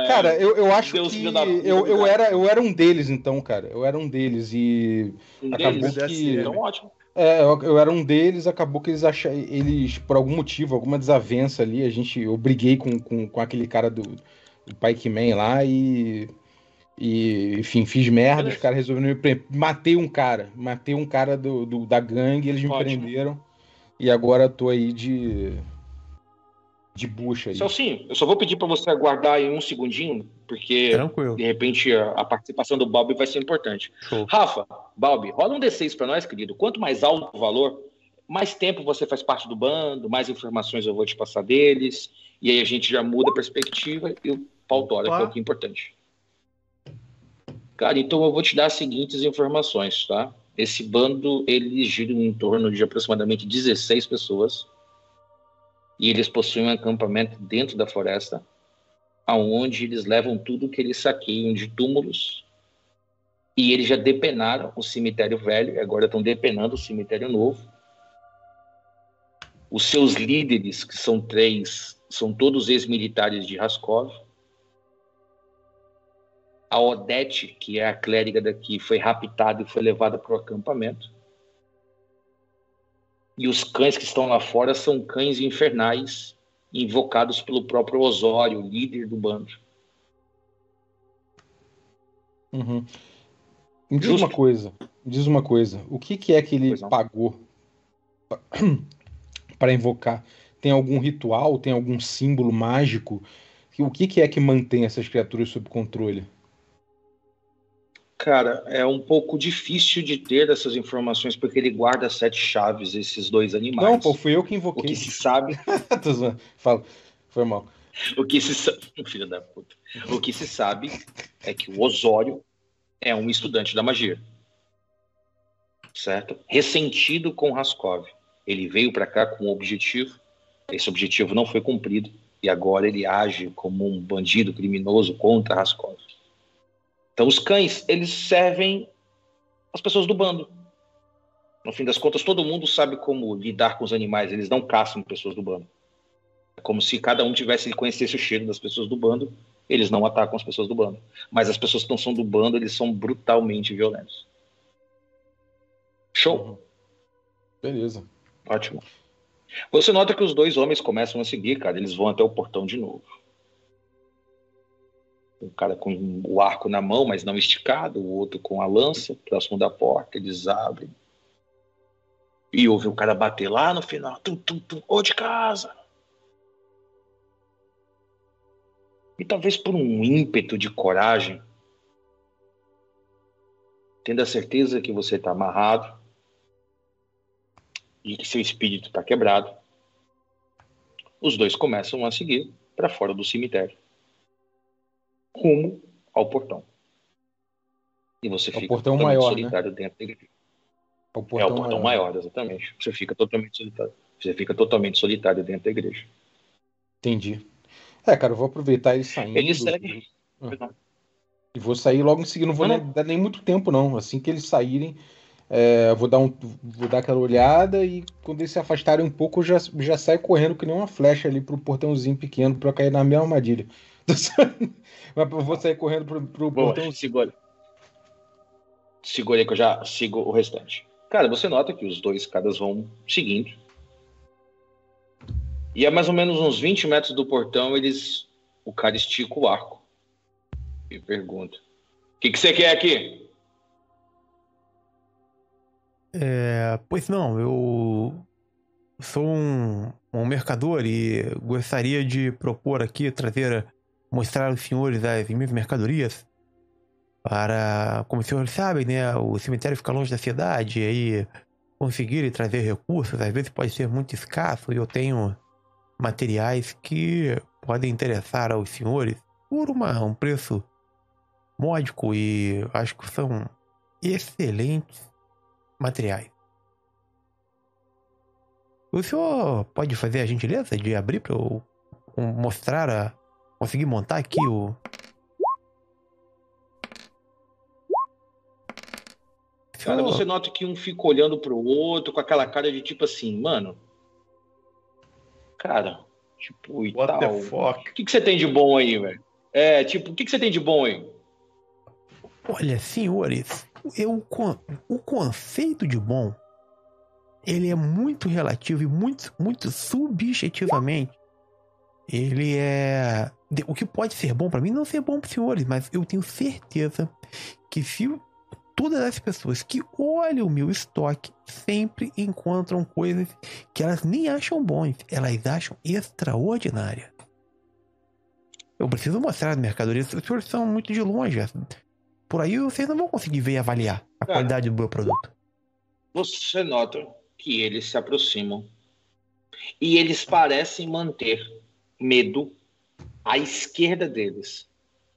Cara, eu, eu acho Deus, que da eu, eu, era, eu era um deles, então, cara. Eu era um deles. E. um acabou deles. que- Então, ótimo. É, eu, eu era um deles, acabou que eles acharam. Eles, por algum motivo, alguma desavença ali, a gente. Eu briguei com, com, com aquele cara do, do Pike Man lá e. E, enfim, fiz merda, Beleza. os caras resolveram me prender. Matei um cara. Matei um cara do, do- da gangue, eles me Ótimo. prenderam. E agora tô aí de. De bucha aí. Celcinho, eu só vou pedir pra você aguardar aí um segundinho, porque Tranquilo. de repente a, a participação do Bob vai ser importante. Show. Rafa, Balbi, rola um D6 pra nós, querido. Quanto mais alto o valor, mais tempo você faz parte do bando, mais informações eu vou te passar deles, e aí a gente já muda a perspectiva e o pau tora, que é o que é importante. Cara, então eu vou te dar as seguintes informações, tá? Esse bando, ele gira em torno de aproximadamente 16 pessoas, e eles possuem um acampamento dentro da floresta, aonde eles levam tudo que eles saqueiam de túmulos e eles já depenaram o cemitério velho e agora estão depenando o cemitério novo. Os seus líderes, que são três, são todos ex-militares de Raskov. A Odete, que é a clériga daqui, foi raptada e foi levada para o acampamento. E os cães que estão lá fora são cães infernais, invocados pelo próprio Osório, líder do bando. Uhum. Me diz Justo. uma coisa, diz uma coisa. O que, que é que ele pagou para invocar? Tem algum ritual? Tem algum símbolo mágico? O que, que é que mantém essas criaturas sob controle? Cara, é um pouco difícil de ter essas informações porque ele guarda sete chaves, esses dois animais. Não, pô, fui eu que invoquei. O que se sabe. Fala, foi mal. O que se sabe. Filho da puta. O que se sabe é que o Osório é um estudante da magia. Certo? Ressentido com Raskov. Ele veio para cá com um objetivo. Esse objetivo não foi cumprido. E agora ele age como um bandido criminoso contra Raskov. Então, os cães, eles servem as pessoas do bando. No fim das contas, todo mundo sabe como lidar com os animais, eles não caçam pessoas do bando. É como se cada um tivesse conhecesse o cheiro das pessoas do bando, eles não atacam as pessoas do bando. Mas as pessoas que não são do bando, eles são brutalmente violentos. Show? Uhum. Beleza. Ótimo. Você nota que os dois homens começam a seguir, cara, eles vão até o portão de novo um cara com o arco na mão, mas não esticado, o outro com a lança, próximo da porta, eles abrem. E ouve o cara bater lá no final, tum, tum, tum, ô de casa. E talvez por um ímpeto de coragem, tendo a certeza que você está amarrado e que seu espírito está quebrado, os dois começam a seguir para fora do cemitério rumo ao portão. E você é fica portão maior, né? solitário né? dentro da igreja. É o portão, é o portão maior. maior, exatamente. Você fica totalmente solitário. Você fica totalmente solitário dentro da igreja. Entendi. É, cara, eu vou aproveitar ele saindo. Ele segue. Ah. E vou sair logo em seguida. Não vou nem, dar nem muito tempo, não. Assim que eles saírem, é, vou, dar um, vou dar aquela olhada e quando eles se afastarem um pouco, eu já, já saio correndo que nem uma flecha ali pro portãozinho pequeno para cair na minha armadilha. Mas eu vou sair correndo pro, pro Boa, portão. Segura. Segura aí que eu já sigo o restante. Cara, você nota que os dois caras vão seguindo. E a mais ou menos uns 20 metros do portão, eles. O cara estica o arco. E pergunta: O que, que você quer aqui? É, pois não, eu sou um, um mercador e gostaria de propor aqui trazer mostrar aos senhores as minhas mercadorias para, como os senhores sabem, né, o cemitério fica longe da cidade e aí conseguirem trazer recursos às vezes pode ser muito escasso e eu tenho materiais que podem interessar aos senhores por uma, um preço módico e acho que são excelentes materiais. O senhor pode fazer a gentileza de abrir para eu mostrar a, Consegui montar aqui o. Cara, você nota que um fica olhando pro outro com aquela cara de tipo assim, mano. Cara, tipo, e What tal. O que, que você tem de bom aí, velho? É, tipo, o que, que você tem de bom aí? Olha, senhores, eu, o conceito de bom ele é muito relativo e muito, muito subjetivamente ele é. O que pode ser bom para mim não ser bom para os senhores, mas eu tenho certeza que se todas as pessoas que olham o meu estoque sempre encontram coisas que elas nem acham bons, elas acham extraordinárias. Eu preciso mostrar as mercadorias, os senhores são muito de longe. Por aí vocês não vão conseguir ver e avaliar a Cara, qualidade do meu produto. Você nota que eles se aproximam e eles parecem manter medo à esquerda deles.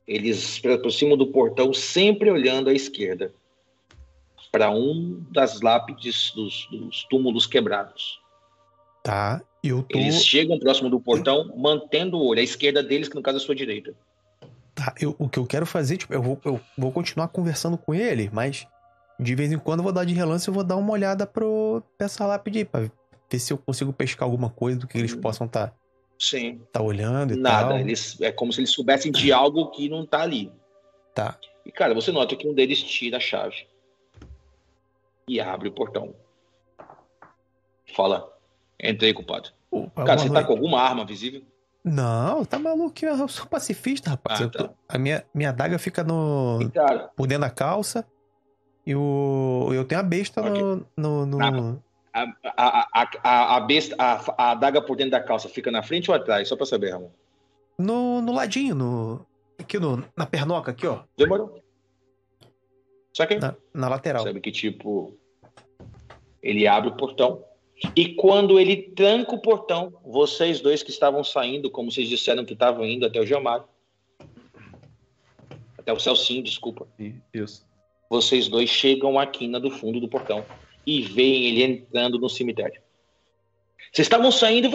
Eles se aproximam do portão sempre olhando à esquerda para um das lápides dos, dos, túmulos quebrados. Tá, eu tô... Eles chegam próximo do portão, mantendo o olho à esquerda deles, que no caso é a sua direita. Tá, eu, o que eu quero fazer, tipo, eu vou, eu vou continuar conversando com ele, mas de vez em quando eu vou dar de relance e vou dar uma olhada pro, pra essa lápide aí, pra ver se eu consigo pescar alguma coisa do que eles Hum. possam estar Sim. tá olhando e Nada. tal. Eles, é como se eles soubessem de algo que não tá ali. Tá. E, cara, você nota que um deles tira a chave e abre o portão. Fala, entrei, culpado. Opa, Cara, você tá com alguma arma visível? Não, tá maluco? Eu sou pacifista, rapaz. Ah, Eu tô- tá. A minha, minha adaga fica no, E, cara, por dentro da calça. E o, eu tenho a besta no. no, no- Ah. A, a, a, a, a besta, a, a adaga por dentro da calça fica na frente ou atrás? Só pra saber, Ramon. no, no ladinho, no. Aqui no, na pernoca, aqui, ó. Demorou. Só que Na, na lateral. sabe que, tipo, ele abre o portão. E quando ele tranca o portão, vocês dois que estavam saindo, como vocês disseram que estavam indo até o Giamar, até o Celcinho, desculpa, Isso. vocês dois chegam à quina do fundo do portão e veem ele entrando no cemitério. Vocês estavam saindo.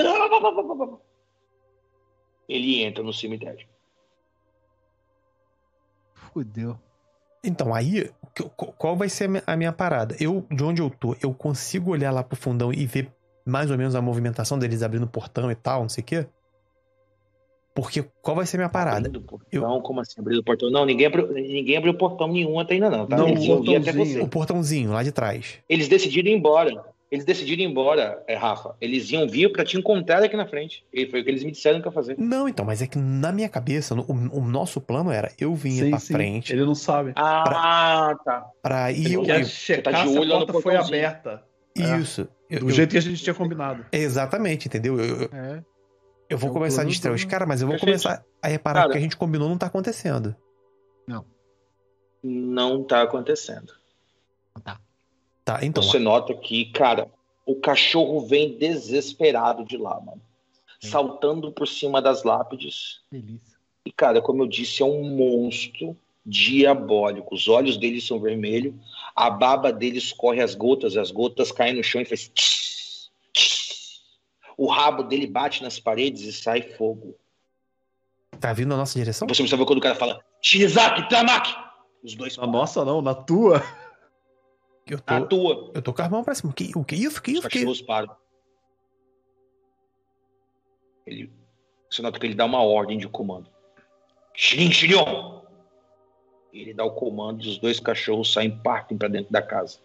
Ele entra no cemitério. Fudeu. Então, aí, qual- vai ser a minha, a minha parada? Eu, de onde eu tô, eu consigo olhar lá pro fundão e ver mais ou menos a movimentação deles abrindo o portão e tal, não sei o quê? Porque qual vai ser a minha parada? Abrindo o portão, como assim? Abrindo o portão? Não, ninguém abriu, ninguém abriu portão nenhum até ainda não, tá? Não, Eles o iam vir até portãozinho. você. O portãozinho lá de trás. Eles decidiram ir embora. Eles decidiram ir embora, é, Rafa. Eles iam vir pra te encontrar aqui na frente. E foi o que eles me disseram que ia fazer. Não, então, mas é que na minha cabeça, no- o, o nosso plano era eu vinha Sim, pra sim. frente Ele não sabe. Ah, tá. pra ir. Ele Eu, eu- checar tá de se olho lá a porta foi aberta. É. isso. Eu- Do eu- jeito que a gente tinha combinado. Exatamente, entendeu? Eu, eu- É. eu vou É começar a distrair os caras, mas eu vou começar a reparar Cara. que o que a gente combinou não tá acontecendo. Não tá acontecendo. Tá, então. Você nota que, cara, o cachorro vem desesperado de lá, mano. Saltando por cima das lápides. Delícia. E, cara, como eu disse, é um monstro diabólico. Os olhos dele são vermelhos, a baba dele escorre as gotas, as gotas caem no chão e faz. tss, tss. O rabo dele bate nas paredes e sai fogo. Tá vindo na nossa direção? Você precisa ver quando o cara fala Shirizaki, Tamaki! Os dois Na nossa, não, na tua. Eu na tô, tua. eu tô com as mãos pra cima. Que, o que isso? Que Os isso? Que... cachorros param. Ele, você nota que ele dá uma ordem de comando. Shirin, Shirion! Ele dá o comando e os dois cachorros saem partem pra dentro da casa.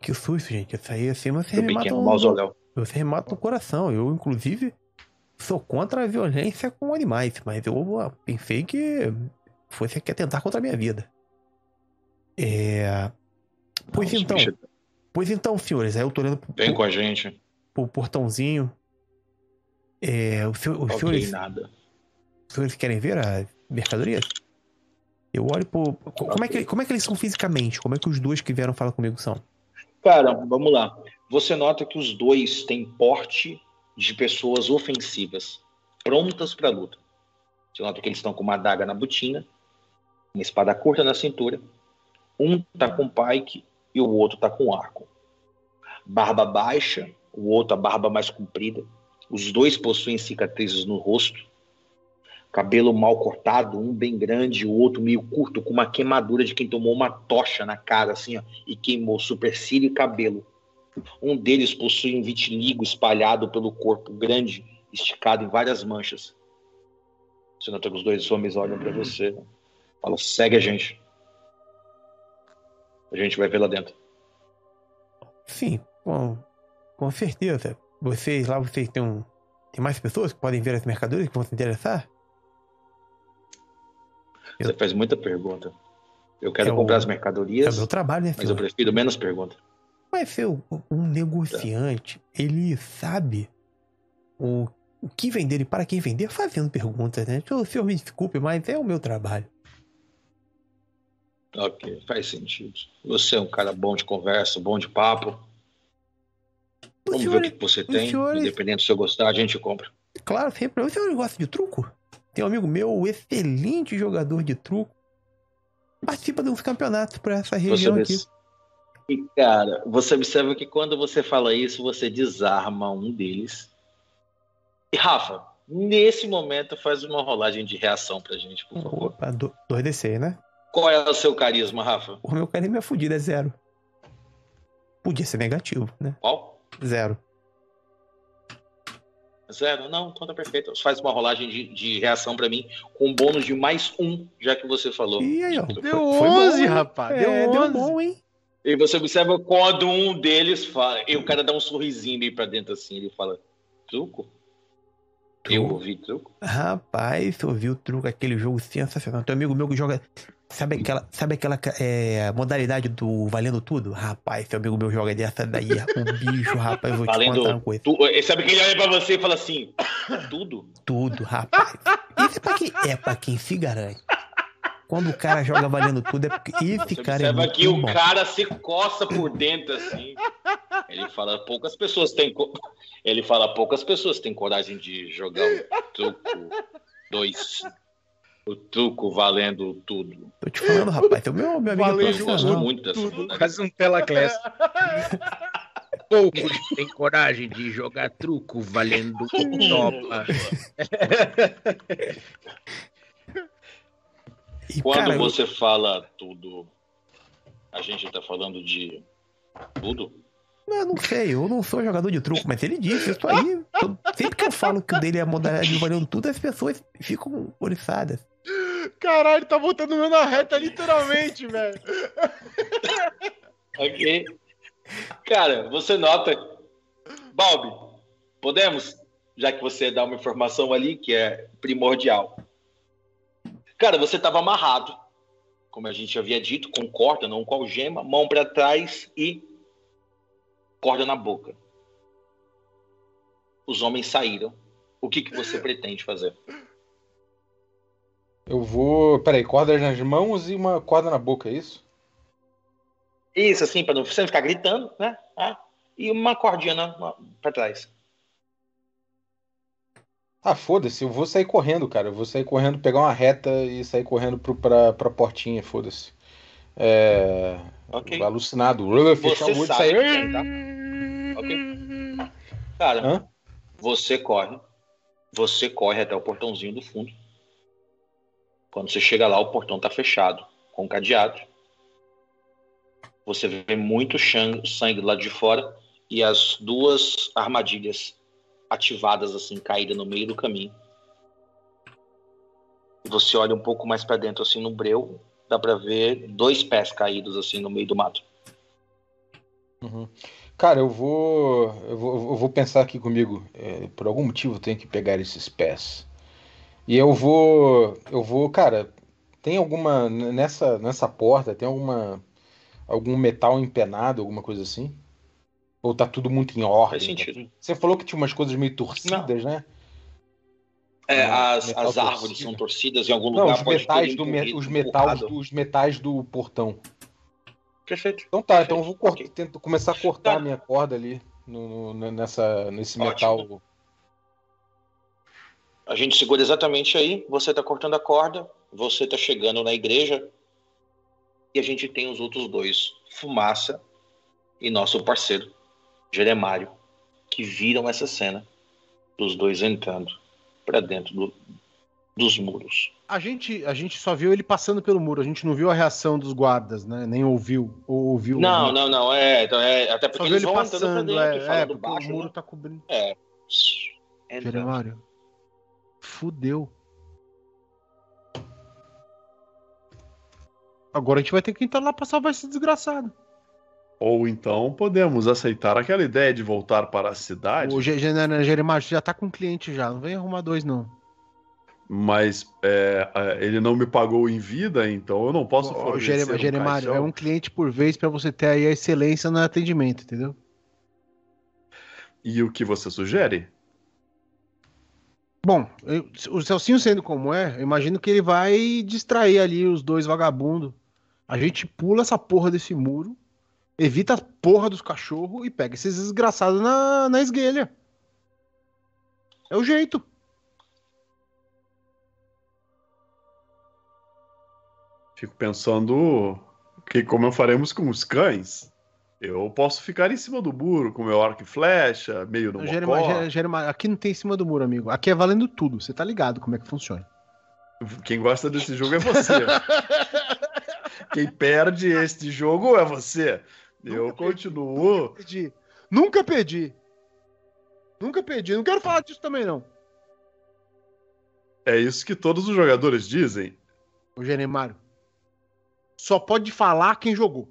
que susto, gente. Isso aí assim você Do me pequeno um- mausoléu. Você me mata no coração. Eu, inclusive, sou contra a violência com animais, mas eu ah, pensei que você quer tentar contra a minha vida. É. Pois então, bicho, pois então, senhores, aí eu tô olhando pro, Vem com a gente. pro portãozinho. É, os, senhor- os Ok, senhores, nada. os senhores querem ver a mercadoria? Eu olho pro. co- Como é, que, como é que eles são fisicamente? Como é que os dois que vieram falar comigo são? Cara, vamos lá. Você nota que os dois têm porte de pessoas ofensivas, prontas pra luta. Você nota que eles estão com uma adaga na botina, uma espada curta na cintura. Um tá com pike e o outro tá com arco. Barba baixa, o outro a barba mais comprida. Os dois possuem cicatrizes no rosto. Cabelo mal cortado, um bem grande, o outro meio curto, com uma queimadura de quem tomou uma tocha na cara, assim, ó, e queimou supercílio e cabelo. Um deles possui um vitiligo espalhado pelo corpo, grande, esticado em várias manchas. Você nota que os dois homens olham pra você. Fala, segue a gente. A gente vai ver lá dentro. Sim, com, com certeza. Vocês lá, vocês têm um. Tem mais pessoas que podem ver as mercadorias que vão se interessar? Eu- Você faz muita pergunta. Eu quero É o- comprar as É mercadorias, o meu trabalho, né, mas eu prefiro menos pergunta. Mas seu, um negociante, ele sabe o, o que vender e para quem vender fazendo perguntas, né? O senhor me desculpe, mas é o meu trabalho. Ok, faz sentido. Você é um cara bom de conversa, bom de papo. O Vamos senhor, ver o que você os tem. senhores- Independente se eu gostar, a gente compra. claro, sempre. O senhor gosta de truco? Tem um amigo meu, excelente jogador de truco. Participa de uns campeonatos para essa região aqui. se- E, cara, você observa que quando você fala isso, você desarma um deles. E, Rafa, nesse momento, faz uma rolagem de reação pra gente, por favor. Opa, do- 2DC, né? Qual é o seu carisma, Rafa? O meu carisma é fudido, é zero. Podia ser negativo, né? Qual? Zero. Zero? Não, então tá perfeito. Faz uma rolagem de, de reação pra mim com um bônus de mais um, já que você falou. E aí, ó. Deu Foi bom, 11, hein? rapaz. É, deu deu 11. bom, hein? E você observa quando um deles fala. E o cara dá um sorrisinho meio pra dentro assim. Ele fala: Truco? Eu ouvi truco? Rapaz, você ouviu o truco, aquele jogo sensacional. Tem um amigo meu que joga. Sabe aquela, sabe aquela é, modalidade do Valendo Tudo? Rapaz, seu amigo meu joga dessa daí. O bicho, rapaz, eu vou te Valendo contar uma coisa. Tu, sabe que ele olha pra você e fala assim: Tudo? Tudo, rapaz. Isso é pra quem, é pra quem se garante. Quando o cara joga valendo tudo, é porque esse Você cara é observa muito que o bom. cara se coça por dentro assim. Ele fala: Poucas pessoas têm. co- Ele fala: Poucas pessoas têm coragem de jogar o truco 2. O truco valendo tudo. Tô te falando, rapaz. O meu, meu amigo Valeu, é Eu gosto muito dessa tudo. modalidade. Quase um Pelaclés. Poucos têm coragem de jogar truco valendo topa. E, Quando cara, eu- você fala tudo, a gente tá falando de tudo? eu não sei, eu não sou jogador de truco, mas ele disse isso aí. todo- sempre que eu falo que o dele é a modalidade de valendo tudo, as pessoas ficam oriçadas. Caralho, tá botando o meu na reta, literalmente, velho. Ok. Cara, você nota. Balbi, podemos? Já que você dá uma informação ali que é primordial. Cara, você estava amarrado, como a gente havia dito, com corda, não com algema, mão para trás e corda na boca. Os homens saíram. O que, que você pretende fazer? Eu vou. Peraí, cordas nas mãos e uma corda na boca, é isso? Isso, assim, para não você não ficar gritando, né? Ah, e uma cordinha na, para trás. Ah, foda-se, eu vou sair correndo, cara. Eu vou sair correndo, pegar uma reta e sair correndo pro, pra, pra portinha, foda-se. É. Ok. Alucinado. Fechar Você o olho e sair. quem, tá? Ok. Cara, Hã? você corre. Você corre até o portãozinho do fundo. Quando você chega lá, o portão tá fechado, com cadeado. Você vê muito sangue do lado de fora e as duas armadilhas ativadas assim, caídas no meio do caminho. Você olha um pouco mais pra dentro assim no breu, dá pra ver dois pés caídos assim no meio do mato. Uhum. Cara, eu vou, eu vou. Eu vou pensar aqui comigo. É, por algum motivo eu tenho que pegar esses pés. E eu vou. Eu vou, cara. Tem alguma. Nessa, nessa porta, tem alguma. Algum metal empenado, alguma coisa assim? Ou tá tudo muito em ordem? Faz sentido. Você falou que tinha umas coisas meio torcidas, né? É, Não, as, as árvores torcido. são torcidas em algum Não, lugar. os metais, do, me- os, metais, empurrado. os metais do portão. Perfeito. Então tá, então eu vou cortar, Ok. tento começar a cortar Tá. a minha corda ali no, no- nessa, nesse Ótimo. metal. A gente segura exatamente aí. Você tá cortando a corda. Você tá chegando na igreja. E a gente tem os outros dois, Fumaça e nosso parceiro, Jeremário, que viram essa cena dos dois entrando pra dentro do- dos muros. A gente, a gente só viu ele passando pelo muro, a gente não viu a reação dos guardas, né? Nem ouviu. Ou ouviu. Não, ouviu. não, não. É, então é até Só porque viu eles ele vão entrando pra passando, dentro é, é porque baixo. o muro né? tá cobrindo. É. Jeremário. Fudeu. Agora a gente vai ter que entrar lá pra salvar esse desgraçado. Ou então podemos aceitar aquela ideia de voltar para a cidade, O Jeremário, você já tá com cliente já. Não vem arrumar dois, não. mas é, é, ele não me pagou em vida, então eu não posso Ô, fornecer Jerema- um Jeremário, é um cliente por vez pra você ter aí a excelência no atendimento, entendeu? E o que você sugere? Bom, eu- o Celcinho sendo como é, eu imagino que ele vai distrair ali os dois vagabundos. A gente pula essa porra desse muro, evita a porra dos cachorros e pega esses desgraçados na, na esguelha. É o jeito. Fico pensando que como faremos com os cães. Eu posso ficar em cima do muro com meu arco e flecha, meio no Jerema- mocó. Jere- Jerema- aqui não tem em cima do muro, amigo. Aqui é valendo tudo. Você tá ligado como é que funciona. Quem gosta desse jogo é você. Quem perde este jogo é você. Eu Nunca perdi. continuo. Perdi. Nunca pedi. Nunca pedi. Não quero falar disso também, não. É isso que todos os jogadores dizem. O Genemário. Só pode falar quem jogou.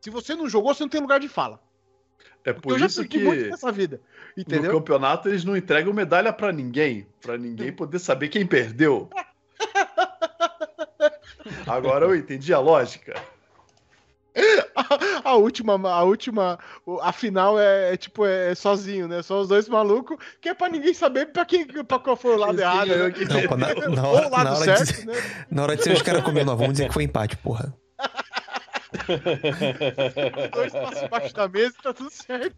Se você não jogou, você não tem lugar de fala. É Porque por isso perdi que nessa vida. no Entendeu? campeonato eles não entregam medalha pra ninguém, Pra ninguém poder saber quem perdeu. Agora eu entendi a lógica. A, a última, a última, a final é, é tipo é, sozinho, né? Só os dois malucos, que é pra ninguém saber pra quem, pra qual foi o lado errado. ganhou, né? Não, na, na Ou hora, o lado na, hora certo, de, né? na hora de ser os caras comendo, vamos dizer que foi empate, porra. Os dois passam embaixo da mesa e tá tudo certo.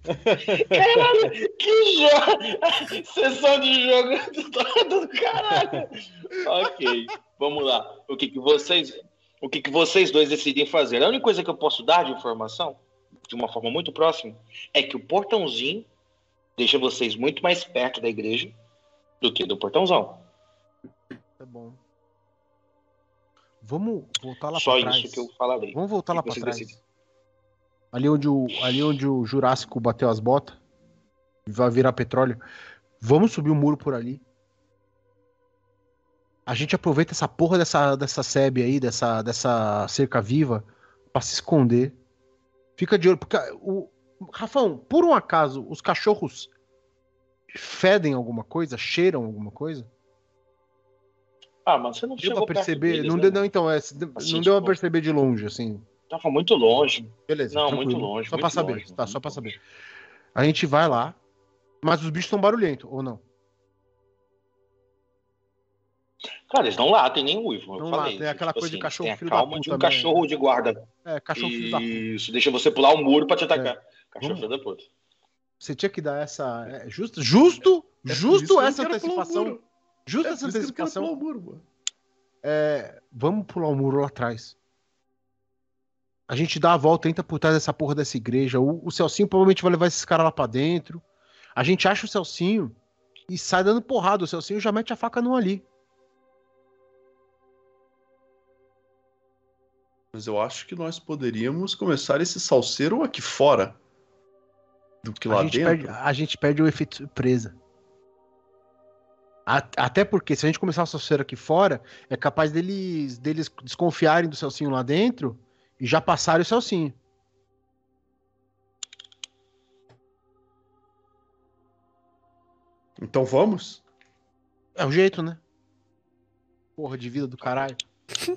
Caralho, que jogo! Sessão de jogo do, do caralho. Ok, vamos lá. O que, que vocês, o que, que vocês dois decidem fazer? A única coisa que eu posso dar de informação, de uma forma muito próxima, é que o portãozinho deixa vocês muito mais perto da igreja do que do portãozão. Tá bom. Vamos voltar lá Só pra trás. isso que eu falarei. Vamos voltar lá você trás. Ali onde, o, ali onde o Jurássico bateu as botas, vai virar petróleo. Vamos subir o muro por ali. A gente aproveita essa porra dessa, dessa SEB aí, dessa, dessa cerca viva, pra se esconder. Fica de olho, porque o. Rafão, por um acaso, os cachorros fedem alguma coisa? Cheiram alguma coisa? Ah, mas você não Deu chegou pra perceber? deles, não, né? deu, não, então, é, não Assim, deu tipo- pra perceber de longe, assim. Tava muito longe. Beleza. Não, tranquilo. muito longe, Só muito pra saber. longe, tá, só pra longe. saber. A gente vai lá, mas os bichos são barulhentos, ou não? Cara, eles não latem nem uivam, eu Não falei. latem, é aquela Tipo coisa de assim, cachorro tem a filho da calma puta de um mesmo. cachorro de guarda. É, cachorro filho da puta. Isso, deixa você pular o muro pra te atacar. Cachorro Vamos- filho da puta. Você tinha que dar essa. é, justo, justo, É isso justo eu essa antecipação. Justo É essa eu antecipação. pular o muro, mano. É, vamos pular o muro lá atrás. A gente dá a volta, entra por trás dessa porra dessa igreja. O, o Celcinho provavelmente vai levar esses caras lá pra dentro. A gente acha o Celcinho e sai dando porrada. O Celcinho já mete a faca num ali. Mas eu acho que nós poderíamos começar esse salseiro aqui fora. Do que lá a, gente dentro. perde, a gente perde o efeito surpresa. Até porque, se a gente começar a salseiro aqui fora, é capaz deles, deles desconfiarem do Celcinho lá dentro e já passarem o Celcinho. Então vamos? É o jeito, né? Porra de vida do caralho.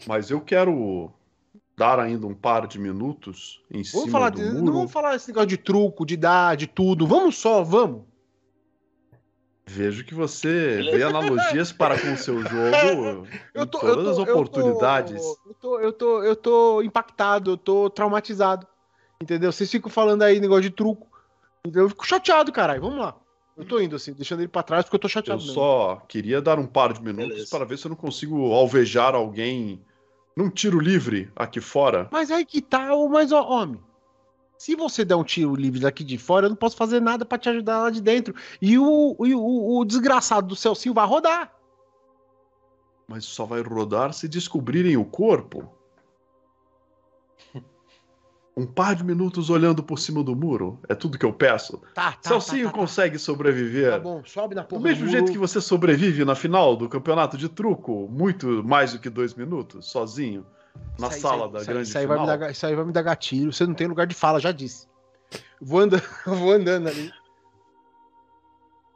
Mas eu quero dar ainda um par de minutos em Vamos cima falar do de, muro. não vamos falar esse negócio de truco, de dar, de tudo. Vamos só, vamos. Vejo que você vê analogias para com o seu jogo em todas as oportunidades. Eu tô, eu tô, eu tô impactado, eu tô traumatizado. Entendeu? Vocês ficam falando aí negócio de truco. Entendeu? Eu fico chateado, caralho. Vamos lá. Eu tô indo assim, deixando ele pra trás porque eu tô Eu chateado. mesmo. só queria dar um par de minutos Beleza. para ver se eu não consigo alvejar alguém num tiro livre aqui fora. Mas aí que tá, mas ó, homem. Se você der um tiro livre daqui de fora, eu não posso fazer nada pra te ajudar lá de dentro. E o, e o, o desgraçado do Celcinho vai rodar. Mas só vai rodar se descobrirem o corpo. Um par de minutos olhando por cima do muro. É tudo que eu peço. Tá, tá. Celcinho tá, tá, consegue tá. sobreviver. Tá bom, sobe na Do porra mesmo do jeito muro. que você sobrevive na final do campeonato de truco, muito mais do que dois minutos, sozinho, na aí, sala aí, da grande isso aí vai final. me dar, isso aí vai me dar gatilho. Você não tem lugar de fala, já disse. Vou andando, vou andando ali.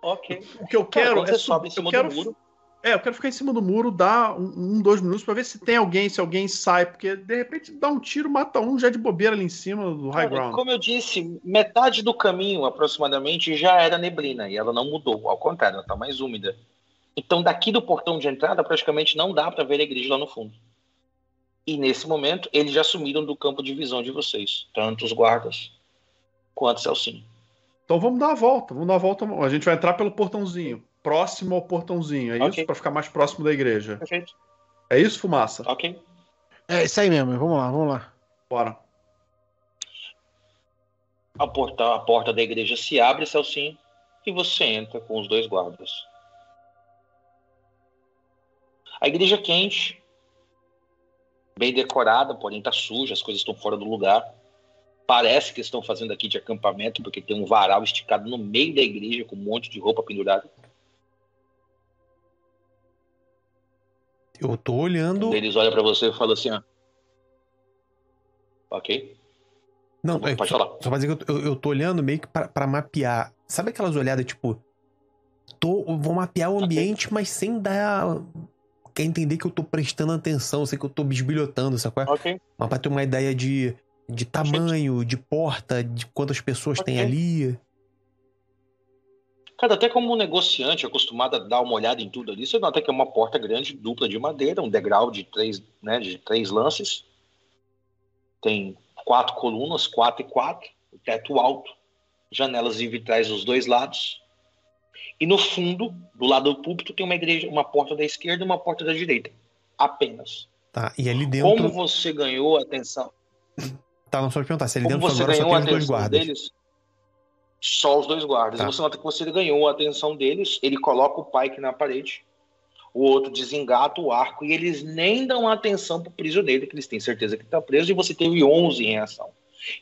Ok. O que eu Cara, quero é em eu quero- do muro. É, eu quero ficar em cima do muro, dar um, um, dois minutos pra ver se tem alguém, se alguém sai, porque de repente dá um tiro, mata um já de bobeira ali em cima do high ground. como eu disse, metade do caminho aproximadamente já era neblina e ela não mudou. Ao contrário, ela está mais úmida. Então, daqui do portão de entrada, praticamente não dá para ver a igreja lá no fundo. E nesse momento, eles já sumiram do campo de visão de vocês, tanto os guardas quanto o Celcinho. Então vamos dar a volta, vamos dar a volta. A gente vai entrar pelo portãozinho, próximo ao portãozinho, é Ok. isso? Pra ficar mais próximo da igreja. Perfeito. É isso, fumaça? Ok. É isso aí mesmo, vamos lá, vamos lá. Bora. A porta, a porta da igreja se abre, Celcinho, e você entra com os dois guardas. A igreja é quente, bem decorada, porém está suja, as coisas estão fora do lugar. parece que estão fazendo aqui de acampamento, porque tem um varal esticado no meio da igreja com um monte de roupa pendurada. Eu tô olhando. Eles olham para você e falam assim, ó. Ok. Não, Pode é, falar. Só, pra dizer que eu, eu, eu tô olhando meio que pra, pra mapear. Sabe aquelas olhadas, tipo. Tô, vou mapear o ambiente, mas sem dar. Quer entender que eu tô prestando atenção, sei que eu tô bisbilhotando, sacou? Ok. Mas pra ter uma ideia de, de tamanho, de porta, de quantas pessoas tem Ok. ali. Cara, até como um negociante acostumado a dar uma olhada em tudo ali, você nota que é uma porta grande, dupla de madeira, um degrau de três, né, de três lances. Tem quatro colunas, quatro e quatro, o teto alto, janelas e vitrais dos dois lados. E no fundo, do lado do púlpito, tem uma igreja, uma porta da esquerda e uma porta da direita. Apenas. Tá, e ali dentro. Como você ganhou a atenção? Tá, não só te perguntar, se ali Como dentro você agora só ganhou a tem os dois guardas. deles? Só os dois guardas. Tá. Você nota que você ganhou a atenção deles, ele coloca o pike na parede, o outro desengata o arco e eles nem dão atenção pro prisioneiro, que eles têm certeza que está preso, e você teve 11 em reação.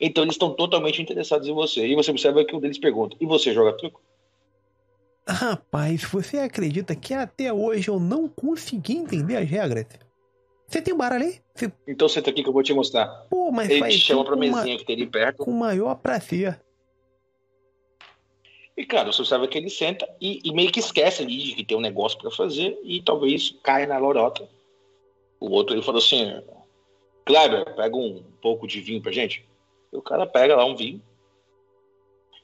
Então eles estão totalmente interessados em você. E você observa que um deles pergunta: E você joga truco? Rapaz, você acredita que até hoje eu não consegui entender as regras? Você tem baralho aí? Você... Então senta aqui que eu vou te mostrar. Pô, mas Ele te chama pra uma- mesinha que tem ali perto. com o maior prazer. E, cara, você observa que ele senta e, e meio que esquece ali de que tem um negócio pra fazer e talvez caia na lorota. O outro, ele falou assim, Kleber, pega um pouco de vinho pra gente. E o cara pega lá um vinho.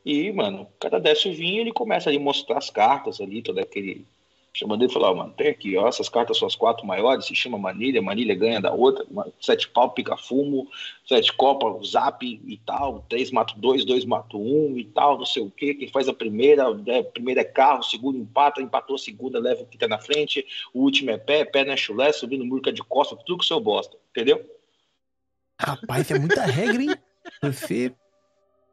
E, mano, o cara desce o vinho e ele começa a mostrar as cartas ali, todo aquele... Chamando ele e falou, ó, mano, tem aqui, ó, essas cartas são as quatro maiores, se chama Manilha, Manilha ganha da outra, sete pau, pica fumo, sete copa, zap e tal, três mato dois, dois mato um e tal, não sei o que, quem faz a primeira, é, primeira é carro, o segundo empata, empatou a segunda, leva o que tá na frente, o último é pé, pé na chulé, subindo murca de costa, tudo com seu bosta, entendeu? Rapaz, é muita regra, hein? Você.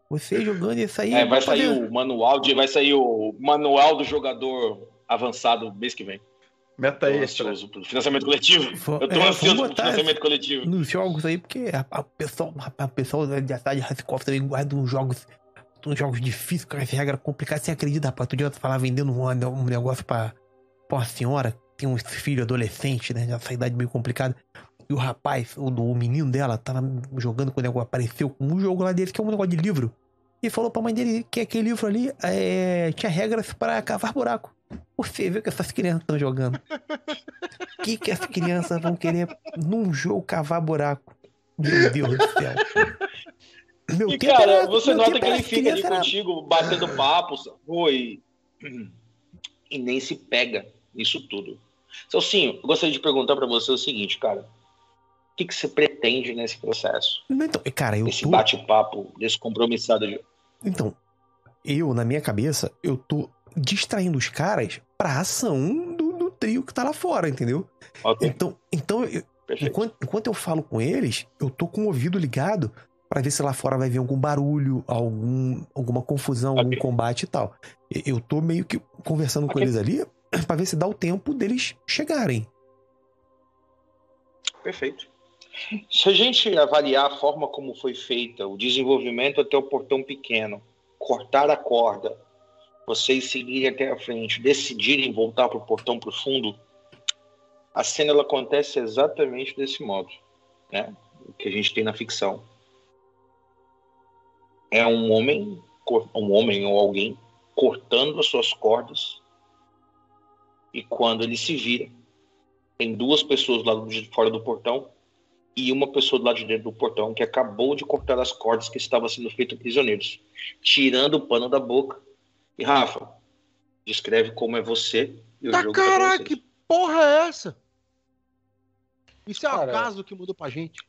Você jogando isso aí. É, vai sair o manual de, vai sair o manual do jogador avançado mês que vem. Meta Tô extra. ansioso financiamento coletivo. Vou- Eu tô é, ansioso pro financiamento coletivo. nos jogos aí, porque a, a pessoa, a, a pessoa da cidade de Hasselhoff também guarda uns jogos, uns jogos difíceis, com as regras complicadas. Você acredita, rapaz? Outro dia eu falar vendendo um, um negócio pra, pra uma senhora, que tem um filho adolescente, né? Nessa idade meio complicada. E o rapaz, o, o menino dela, tava jogando com o negócio, apareceu com um jogo lá desse, que é um negócio de livro. E falou pra mãe dele que aquele livro ali é, tinha regras para cavar buraco. Você vê que essas crianças estão jogando. O que, que as crianças vão querer num jogo cavar buraco? Meu Deus do céu. Meu E, cara, era- você nota que ele fica ali era- contigo, batendo papo, sacou? E, nem se pega nisso tudo. Celcinho, eu gostaria de perguntar pra você o seguinte, cara. O que, que você pretende nesse processo? Então, cara, eu Esse tô. bate-papo descompromissado de. Então, eu, na minha cabeça, eu tô distraindo os caras pra ação do, do trio que tá lá fora, entendeu? Ok, Então, então eu- enquanto, enquanto eu falo com eles, eu tô com o ouvido ligado pra ver se lá fora vai vir algum barulho, algum, alguma confusão, algum Ok. combate e tal. Eu tô meio que conversando com Ok. eles ali pra ver se dá o tempo deles chegarem. Perfeito. Se a gente avaliar a forma como foi feita, o desenvolvimento até o portão pequeno, cortar a corda, vocês seguirem até a frente, decidirem voltar para o portão profundo, a cena ela acontece exatamente desse modo, né? O que a gente tem na ficção. É um homem, um homem ou alguém cortando as suas cordas e quando ele se vira, tem duas pessoas lado de fora do portão e uma pessoa do lado de dentro do portão que acabou de cortar as cordas que estavam sendo feitas prisioneiros, tirando o pano da boca. E Rafa, descreve como é você e o Tá jogo tá pra caraca, que porra é essa? Isso é Cara, acaso que mudou pra gente.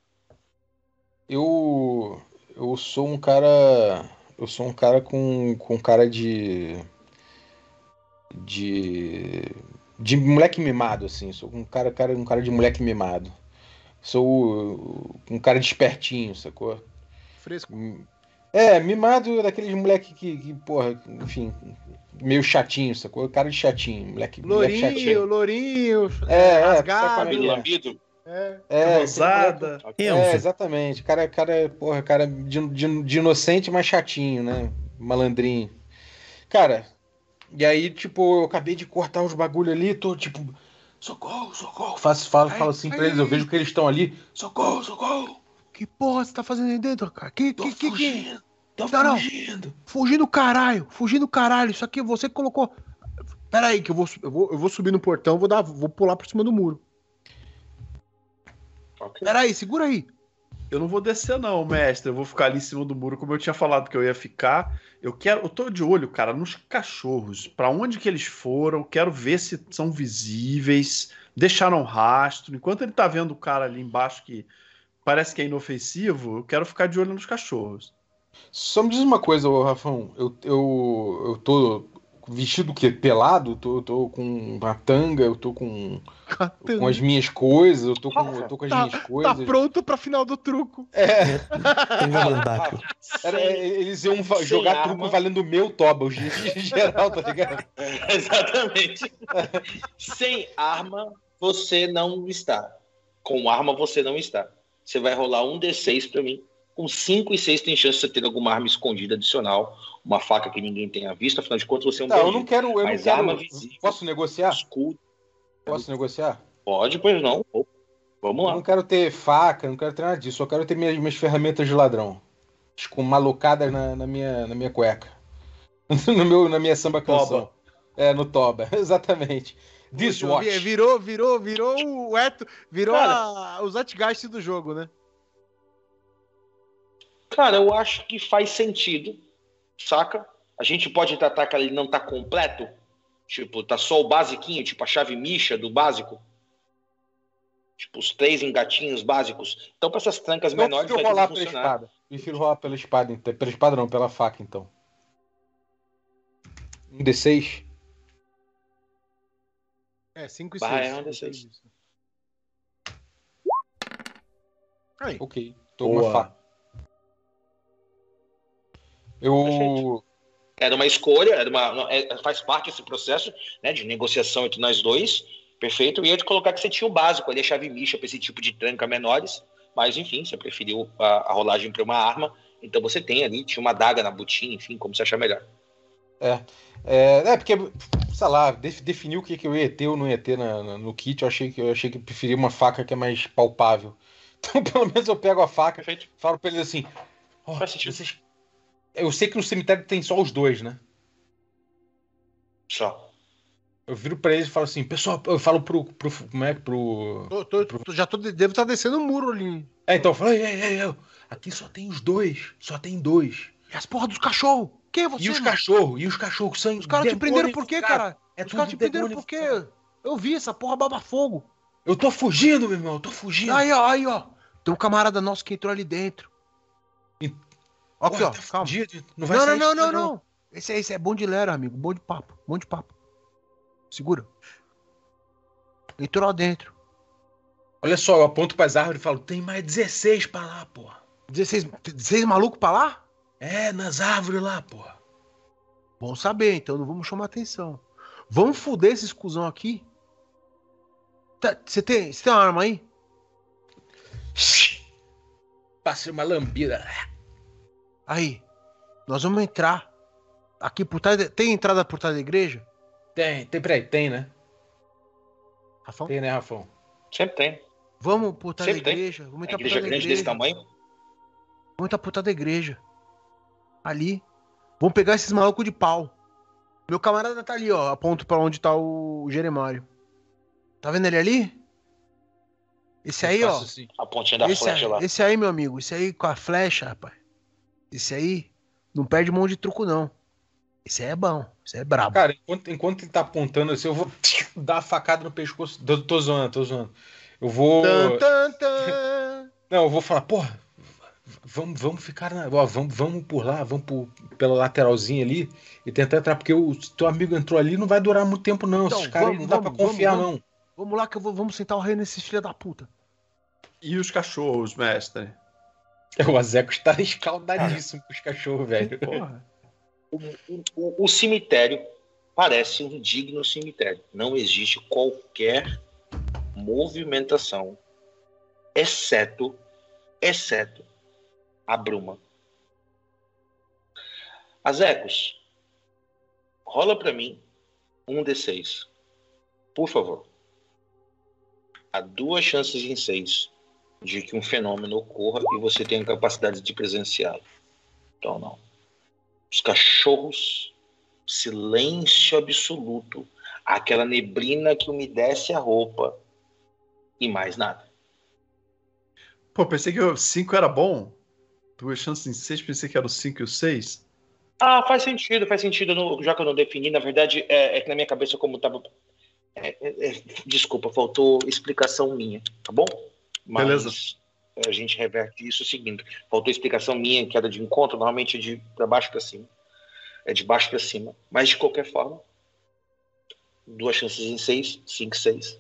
Eu eu sou um cara eu sou um cara com, com cara de de de moleque mimado assim, sou um cara, cara um cara de moleque mimado. Sou um cara despertinho, sacou? Fresco. É, mimado daqueles moleque que, que porra, enfim, meio chatinho, sacou? Cara de chatinho, moleque, moleque Lourinho, chatinho. lourinho, É, é, rasgado. Cabelo lambido? É. É, Rosada. É, Enzo. exatamente. Cara, cara, porra, cara de, de, de inocente, mas chatinho, né? Malandrinho. Cara, e aí, tipo, eu acabei de cortar os bagulho ali, tô tipo, socorro, socorro. Faço, falo, Ai, falo assim pra eles, eu vejo que eles estão ali, socorro, socorro. Que porra você tá fazendo aí dentro, cara? Que, Tô que, que, que? fugindo, tô Não, não. fugindo. Fugindo caralho, fugindo caralho. Isso aqui você que colocou. Pera aí, que eu vou, eu vou, eu vou subir no portão, vou dar, vou pular por cima do muro. Ok. Pera aí, segura aí. Eu não vou descer, não, mestre. Eu vou ficar ali em cima do muro, como eu tinha falado que eu ia ficar. Eu quero. Eu tô de olho, cara, nos cachorros. Pra onde que eles foram? Quero ver se são visíveis. Deixaram rastro. Enquanto ele tá vendo o cara ali embaixo que parece que é inofensivo, eu quero ficar de olho nos cachorros. Só me diz uma coisa, Rafão. Eu, eu, eu tô vestido o quê? Pelado? Eu tô, eu tô com uma tanga, eu tô com, com as minhas coisas, eu tô com, eu tô com as Tá- minhas coisas. Tá pronto pra final do truco. É, Tem gandápio. era- eles iam sem jogar arma. truco valendo meu toba, o geral, tá ligado? Exatamente. Sem arma, você não está. Com arma, você não está. Você vai rolar um D6 pra mim. Com 5 e 6 tem chance de você ter alguma arma escondida adicional. Uma faca que ninguém tenha visto. Afinal de contas, você é um Não, eu bandido. não quero. Eu Mas não quero. arma visível. Posso negociar? Escudo. Posso negociar? Pode, pois não. Vamos Eu lá. não quero ter faca, não quero ter nada disso. Eu quero ter minhas, minhas ferramentas de ladrão. Com malucadas na, na minha, na minha cueca. no meu, na minha samba canção. Toba. É, no toba, exatamente. Dishwatch. Virou, virou, virou o Eto, virou Cara. a, o Zeitgeist do jogo, né? Cara, eu acho que faz sentido, saca? A gente pode tratar que ele não tá completo, tipo, tá só o basiquinho, tipo a chave micha do básico. Tipo, os três engatinhos básicos. Então, para essas trancas Eu menores, prefiro rolar pela espada. Prefiro rolar pela espada, então. Pela espada não, pela faca, então. Um D6. É, 5 e Vai, 6. é um D6. Aí. Ok. Tô com uma Boa. faca. Eu. Era uma escolha, era uma, é, faz parte desse processo né, de negociação entre nós dois, perfeito. E eu ia te colocar que você tinha o básico ali, a chave micha para esse tipo de tranca menores, mas enfim, você preferiu a, a rolagem para uma arma, então você tem ali, tinha uma daga na botinha, enfim, como você achar melhor. É, é porque, sei lá, def- definiu o que, que eu ia ter ou não ia ter na- na- no kit. Eu achei que eu achei que preferia uma faca que é mais palpável. Então, pelo menos eu pego a faca Perfeito. falo pra eles assim: sentido. vocês- Eu sei que no cemitério tem só os dois, né? Só. Eu viro pra eles e falo assim, pessoal, eu falo pro. pro como é que pro. Tô, tô- tô- já tô, devo estar descendo o muro ali. É, então eu falo, ei, ei, ei, ei, aqui só tem os dois, só tem dois. E as porra dos cachorros? Quem é você? E os cachorros, e os cachorros são. Os caras te prenderam por quê, cara? É Os caras te prenderam por quê? Eu vi essa porra baba fogo. Eu tô fugindo, meu irmão, eu tô fugindo. Aí, ó, aí, ó. Tem um camarada nosso que entrou ali dentro. Ó, Aqui, ó. tá Calma. fudido, Não vai Não, não, sair não, disso, não, não. Esse, é- esse é bom de lera, amigo. Bom de papo. Bom de papo. Segura. Entrou lá dentro. Olha só, eu aponto pras árvores e falo, tem mais 16 pra lá, porra. 16, 16 malucos pra lá? É, nas árvores lá, porra. Bom saber, então não vamos chamar atenção. Vamos foder esse cuzão aqui? Tá, Você tem, você tem uma arma aí? Passei uma lambida. Aí. Nós vamos entrar. Aqui por trás. da- Tem entrada por trás da igreja? Tem, tem, peraí, tem, né? Rafão? Tem, né, Rafão? Sempre tem. Vamos por trás Sempre da tem. igreja. Vamos A entrar por igreja trás da grande igreja. desse tamanho. Vamos entrar por trás da igreja. Ali. Vamos pegar esses malucos de pau. Meu camarada tá ali, ó. Aponto pra onde tá o Jeremário. Tá vendo ele ali? Esse aí, ó. assim. A pontinha da Esse flecha aí, lá. esse aí, meu amigo. Esse aí com a flecha, rapaz. Esse aí não perde mão de truco, não. Esse aí é bom. Esse aí é brabo. Cara, enquanto, enquanto ele tá apontando assim, eu vou dar a facada no pescoço. Tô, tô zoando, tô zoando. Eu vou. Tan, tan, tan. Não, eu vou falar, porra, vamos, vamos ficar na. Ó, vamos, vamos por lá, vamos por, pela lateralzinha ali e tentar entrar, porque o teu amigo entrou ali não vai durar muito tempo, não. Então, Esses caras não vamos, dá pra vamos, confiar, vamos, não. Vamos lá que eu vou, vamos sentar o rei nesses filha da puta. E os cachorros, mestre? O Azeco está escaldadíssimo com os cachorros, velho. Porra. O, o- o cemitério parece um digno cemitério. Não existe qualquer movimentação exceto, exceto a bruma. As ecos, rola para mim um D6. Por favor. Há duas chances em seis de que um fenômeno ocorra e você tenha capacidade de presenciá-lo. Então, não. Os cachorros, silêncio absoluto, aquela neblina que umedece a roupa e mais nada. Pô, pensei que o 5 era bom. Duas chances em 6, pensei que era o 5 e o 6. Ah, faz sentido, faz sentido. Já que eu não defini, na verdade, é, é que na minha cabeça, como estava. É, é, é, desculpa, faltou explicação minha, tá bom? Mas Beleza. a gente reverte isso seguindo. Faltou explicação minha, que era de encontro, normalmente é de para baixo para cima. É de baixo para cima. Mas de qualquer forma, duas chances em seis, cinco, seis.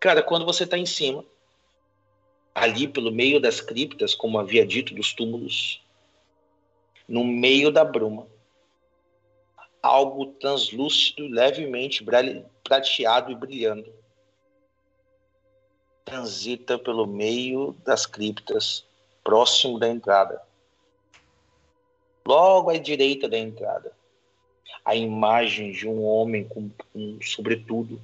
Cara, quando você está em cima, ali pelo meio das criptas, como havia dito, dos túmulos, no meio da bruma, algo translúcido, levemente prateado e brilhando, transita pelo meio das criptas, próximo da entrada. Logo à direita da entrada, a imagem de um homem com um sobretudo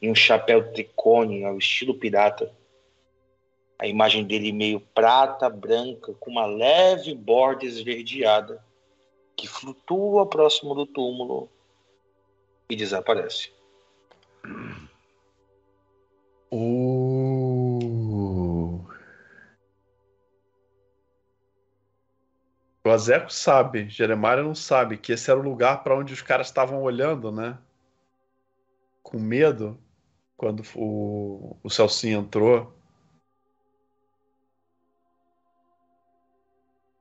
e um chapéu tricone ao estilo pirata. A imagem dele meio prata, branca, com uma leve borda esverdeada, que flutua próximo do túmulo e desaparece. O... O Azeco sabe, Jeremiah não sabe que esse era o lugar para onde os caras estavam olhando, né? Com medo, quando o, o Celcinho entrou.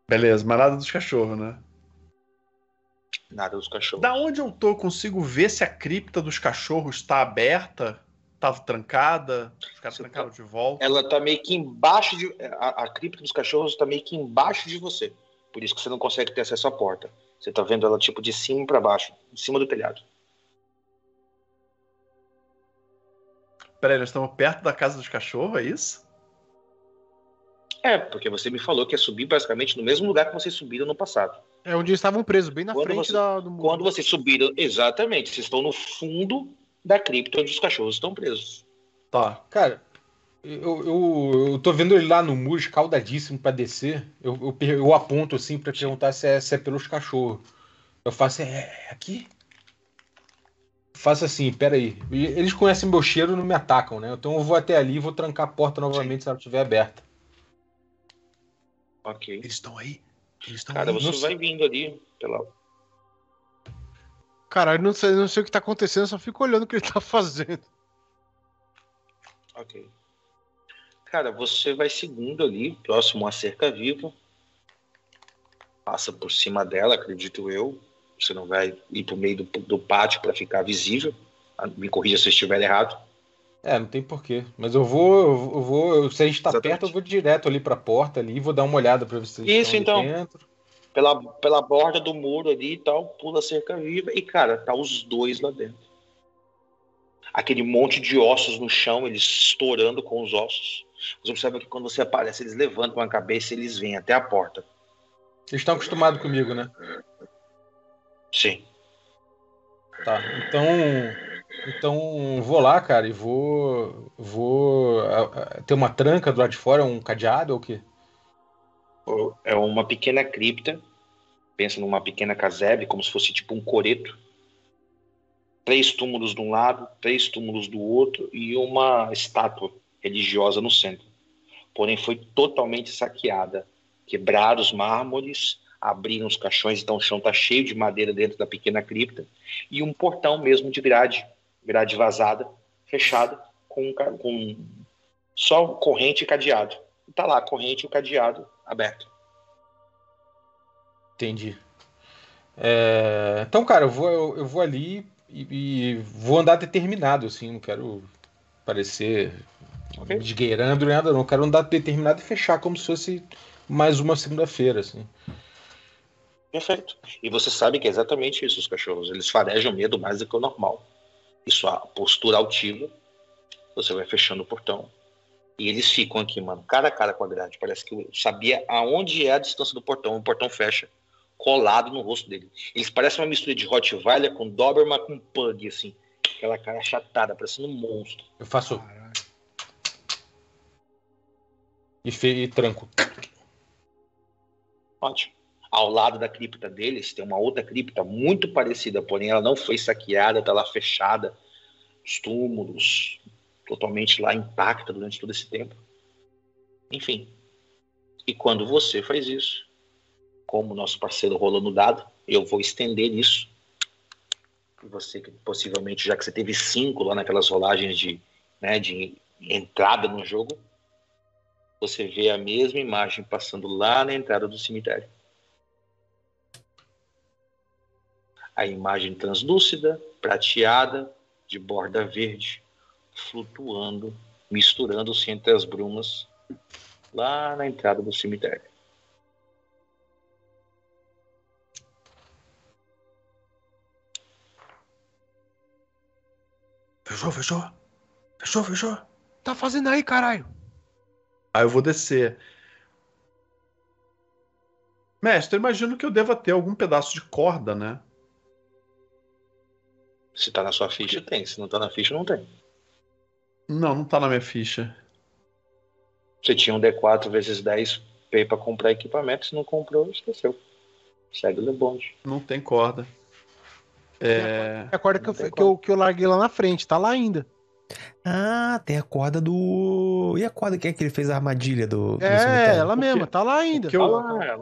Beleza, mas nada dos cachorros, né? Nada dos cachorros. Da onde eu tô, consigo ver se a cripta dos cachorros está aberta? Tava trancada? Os caras trancaram tá... de volta? Ela tá meio que embaixo de. A, a cripta dos cachorros tá meio que embaixo de você. Por isso que você não consegue ter acesso à porta. Você tá vendo ela tipo de cima para baixo, em cima do telhado. Peraí, nós estamos perto da casa dos cachorros, é isso? É, porque você me falou que ia subir basicamente no mesmo lugar que vocês subiram no passado. É onde eles estavam presos, bem na quando frente você, da, do muro. Quando vocês subiram, exatamente, vocês estão no fundo da cripta onde os cachorros estão presos. Tá. Cara, eu, eu, eu tô vendo ele lá no muro, escaldadíssimo para descer. Eu, eu, eu, aponto assim para perguntar se é, se é pelos cachorros. Eu faço, é, é aqui? Faço assim, peraí. Eles conhecem meu cheiro e não me atacam, né? Então eu vou até ali e vou trancar a porta novamente Sim. se ela estiver aberta. Ok. Eles estão aí? Eles estão Cara, aí. você vai vindo ali pela. Cara, eu não sei, não sei o que tá acontecendo, só fico olhando o que ele tá fazendo. Ok. Cara, você vai seguindo ali, próximo à cerca viva. Passa por cima dela, acredito eu. Você não vai ir pro meio do, do pátio para ficar visível. Ah, me corrija se eu estiver errado. É, não tem porquê. Mas eu vou, eu vou, se a gente tá Exatamente. perto, eu vou direto ali pra porta ali e vou dar uma olhada pra ver se Isso, então. Dentro. Pela, pela borda do muro ali e tal, pula a cerca viva e, cara, tá os dois lá dentro aquele monte de ossos no chão, eles estourando com os ossos. Você observa que quando você aparece, eles levantam a cabeça e eles vêm até a porta. Eles estão acostumados comigo, né? Sim. Tá, então. Então vou lá, cara, e vou. Vou. Ter uma tranca do lado de fora, um cadeado ou o quê? É uma pequena cripta. Pensa numa pequena casebre, como se fosse tipo um coreto três túmulos de um lado, três túmulos do outro e uma estátua religiosa no centro. Porém, foi totalmente saqueada. Quebraram os mármores, abriram os caixões, então o chão está cheio de madeira dentro da pequena cripta, e um portão mesmo de grade, grade vazada, fechada, com, com só corrente e cadeado. Está lá, corrente e o cadeado aberto. Entendi. É... Então, cara, eu vou, eu, eu vou ali e, e, vou andar determinado, assim, não quero parecer okay. esgueirando nada, não. Quero andar determinado e fechar como se fosse mais uma segunda-feira, assim. Perfeito. E você sabe que é exatamente isso, os cachorros. Eles farejam medo mais do que o normal. Isso, a postura altiva, você vai fechando o portão E eles ficam aqui, mano, cara a cara com a grade. Parece que eu sabia aonde é a distância do portão. O portão fecha, colado no rosto dele. Eles parecem uma mistura de Rottweiler com Doberman com Pug, assim. Aquela cara achatada, parecendo um monstro. Eu faço. E, fe... e tranco. Ótimo. Ao lado da cripta deles tem uma outra cripta muito parecida, porém ela não foi saqueada, está lá fechada. Os túmulos totalmente lá intacta durante todo esse tempo. Enfim. E quando você faz isso, como nosso parceiro rolou no dado, eu vou estender isso. E você, possivelmente, já que você teve cinco lá naquelas rolagens de, né, de entrada no jogo, você vê a mesma imagem passando lá na entrada do cemitério. A imagem translúcida, prateada, de borda verde, flutuando, misturando-se entre as brumas, lá na entrada do cemitério. Fechou, fechou? Fechou, fechou? Tá fazendo aí, caralho? Aí eu vou descer. Mestre, eu imagino que eu deva ter algum pedaço de corda, né? Se tá na sua ficha, tem. Se não tá na ficha, não tem. Não, não tá na minha ficha. Você tinha um D4 vezes 10 P pra comprar equipamento. Se não comprou, esqueceu. Segue o bonde. Não tem corda. É. É a corda que eu, que, eu, que eu larguei lá na frente, tá lá ainda. Ah, tem a corda do. E a corda que é que ele fez a armadilha do. do É, cemitério? ela mesma, tá lá ainda. que tá eu- lá.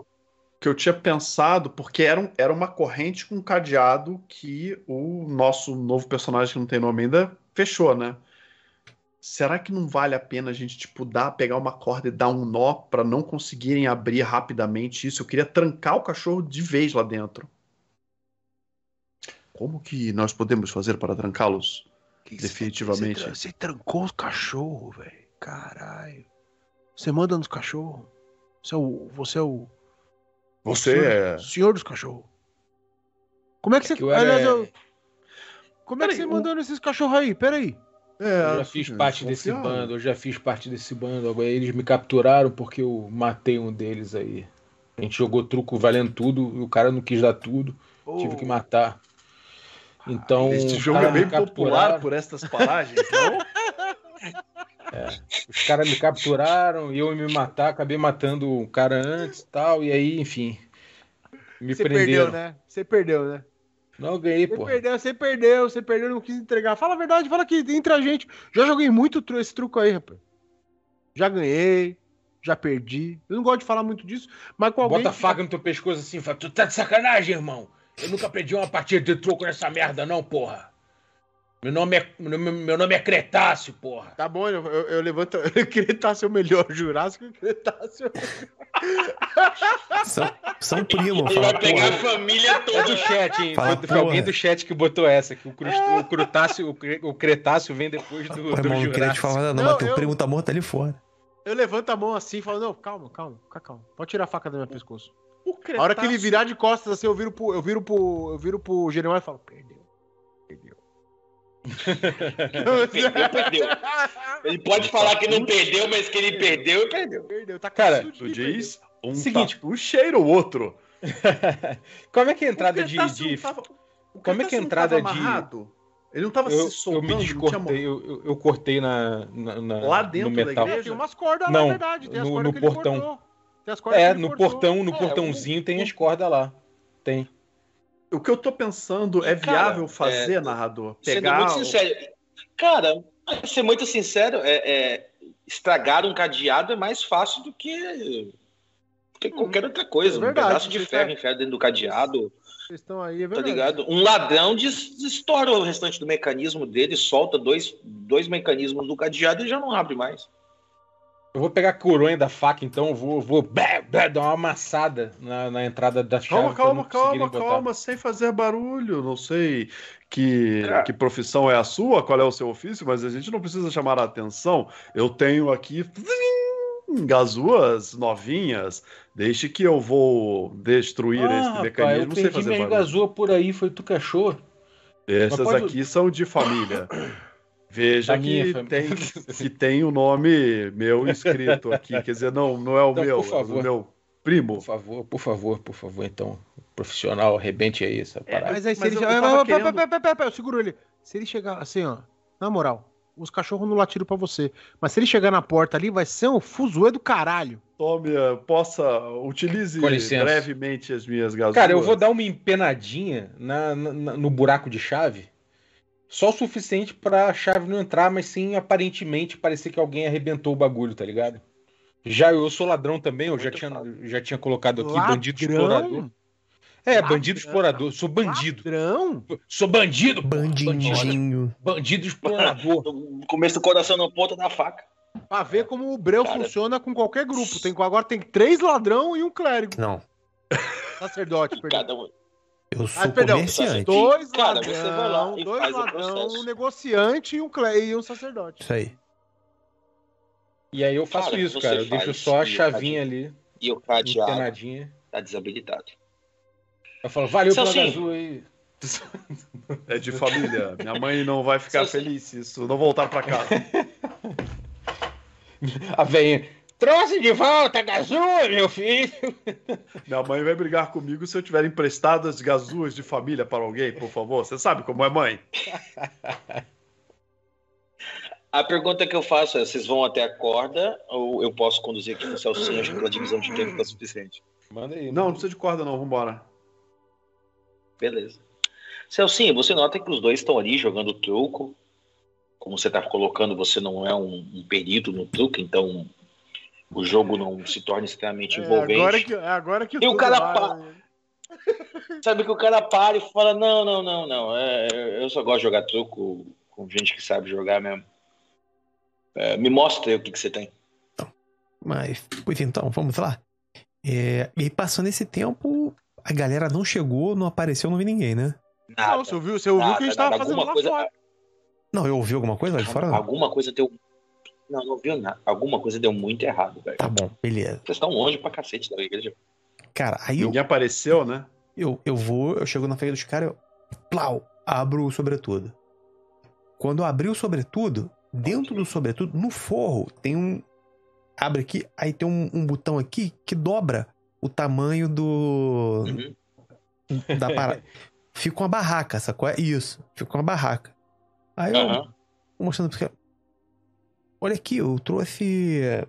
que eu tinha pensado, porque era, um- era uma corrente com um cadeado que o nosso novo personagem, que não tem nome ainda, fechou, né? Será que não vale a pena a gente, tipo, dar, pegar uma corda e dar um nó pra não conseguirem abrir rapidamente isso? Eu queria trancar o cachorro de vez lá dentro. Como que nós podemos fazer para trancá-los? Definitivamente. Você, tra- você trancou os cachorros, velho. Caralho. Você manda nos cachorros. Você é o. Você é o. Você senhor, é. senhor dos cachorros. Como é que você. que eu era- aliás, eu- como é que você o- mandou nesses cachorros aí? Peraí. É, Eu já fiz parte desse bando, eu já fiz parte desse bando. Agora eles me capturaram porque eu matei um deles aí. A gente jogou truco valendo tudo e o cara não quis dar tudo. Tive que matar. Então. Este os jogo é bem me popular capturaram. por estas paragens, não? Os caras me capturaram e eu ia me matar, acabei matando o cara antes e tal. E aí, enfim. Me Você prenderam. perdeu, né? Você perdeu, né? Não, ganhei, Você pô. perdeu, você perdeu, você perdeu, não quis entregar. Fala a verdade, fala aqui, entre a gente. Já joguei muito esse truco aí, rapaz. Já ganhei, já perdi. Eu não gosto de falar muito disso, mas com alguém. Bota a que- faca no teu pescoço assim fala: Tu tá de sacanagem, irmão? Eu nunca perdi uma partida de truco nessa merda, não, porra. Meu nome é, meu, meu nome é Cretáceo, porra. Tá bom, eu, eu, eu levanto. Queria estar seu melhor Jurássico, estar seu. São, são primo, Ele fala, vai pegar a família É toda. do chat, hein? Fala, Foi- foi alguém do chat que botou essa, que o, crust, o Crutáceo, o, Cre- o Cretáceo vem depois do, Pô, do irmão, não queria te Jurássico. falar nada, não, Não, mas teu eu- primo tá morto ali fora. Eu levanto a mão assim e falo, não, calma, calma, fica calma. Pode tirar a faca do meu pescoço. O A hora que ele Cretáceo- virar de costas assim, eu viro pro, eu viro pro, eu viro pro Jeremiah e falo. Perdeu. Perdeu, perdeu. Ele pode falar que não perdeu, mas que ele perdeu, perdeu. Perdeu, tá Cara, Tu diz, um Seguinte. tatu cheira o outro. Como é que é a entrada de. De- tava- como é que é a entrada de- amarrado? Ele não tava Eu, se eu soltando, me não tinha descortei, eu, eu, eu cortei na, na- na- Lá dentro no da metal. igreja? Tem umas cordas lá, Não, na verdade. Tem as no- cordas no que ele portão. cortou. Tem as cordas É, que ele no cortou. portão, no É, portãozinho o- tem as cordas lá. Tem. O que eu tô pensando é Cara, viável fazer, é, narrador? Sendo Pegar. muito o- sincero. Cara, ser muito sincero, é, é, estragar um cadeado é mais fácil do que, do que qualquer outra coisa. É um verdade, pedaço de ferro tá- enfiado dentro do cadeado, Vocês estão aí, é tá verdade. ligado? Um ladrão des- estoura o restante do mecanismo dele, solta dois, dois mecanismos do cadeado e já não abre mais. Eu vou pegar a coronha da faca, então eu vou, vou dar uma amassada na, na entrada da chave. Calma, calma, calma, calma, sem fazer barulho. Não sei que, É. que profissão é a sua, qual é o seu ofício, mas a gente não precisa chamar a atenção. Eu tenho aqui gazuas novinhas. Deixe que eu vou destruir Ah, esse rapaz, mecanismo eu sem fazer minha barulho. gazua por aí, foi tu achou? Essas pode- aqui são de família. Veja que tem, que tem o nome meu escrito aqui. Quer dizer, não, não é o Então, meu, por é favor. do meu primo. Por favor, por favor, por favor, então. Profissional, arrebente aí essa parada. Mas aí se Mas ele eu querendo- pera, seguro ele. Se ele chegar assim, ó, na moral, os cachorros não latiram pra você. Mas se ele chegar na porta ali, vai ser um fuzuê do caralho. Tome, eh, possa, utilize brevemente as minhas gasolhas. Cara, eu vou dar uma empenadinha na, na- na- no buraco de chave. Só o suficiente pra chave não entrar, mas sim aparentemente parecer que alguém arrebentou o bagulho, tá ligado? Já eu sou ladrão também, eu já tinha, já tinha colocado aqui bandido explorador. Ladrão? É, Ladrão? bandido explorador, sou bandido. Ladrão? Sou bandido, Bandidinho. bandido explorador. No começo do coração na ponta da faca. Pra ver como o Breu Cara. funciona com qualquer grupo. Tem, agora tem três ladrão e um clérigo. Não, Sacerdote, perdão. Cada um. Eu sou Ah, perdão, comerciante. Dois Cara, você vai lá ladrão, e dois ladrão, um negociante e um, e um sacerdote. Isso aí. E aí eu faço Cara, isso, cara. Eu deixo só a chavinha ali, E o cadeado tá desabilitado. Eu falo, valeu pela Celcinho. azul aí. É de família. Minha mãe não vai ficar feliz se isso não voltar pra casa. A velhinha, trouxe de volta a gazua, meu filho. Minha mãe vai brigar comigo se eu tiver emprestado as gazuas de família para alguém, por favor. Você sabe como é mãe? A pergunta que eu faço é: vocês vão até a corda ou eu posso conduzir aqui com o Celcinho? Acho que pela divisão de tempo tá suficiente. Manda aí. Não, não precisa de corda não, vambora. Beleza. Celcinho, você nota que os dois estão ali jogando truco. Como você está colocando, você não é um, um perito no truco, então o jogo não se torna extremamente É, envolvente. agora que, é agora que E o cara vai, né? Sabe que o cara para e fala: Não, não, não, não. é, eu só gosto de jogar truco com gente que sabe jogar mesmo. É, me mostra aí o que, que você tem. Mas, pois então, vamos lá. É, e passando esse tempo, a galera não chegou, não apareceu, não vi ninguém, né? Nada, Não, você ouviu, você ouviu o que a gente nada, tava fazendo Alguma lá coisa- fora. Não, eu ouvi alguma coisa lá de fora? Não. Alguma coisa deu. Não, não viu nada. Alguma coisa deu muito errado, velho. Tá bom, beleza. Vocês estão longe pra cacete da igreja. Cara, aí eu, Ninguém apareceu, né? eu, eu vou, eu chego na frente dos caras, eu plau, abro o sobretudo. Quando eu abri o sobretudo, dentro do sobretudo, no forro, tem um. Abre aqui, aí tem um, um botão aqui que dobra o tamanho do. Uhum. da parada. Fica uma barraca, sacou? É isso, fica uma barraca. Aí eu mostrando pra você. Olha aqui, eu trouxe eh,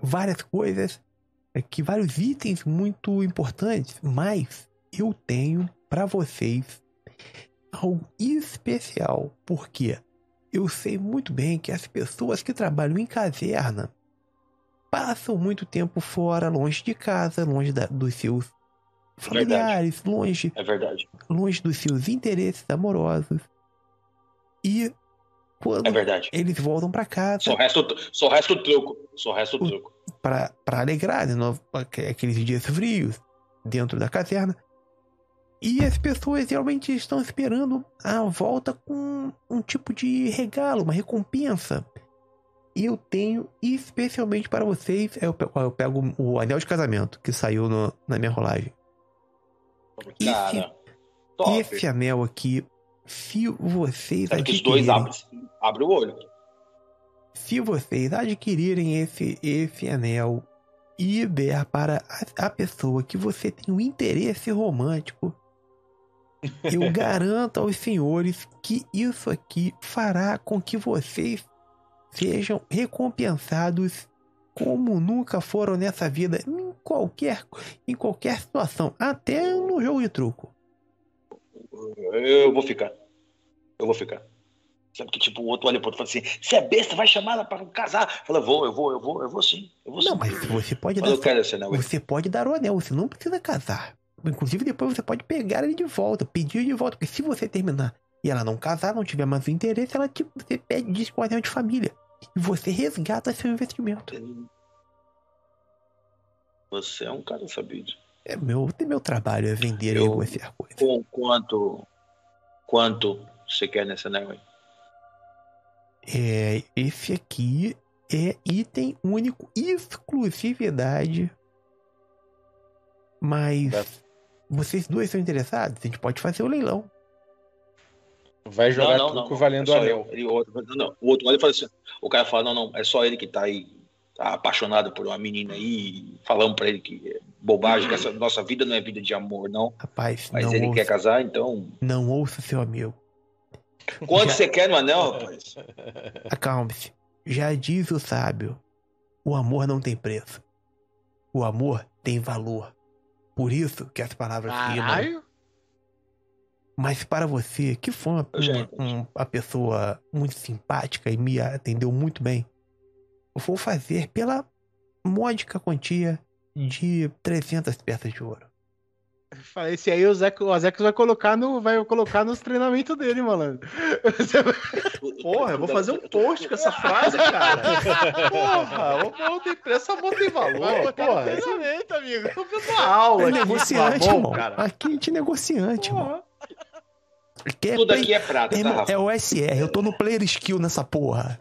várias coisas, aqui, vários itens muito importantes, mas eu tenho pra vocês algo especial, porque eu sei muito bem que as pessoas que trabalham em caverna passam muito tempo fora, longe de casa, longe da- dos seus familiares, longe É verdade. longe dos seus interesses amorosos. E quando É verdade. eles voltam pra casa Só resta, o- só resta o truco. Só resta o truco. pra para alegrar de novo aque- aqueles dias frios dentro da caverna. E as pessoas realmente estão esperando a volta com um tipo de regalo, uma recompensa. E eu tenho especialmente para vocês, eu pego, eu pego o anel de casamento que saiu no- na minha rolagem. Esse- Cara. Top. Esse anel aqui, se vocês Sabe que os dois adquirirem, abrem abre o olho. se vocês adquirirem esse, esse anel e der para a, a pessoa que você tem um interesse romântico, eu garanto aos senhores que isso aqui fará com que vocês sejam recompensados como nunca foram nessa vida em qualquer em qualquer situação, até no jogo de truco. Eu vou ficar. Eu vou ficar. Sabe que tipo, o outro olha pro outro e fala assim: você é besta, vai chamar ela pra casar. Fala, vou, eu vou, eu vou, eu vou sim. Eu vou sim. Não, mas você pode Mas dar esse anel. Você pode dar o anel, você não precisa casar. Inclusive, depois você pode pegar ele de volta, pedir de volta. Porque se você terminar e ela não casar, não tiver mais o interesse, ela tipo, você pede diz com o anel de família. E você resgata seu investimento. Você é um cara sabido. É meu, meu trabalho é vender e Eu- negociar coisas. Com quanto. Quanto você quer nesse anel aí? É, esse aqui é item único, exclusividade. Mas Tá. vocês dois são interessados? A gente pode fazer o leilão. Vai jogar não, não, truco não, valendo é o anel. Ele- o outro, não, o outro olha e fala assim: o cara fala, não, não, é só ele que tá aí tá apaixonado por uma menina aí, falando pra ele que é bobagem, que essa nossa vida não é vida de amor, não. Rapaz, Mas não ele ouça, quer casar, então. não ouça seu amigo. Quanto Já- você quer no anel, rapaz? Acalme-se. Já diz o sábio: o amor não tem preço. O amor tem valor. Por isso que as palavras rimam. Caralho. Mas para você, que foi uma, uma, um- uma pessoa muito simpática e me atendeu muito bem, vou fazer pela módica quantia de 300 peças de ouro. Falei, esse aí o Zeco vai colocar no, vai colocar nos treinamentos dele, malandro. Porra, eu vou fazer um post com essa frase, cara. Porra, amor tem vai valor. Porra, esse treinamento, amigo. é uma aula É aqui, negociante, Flamon, irmão. cara. Aqui a gente é negociante, é Tudo play- aqui é prata, tá, Rafa? é o SR, eu tô no player skill nessa porra.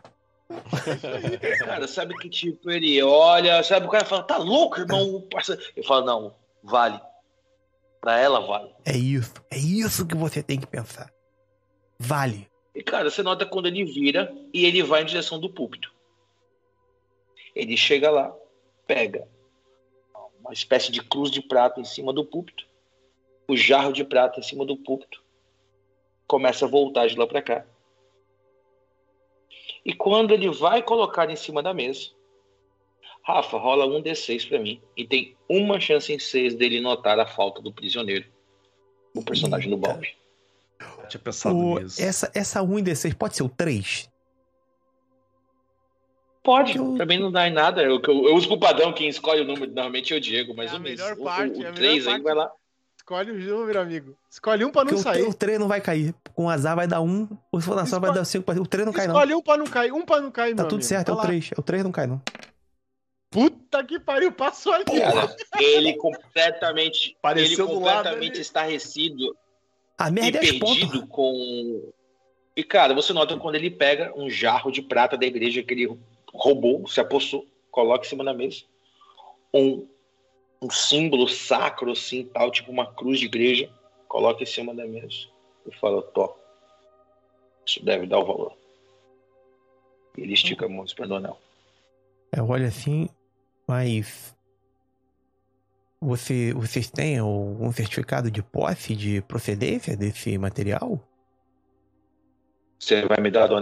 Cara, sabe que tipo, ele olha, sabe, o cara fala, tá louco, irmão? Eu falo, não, vale. Pra ela, vale. É isso, é isso que você tem que pensar. Vale. E, cara, você nota quando ele vira e ele vai em direção do púlpito. Ele chega lá, pega uma espécie de cruz de prata em cima do púlpito, o jarro de prata em cima do púlpito, começa a voltar de lá pra cá. E quando ele vai colocar em cima da mesa, Rafa, rola um D6 pra mim. E tem uma chance em seis dele notar a falta do prisioneiro. O personagem do Bob. Eu tinha pensado O- nisso. essa, essa 1 em D6 pode ser o 3? Pode, Eu- pra mim não dá em nada. Eu, eu, eu uso pro padrão, quem escolhe o número normalmente é o Diego, mas É o, melhor o, parte, o, é a 3 melhor aí vai lá. Escolhe o número, amigo. Escolhe um pra não Porque o, sair. o 3 não vai cair. Com azar vai dar 1, ou se for na vai dar 5. O 3 não cai, não. Escolhe um pra não cair. Um pra não cair, Tá tudo amigo. certo, é o lá. 3. O 3 não cai, não. Puta que pariu, passou aqui. Cara, ele completamente, Apareceu ele completamente ali. estarrecido A e merda é as pontas. perdido com. E, cara, você nota quando ele pega um jarro de prata da igreja que ele roubou, se apossou, coloca em cima da mesa. Um, um símbolo sacro, assim, tal, tipo uma cruz de igreja, coloca em cima da mesa. E fala, Tó, isso deve dar o valor. E ele estica a mão para o anel. Eu olho assim, mas. Você, vocês têm algum certificado de posse de procedência desse material? Você vai me dar do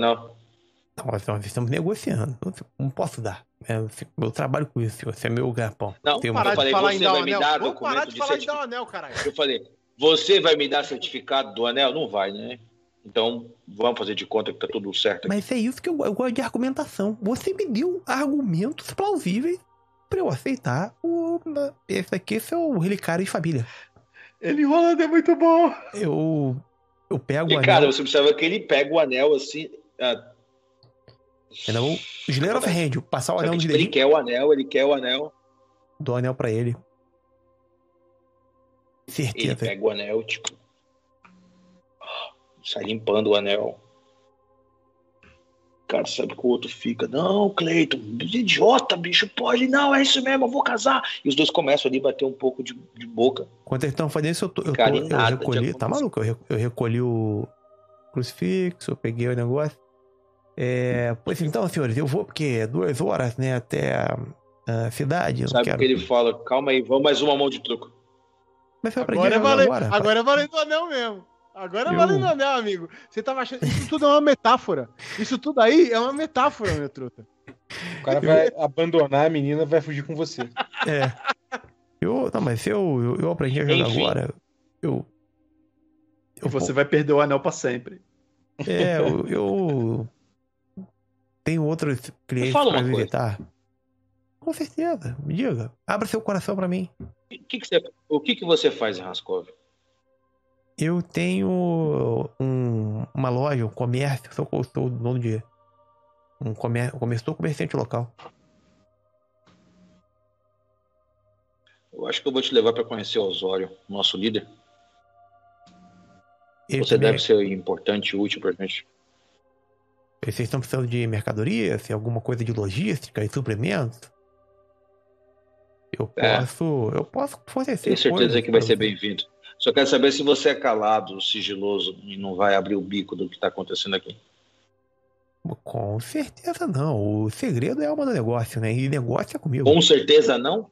anel? Nós, nós estamos negociando. Não, posso dar. É, eu trabalho com isso. Você é meu garpão. Não, Tem um- parar eu falei, de falar você o vai me anel. dar Vamos parar documento de de falar dar o anel, caralho. Eu falei, você vai me dar certificado do anel? Não vai, né? Então, vamos fazer de conta que tá tudo certo aqui. Mas é isso que eu, eu gosto de argumentação. Você me deu argumentos plausíveis pra eu aceitar o. Esse aqui é seu relicário de família. Ele enrolando é muito bom. Eu. Eu pego o E, anel. cara, você observa que ele pega o anel assim. ah, Ainda vou. Slayer of Hand, passar o anel nos tipo, ele quer o anel, ele quer o anel. Dou o anel pra ele. Ele Certeza. pega o anel, tipo. Sai limpando o anel. Cara, sabe que o outro fica, não, Cleiton, idiota, bicho, pode, não, é isso mesmo, eu vou casar. E os dois começam ali a bater um pouco de, de boca. Enquanto eles estão fazendo isso, eu, tô, eu, tô- eu recolhi. Tá maluco? Eu, eu recolhi o crucifixo, eu peguei o negócio. É, pois então, senhores, eu vou porque é duas horas, né, até a, a cidade. Eu Sabe quero. que ele fala, calma aí, vamos mais uma mão de truco. Mas foi Agora é, vale... agora. agora é valendo o anel mesmo. Agora é Eu- valendo o anel, amigo. Você tava achando. Isso tudo é uma metáfora. Isso tudo aí é uma metáfora, meu truta. O cara vai abandonar a menina vai fugir com você. É. Eu, não, mas eu, eu, eu aprendi a jogar Enfim. agora. Eu. E você vai perder o anel pra sempre. É, eu, eu tenho outros clientes pra uma coisa. visitar. Com certeza, me diga. Abra seu coração pra mim. O que, que você, o que, que você faz em Raskov? Eu tenho um- uma loja, um comércio, sou, sou dono de um comércio, comércio, sou comerciante local. Eu acho que eu vou te levar para conhecer o Osório, nosso líder. Você também- deve ser importante e útil pra gente. Vocês estão precisando de mercadoria, se alguma coisa de logística e suprimentos? Eu É. posso, eu posso fornecer. Tenho certeza que vai ser bem-vindo. Só quero saber se você é calado, sigiloso e não vai abrir o bico do que está acontecendo aqui. Com certeza não. O segredo é alma do negócio, né? E negócio é comigo. Com certeza não?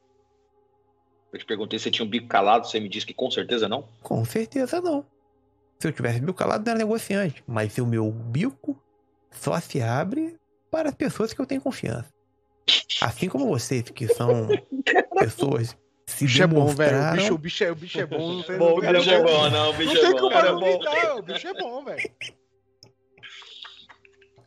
Eu te perguntei se você tinha um bico calado, você me disse que com certeza não? Com certeza não. Se eu tivesse bico calado, não era negociante. Mas o meu bico só se abre para as pessoas que eu tenho confiança. Assim como vocês, que são pessoas se O bicho é bom, demonstraram... velho. O bicho, o, bicho é, o bicho é bom. Não tem, Bom, cara, bicho é como- bom, não, o bicho Não é tem bom. cara, argumentar, o bicho é bom, velho.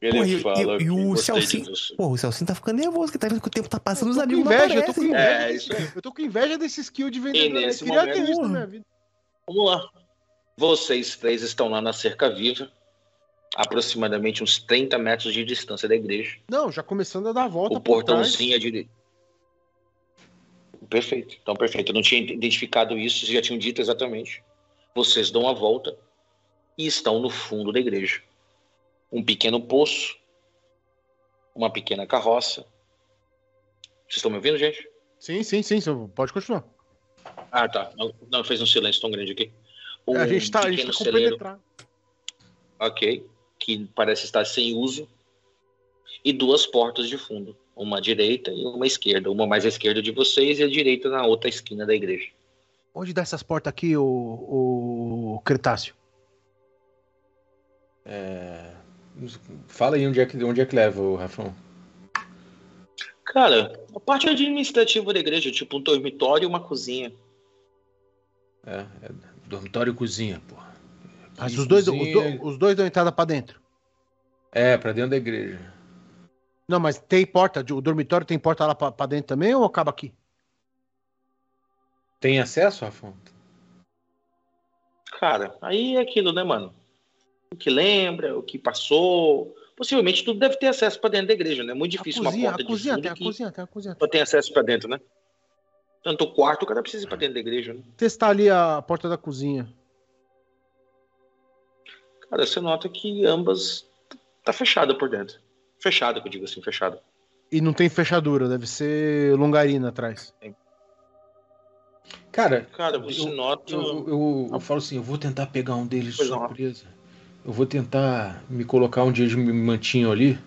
Ele Pô, e- fala e- e o Celcinho- o Celcinho tá ficando nervoso, que tá vendo que o tempo tá passando, os Eu tô com amigos não inveja, eu tô com inveja. É, isso. Eu tô com inveja desse skill de vendedor. E Eu queria ter isso na minha vida. Vamos lá. Vocês três estão lá na cerca viva, aproximadamente uns 30 metros de distância da igreja. Não, já começando a dar a volta O portãozinho à direita. Perfeito. Então, perfeito. Eu não tinha identificado isso, vocês já tinham dito exatamente. Vocês dão a volta e estão no fundo da igreja. Um pequeno poço, uma pequena carroça. Vocês estão me ouvindo, gente? Sim, sim, sim, pode continuar. Ah, tá. Não, não fez um silêncio tão grande aqui. Um a gente tá, a gente pequeno tá celeiro, compenetrado. ok, que parece estar sem uso, e duas portas de fundo, uma à direita e uma à esquerda, uma mais à esquerda de vocês e a direita na outra esquina da igreja. Onde dá essas portas aqui, o, o Cretáceo? É, Fala aí onde é que, onde é que leva o Rafão. Cara, a parte administrativa da igreja, tipo um dormitório e uma cozinha. É, é dormitório e cozinha, porra. Mas os dois, os, cozinha- do- os dois dão entrada pra dentro. É, pra dentro da igreja. Não, mas tem porta, o dormitório tem porta lá pra, pra dentro também ou acaba aqui? Tem acesso, Rafão? Cara, aí é aquilo, né, mano? O que lembra, o que passou. Possivelmente tudo deve ter acesso pra dentro da igreja, né? É muito difícil a cozinha, uma porta a cozinha, de tem fundo a que cozinha, tem a cozinha. só tem acesso pra dentro, né? Tanto o quarto, o cara precisa ir pra dentro da igreja, né? Testar ali a porta da cozinha. Cara, você nota que ambas tá fechada por dentro. Fechada, que eu digo assim, fechada. E não tem fechadura, deve ser longarina atrás. Cara, Cara, você eu, nota. eu, eu, eu falo assim, eu vou tentar pegar um deles de Pois não. surpresa. Eu vou tentar me colocar onde eles me mantinham ali.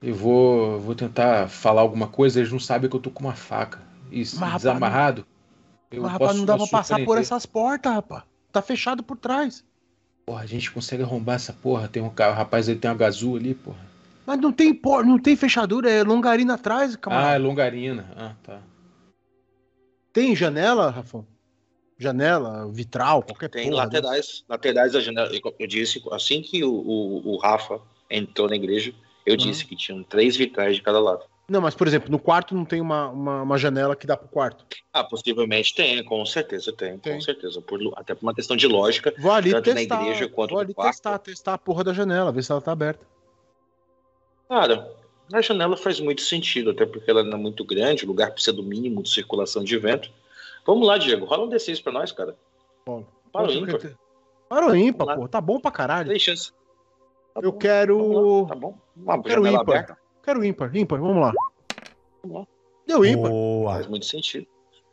Eu vou, vou tentar falar alguma coisa, eles não sabem que eu tô com uma faca. E se Mas, rapaz, desamarrado, eu Mas, posso rapaz, não dá pra passar por essas portas, rapaz. Tá fechado por trás. Porra, a gente consegue arrombar essa porra. Tem um cara, o rapaz aí tem uma gazul ali, porra. Mas não tem por, não tem fechadura, é longarina atrás, Ah, é camarada. longarina. Ah, tá. Tem janela, Rafão? Janela, vitral, qualquer Tem porra laterais, laterais da janela. Eu- Eu disse, assim que o, o, o Rafa entrou na igreja, eu Uhum. disse que tinham três vitrais de cada lado. Não, mas por exemplo, no quarto não tem uma, uma, uma janela que dá pro quarto. Ah, possivelmente tem, com certeza tem, Tem. com certeza. Por, até por uma questão de lógica. Vou ali Tanto na testar. igreja quanto vou ali quarto. testar, testar a porra da janela, ver se ela tá aberta. Cara, a janela faz muito sentido, até porque ela não é muito grande, o lugar precisa do mínimo de circulação de vento. Vamos lá, Diego, rola um D6 pra nós, cara. Paulo. Para o ímpar. acreditar? Para o ímpar, pô. Tá bom pra caralho. Três chances. Tá Eu bom, quero. Tá bom? Uma quero janela ímpar. aberta Quero ímpar, ímpar, vamos lá. Vamos lá. Deu ímpar. Boa. faz muito sentido.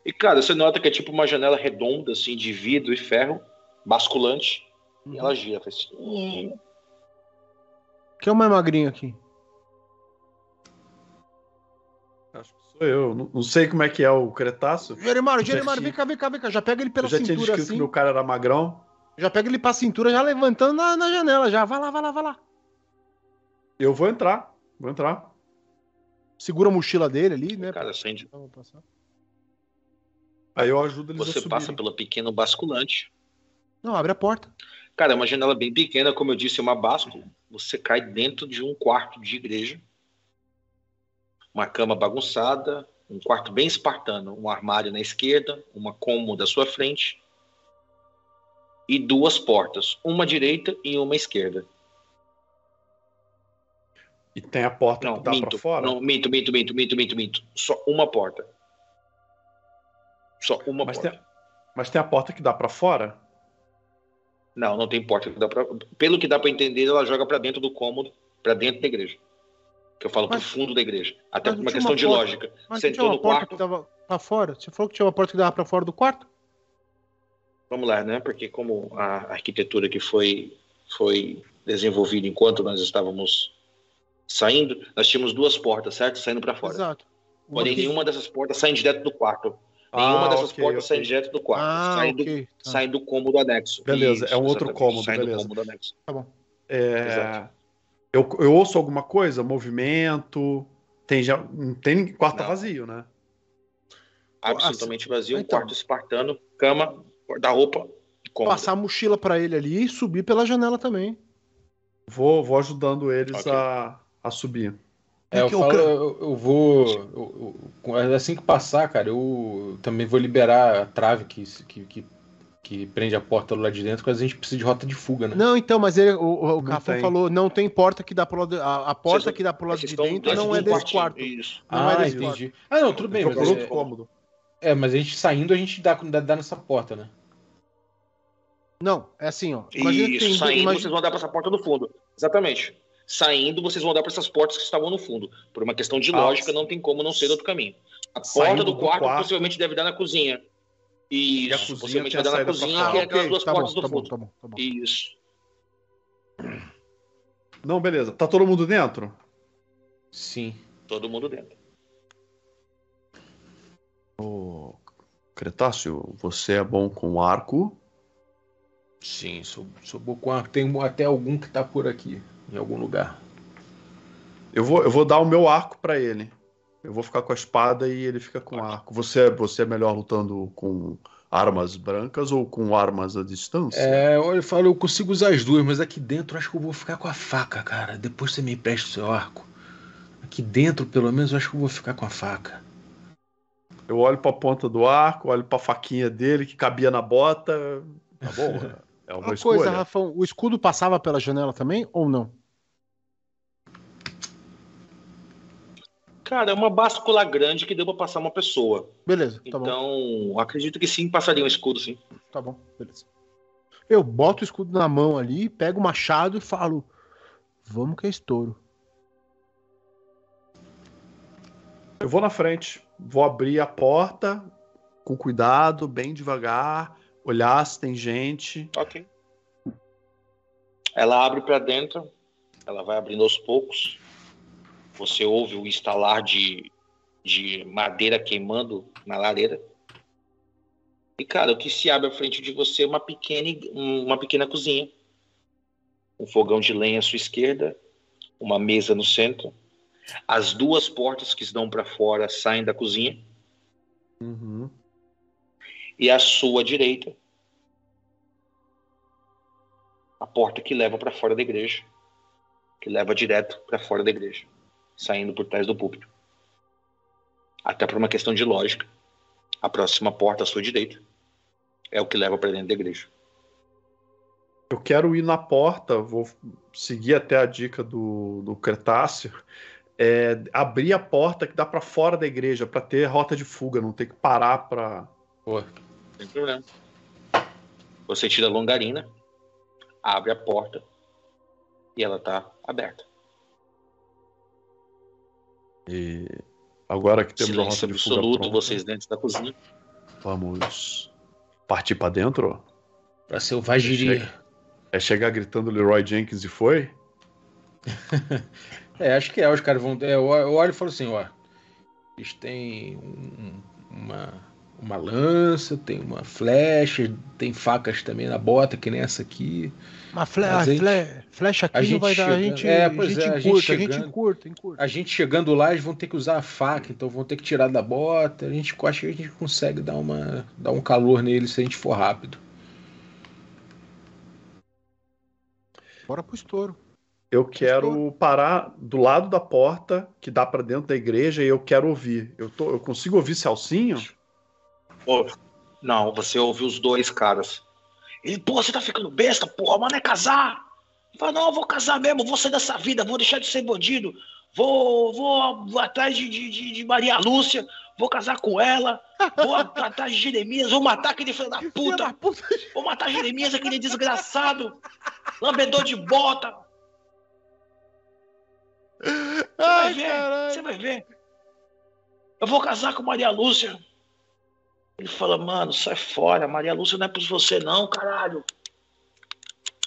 E, cara, você nota que é tipo uma janela redonda, assim, de vidro e ferro, basculante, e ela gira. Faz... assim. Quem é o mais magrinho aqui? Acho que sou eu. Não, não sei como é que é o Cretáceo. Jeremário, Já Jeremário, tinha- vem cá, vem cá, vem cá. Já pega ele Eu pela já tinha cintura descrito que assim. meu cara era magrão. Já pega ele pra cintura, já levantando na, na janela, já. Vai lá, vai lá, vai lá. Eu vou entrar. Vou entrar. Segura a mochila dele ali, né? Cara, acende. Aí eu ajudo eles a Você passa pelo pequeno basculante. Não, abre a porta. Cara, é uma janela bem pequena, como eu disse, é uma báscula. Você cai dentro de um quarto de igreja. Uma cama bagunçada, um quarto bem espartano, um armário na esquerda, uma cômoda à sua frente e duas portas, uma à direita e uma à esquerda. E tem a porta Não, que dá minto, pra fora. não, minto, minto, minto, minto, minto, minto. Só uma porta. Só uma mas, porta. tem, mas tem a porta que dá pra fora? Não, não tem porta. que dá pra- Pelo que dá pra entender, ela joga pra dentro do cômodo, pra dentro da igreja. Que eu falo Mas- pro fundo da igreja. Até por uma questão uma de porta. lógica. Mas Você entrou no porta quarto. que dava pra fora? Você falou que tinha uma porta que dava pra fora do quarto? vamos lá, né? Porque como a arquitetura que foi, foi desenvolvida enquanto nós estávamos saindo, nós tínhamos duas portas, certo? Saindo para fora. Exato. Uma Porém, que- nenhuma dessas portas sai direto do quarto. Nenhuma Ah, dessas ok, portas ok. sai direto do quarto. Ah, sai, do, ok. Tá. sai do cômodo anexo. Beleza, é um outro cômodo, Sai beleza. do cômodo anexo. Tá bom. É, Exato. eu, eu ouço alguma coisa? Movimento? Tem já. Não tem quarto Não. vazio, né? Absolutamente vazio. Um Então. quarto espartano, cama, guarda-roupa cômodo. Passar a mochila pra ele ali e subir pela janela também. Vou, vou ajudando eles a, a subir. É, eu que o falo, eu, eu vou. eu- eu- assim que passar, cara, eu também vou liberar a trave que, que, que, que prende a porta lá de dentro, porque a gente precisa de rota de fuga, né? Não, então, mas ele, o, o, falou, não tem porta que dá pro lado. A, a porta Vocês- que dá pro lado Vocês de dentro não é desse quarto. Isso. Não é ah, desse entendi. Ah, não, tudo bem, mas é, cômodo. é, mas a gente saindo, a gente dá, dá, dá nessa porta, né? Não, é assim, ó. Imagina que Isso, tem- saindo, imagina- vocês vão dar para essa porta do fundo. Exatamente. Saindo, vocês vão dar para essas portas que estavam no fundo. Por uma questão de Ah, lógica, não tem como não ser outro caminho. A porta do do quarto, quarto. possivelmente deve dar na cozinha. E a cozinha possivelmente vai dar na cozinha, que é aquelas duas tá bom, portas do tá bom, fundo. tá bom, tá bom. Isso. Não, beleza. Tá todo mundo dentro? Sim. Todo mundo dentro. Ô, Cretáceo, você é bom com arco? Sim, sou, sou bom com arco. Tem até algum que tá por aqui, em algum lugar. Eu vou, eu vou dar o meu arco pra ele. Eu vou ficar com a espada e ele fica com arco. Você, você é melhor lutando com armas brancas ou com armas à distância? É, olha, eu falo, eu consigo usar as duas, mas aqui dentro eu acho que eu vou ficar com a faca, cara. Depois você me empresta o seu arco. Aqui dentro, pelo menos, eu acho que eu vou ficar com a faca. Eu olho pra ponta do arco, olho pra faquinha dele que cabia na bota. Tá bom, é uma Uma escolha. coisa, Rafão, o escudo passava pela janela também ou não? Cara, é uma báscula grande que deu pra passar uma pessoa. Beleza, tá bom. então, acredito que sim, passaria um escudo, sim. Tá bom, beleza. Eu boto o escudo na mão ali, pego o machado e falo: Vamos que é estouro. Eu vou na frente, vou abrir a porta com cuidado, bem devagar, olhar se tem gente. Ok. Ela abre para dentro, ela vai abrindo aos poucos. Você ouve o estalar de, de madeira queimando na lareira. E, cara, o que se abre à frente de você é uma pequena, uma pequena cozinha. Um fogão de lenha à sua esquerda, uma mesa no centro. As duas portas que dão para fora saem da cozinha. Uhum. E à sua direita a porta que leva para fora da igreja, que leva direto para fora da igreja, saindo por trás do púlpito. Até por uma questão de lógica, a próxima porta à sua direita é o que leva para dentro da igreja. Eu quero ir na porta, vou seguir até a dica do, do Cretáceo, é, abrir a porta que dá pra fora da igreja, pra ter rota de fuga, não ter que parar pra. Sem problema. Você tira a longarina, abre a porta e ela está aberta. E agora que temos a rota Silêncio de fuga absoluto, pronta, vocês dentro da cozinha. vamos partir pra dentro? pra selvageria. É chegar gritando Leroy Jenkins e foi? É, acho que é. Os caras vão. É, eu eu olho e falo assim, ó. Eles têm um- uma, uma lança, tem uma flecha, tem facas também na bota, que nem essa aqui. Mas fle a gente- fle flecha aqui a não gente vai dar. A gente, é, a pois gente é, a gente encurta, a gente chegando. encurta, encurta. A gente chegando lá, eles vão ter que usar a faca, então vão ter que tirar da bota. A gente acha que a gente consegue dar, uma, dar um calor neles se a gente for rápido. Bora pro estouro. Eu quero parar do lado da porta que dá pra dentro da igreja e eu quero ouvir. Eu, tô, eu consigo ouvir Celcinho? Não, você ouviu os dois caras. Ele, pô, você tá ficando besta, porra, mano, é casar. Ele fala, não, eu vou casar mesmo, vou sair dessa vida, vou deixar de ser bandido. Vou, vou, atrás de, de, de- Maria Lúcia, vou casar com ela, vou atrás de Jeremias, vou matar aquele filho da puta, vou matar Jeremias, aquele desgraçado, lambedor de bota. Você vai Ai, ver, você vai ver. Eu vou casar com Maria Lúcia. Ele fala, mano, sai fora, Maria Lúcia não é por você não, caralho.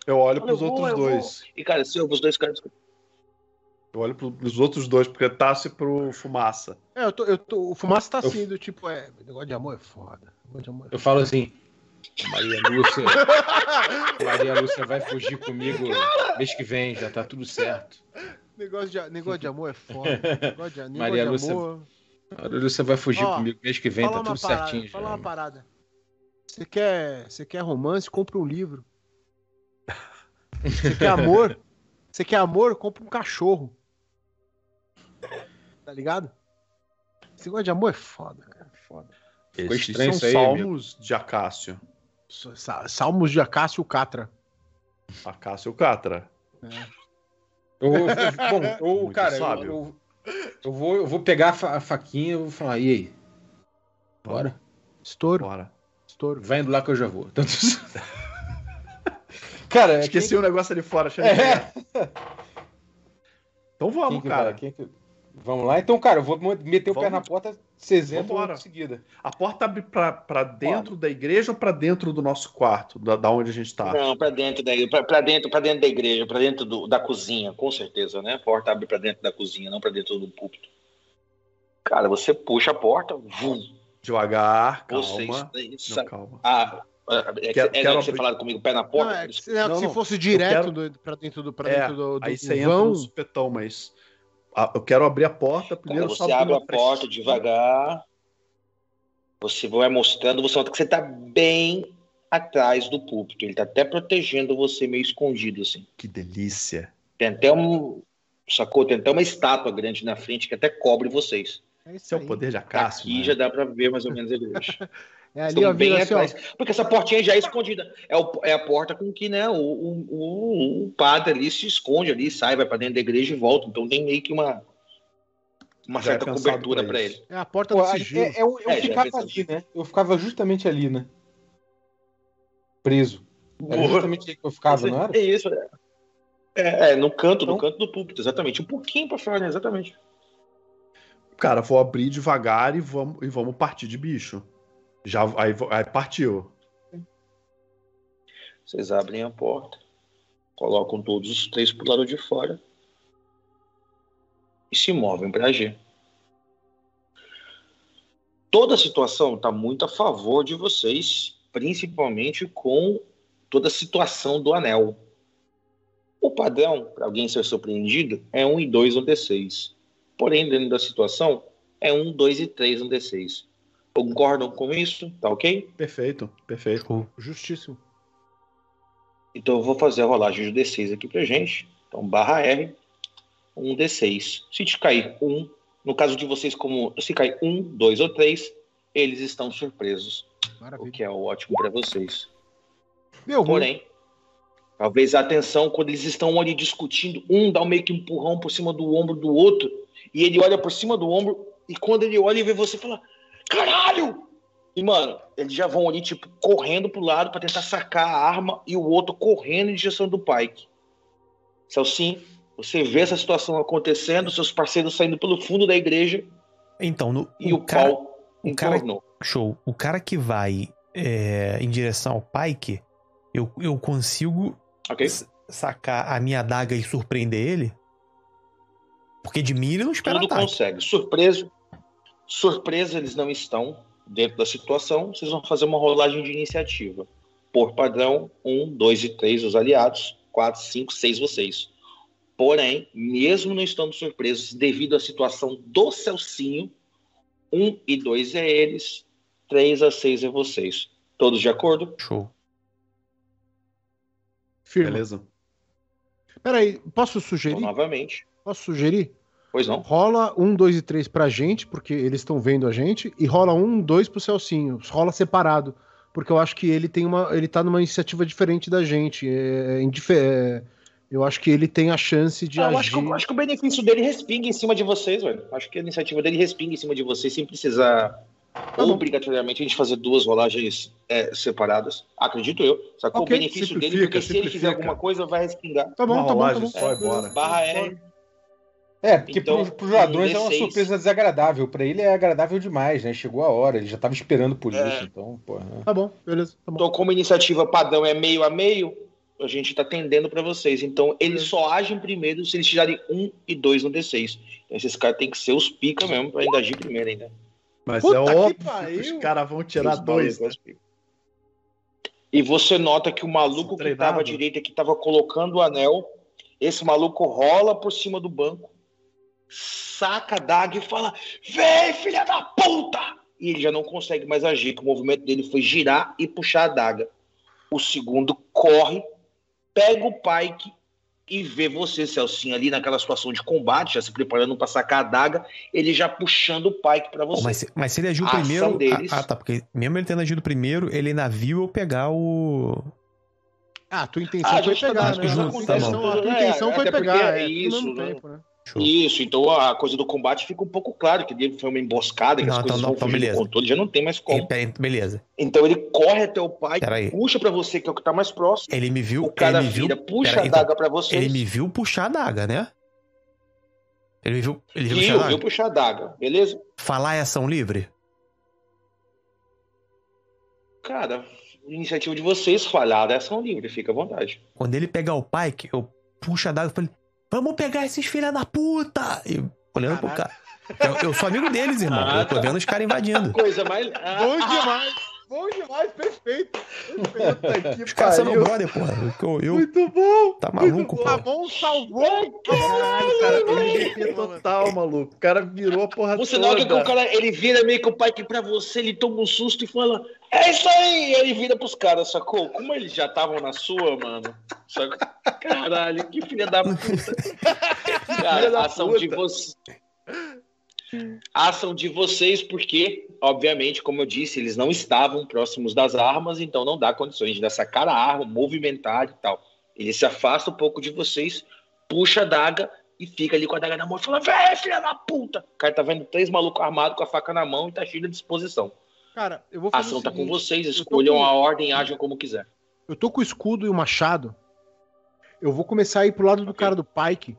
Eu olho Eu pros vou, outros eu dois. E, cara, se ouve os dois caras... Eu olho pro- pros outros dois, porque Tassi pro Fumaça. É, eu tô, eu tô, o Fumaça tá assim, do tipo, é, negócio de amor é foda. Negócio de amor é Eu falo assim, Maria Lúcia. Maria Lúcia vai fugir comigo mês que vem, já tá tudo certo. Negócio de, negócio de amor é foda. Negócio de, negócio Maria de Lúcia amor. Maria Lúcia vai fugir Ó, comigo mês que vem, tá tudo parada, certinho. fala já. uma parada. Você quer, você quer romance, compra um livro. Você quer amor? Você quer amor, compra um cachorro. Tá ligado? Esse negócio de amor é foda, cara. Foda. Ficou Esses estranho são isso aí, salmos de Acácio. Sa- Salmos de Acácio Catra. Acácio Catra. Eu, eu- bom, eu, cara, eu. Eu, vou, eu vou pegar a fa- a faquinha e vou falar, e aí? Bora? Estouro, Bora. estouro. Vai indo lá que eu já vou. Tanto... cara, Esqueci o negócio ali fora. É. Então Quem vamos, que cara. vai? Quem que- Vamos lá. Então, cara, eu vou meter o pé Vamos. na porta, vocês entram Vambora. em seguida. A porta abre pra, pra dentro da igreja ou pra dentro do nosso quarto, da, da onde a gente tá? Não, pra dentro da pra, pra dentro, para dentro da igreja, pra dentro do- da cozinha, com certeza, né? A porta abre pra dentro da cozinha, não pra dentro do púlpito. Cara, você puxa a porta, vum, Devagar, calma. vocês, Não, sa- calma. ah, é, que- Quero- é que quero você abrir- falado comigo, pé na Não, porta. é, que se, não, Não, se não. fosse direto quero- do, pra dentro do, pra É, dentro do, do, Aí do você entra vão. no supetão, mas. Eu quero abrir a porta Cara, primeiro. só você abre a porta frestinha. devagar, você vai mostrando, você nota que você tá bem atrás do púlpito. Ele tá até protegendo você meio escondido, assim. Que delícia. Tem até um. Sacou? Tem até uma estátua grande na frente que até cobre vocês. É Esse é o poder de Acácio. Aqui né? já dá pra ver mais ou menos a igreja. É ali, Estão ó, bem assim. Porque essa portinha já é escondida. É, o- é a porta com que né, o, o, o- o padre ali se esconde ali, sai, vai pra dentro da igreja e volta. Então tem meio que uma, uma é certa pensado cobertura pra para ele. É a porta Pô, do é- sigilo. é- eu eu É, ficava ali, né? Eu ficava justamente ali, né? Preso. Era justamente aí que eu ficava, não era? É isso. É, É, é, no canto, no Então- canto do púlpito, exatamente. Um pouquinho pra fora, exatamente. Cara, vou abrir devagar e vamos, e vamos partir de bicho. Já aí, aí partiu. Vocês abrem a porta, colocam todos os três pro lado de fora e se movem para agir. Toda a situação está muito a favor de vocês, principalmente com toda a situação do anel. O padrão, para alguém ser surpreendido, é 1 e 2 no D6. Porém, dentro da situação, é 1, 2 e 3 no D6. Concordam com isso? Tá ok? Perfeito, perfeito. Show. Justíssimo. Então eu vou fazer a rolagem de D6 aqui pra gente. Então, barra R, um D6. Se te cair um, no caso de vocês, como se cair um, dois ou três, eles estão surpresos, o Maravilha. que é ótimo para vocês. Meu, ruim. Porém, talvez a atenção, quando eles estão ali discutindo, um dá um meio que empurrão por cima do ombro do outro, e ele olha por cima do ombro, e quando ele olha e vê você, fala: Caralho! E, mano, eles já vão ali, tipo, correndo pro lado para tentar sacar a arma, e o outro correndo em direção do Pike. Celcim, você vê essa situação acontecendo, seus parceiros saindo pelo fundo da igreja, Então, no, e o, o, cara, pau o cara-. Show. O cara que vai é, em direção ao Pike, eu, eu consigo Ok? s- sacar a minha adaga e surpreender ele? Porque de mim ele não espera Tudo ataque. consegue. Surpreso. Surpresa, eles não estão dentro da situação. Vocês vão fazer uma rolagem de iniciativa. Por padrão, um, dois e três os aliados, quatro, cinco, seis vocês. Porém, mesmo não estando surpresos, devido à situação do Celcinho, um e dois é eles, três a seis é vocês. Todos de acordo? Show. Firma. Beleza? Peraí, posso Então, sugerir? novamente. Posso sugerir? Pois não? Rola um, dois e três pra gente, porque eles estão vendo a gente, e rola um, dois pro Celcinho. Rola separado. Porque eu acho que ele tem uma. Ele tá numa iniciativa diferente da gente. É, é indife- é, eu acho que ele tem a chance de Ah, eu agir. acho, que, eu acho que o benefício dele respinga em cima de vocês, velho. Acho que a iniciativa dele respinga em cima de vocês sem precisar Tá obrigatoriamente a gente fazer duas rolagens é, separadas. Acredito eu. Sacou Ok, o benefício dele, porque se ele fizer alguma coisa, vai respingar. Tá bom, Uma tá bom, tá bom. só bora. Barra R. É, porque então, pro, pros ladrões é uma surpresa desagradável. Pra ele é agradável demais, né? Chegou a hora, ele já tava esperando por é. isso, então, porra. Né? Tá bom, beleza. Tá bom. Então, como iniciativa padrão é meio a meio, a gente tá tendendo para vocês. Então, eles só agem primeiro se eles tirarem um e dois no D6. Então, esses caras têm que ser os pica mesmo pra ainda agir primeiro ainda. Mas Puta é óbvio que, que os caras vão tirar os dois. Né? E você nota que o maluco que tava à direita, que tava colocando o anel, esse maluco rola por cima do banco, saca a daga e fala: Vem, filha da puta! E ele já não consegue mais agir, que o movimento dele foi girar e puxar a daga. O segundo corre, pega o Pike e vê você, Celcinho, ali naquela situação de combate, já se preparando para sacar a daga, ele já puxando o Pike para você. Mas, mas, se ele agiu a primeiro. Deles... Ah, ah, tá. Porque mesmo ele tendo agido primeiro, ele na viu eu pegar o. Ah, tua intenção ah, foi pegar, né? Junto, tá a tua intenção é, foi pegar. É, isso, né? Tempo, né? Show. Isso, então a coisa do combate fica um pouco claro, que foi uma emboscada, que não, as coisas então, vão então, controle, já não tem mais como. beleza. Então ele corre até o pai, puxa para você, que é o que tá mais próximo. Ele me viu. O cara ele me vira, viu, puxa a daga então, pra você. Ele me viu puxar a daga, né? Ele me viu. Ele viu, viu, puxar, viu puxar a daga, beleza? Falar é ação livre? Cara, iniciativa de vocês, falhar é ação livre, fica à vontade. Quando ele pegar o Pike, eu puxo a daga e falei, vamos pegar esses filha da puta! E olhando Caraca. pro cara. Eu, eu, sou amigo deles, irmão. Ah, eu tô vendo os caras invadindo. Coisa mais. Ah, Bom demais! Bom demais, perfeito. perfeito os caras são brother, porra. Eu, eu, muito bom. Tá maluco, pô. Ramon salvou. Caralho, cara. Total, maluco. O cara virou a porra Você toda. Você nota que o cara, ele vira meio que o pai que pra você, ele toma um susto e fala, é isso aí. Ele vira pros caras, sacou? Como eles já estavam na sua, mano. Sacou? Caralho, que filha da puta. Cara, a ação de você... A ação de vocês, porque, obviamente, como eu disse, eles não estavam próximos das armas, então não dá condições de sacar a arma, movimentar e tal. Ele se afasta um pouco de vocês, puxa a daga e fica ali com a daga na mão e fala: Véi, filha da puta! O cara tá vendo três malucos armados com a faca na mão e tá cheio de disposição. Cara, eu vou fazer. A ação tá com vocês, escolham com... a ordem, ajam como quiser. Eu tô com o escudo e o machado. Eu vou começar a ir pro lado do okay. cara do Pike